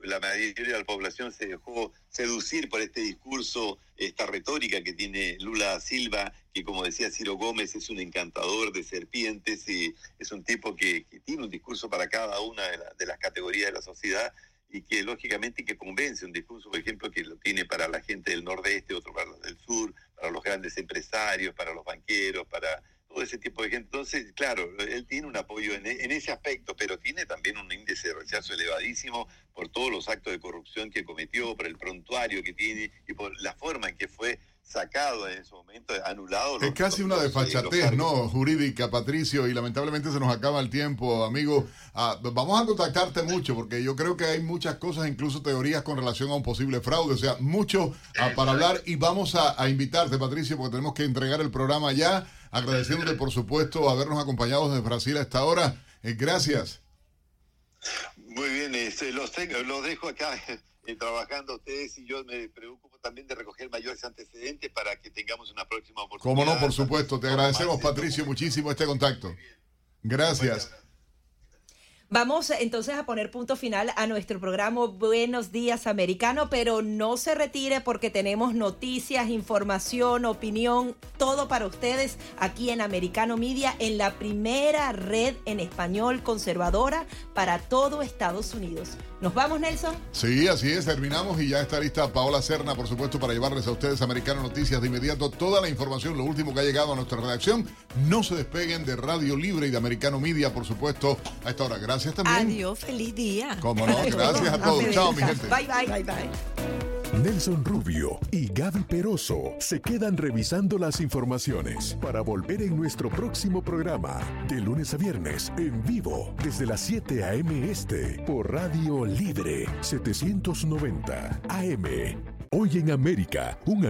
la mayoría de la población se dejó seducir por este discurso, esta retórica que tiene Lula Silva, que como decía Ciro Gómez es un encantador de serpientes y es un tipo que, tiene un discurso para cada una de, de, las categorías de la sociedad y que lógicamente que convence. Un discurso, por ejemplo, que lo tiene para la gente del nordeste, otro para los del sur, para los grandes empresarios, para los banqueros, para todo ese tipo de gente. Entonces, claro, él tiene un apoyo en, en, ese aspecto, pero tiene también un índice de rechazo elevadísimo por todos los actos de corrupción que cometió, por el prontuario que tiene y por la forma en que fue sacado en ese momento, anulado.
es casi una desfachatez, ¿no? Jurídica, Patricio, y lamentablemente se nos acaba el tiempo, amigo. Ah, vamos a contactarte mucho porque yo creo que hay muchas cosas, incluso teorías con relación a un posible fraude, o sea, mucho ah, para hablar y vamos a, invitarte, Patricio, porque tenemos que entregar el programa ya, agradeciéndote, por supuesto, habernos acompañado desde Brasil a esta hora. Eh, gracias.
Muy bien, este, los, los dejo acá trabajando ustedes y yo me preocupo también de recoger mayores antecedentes para que tengamos una próxima oportunidad.
Cómo no, por supuesto. Te agradecemos, Patricio, muchísimo este contacto. Gracias.
Vamos entonces a poner punto final a nuestro programa Buenos Días Americano, pero no se retire porque tenemos noticias, información, opinión, todo para ustedes aquí en Americano Media, en la primera red en español conservadora para todo Estados Unidos. ¿Nos vamos, Nelson?
Sí, así es, terminamos y ya está lista Paola Cerna, por supuesto, para llevarles a ustedes Americano Noticias de inmediato toda la información, lo último que ha llegado a nuestra redacción. No se despeguen de Radio Libre y de Americano Media, por supuesto, a esta hora. Gracias también.
Adiós, feliz día.
Cómo no, gracias a todos. Chao, mi gente.
Bye, bye. Bye, bye.
Nelson Rubio y Gaby Peroso se quedan revisando las informaciones para volver en nuestro próximo programa, de lunes a viernes, en vivo, desde las 7 a.m. Este, por Radio Libre 790 AM. Hoy en América, un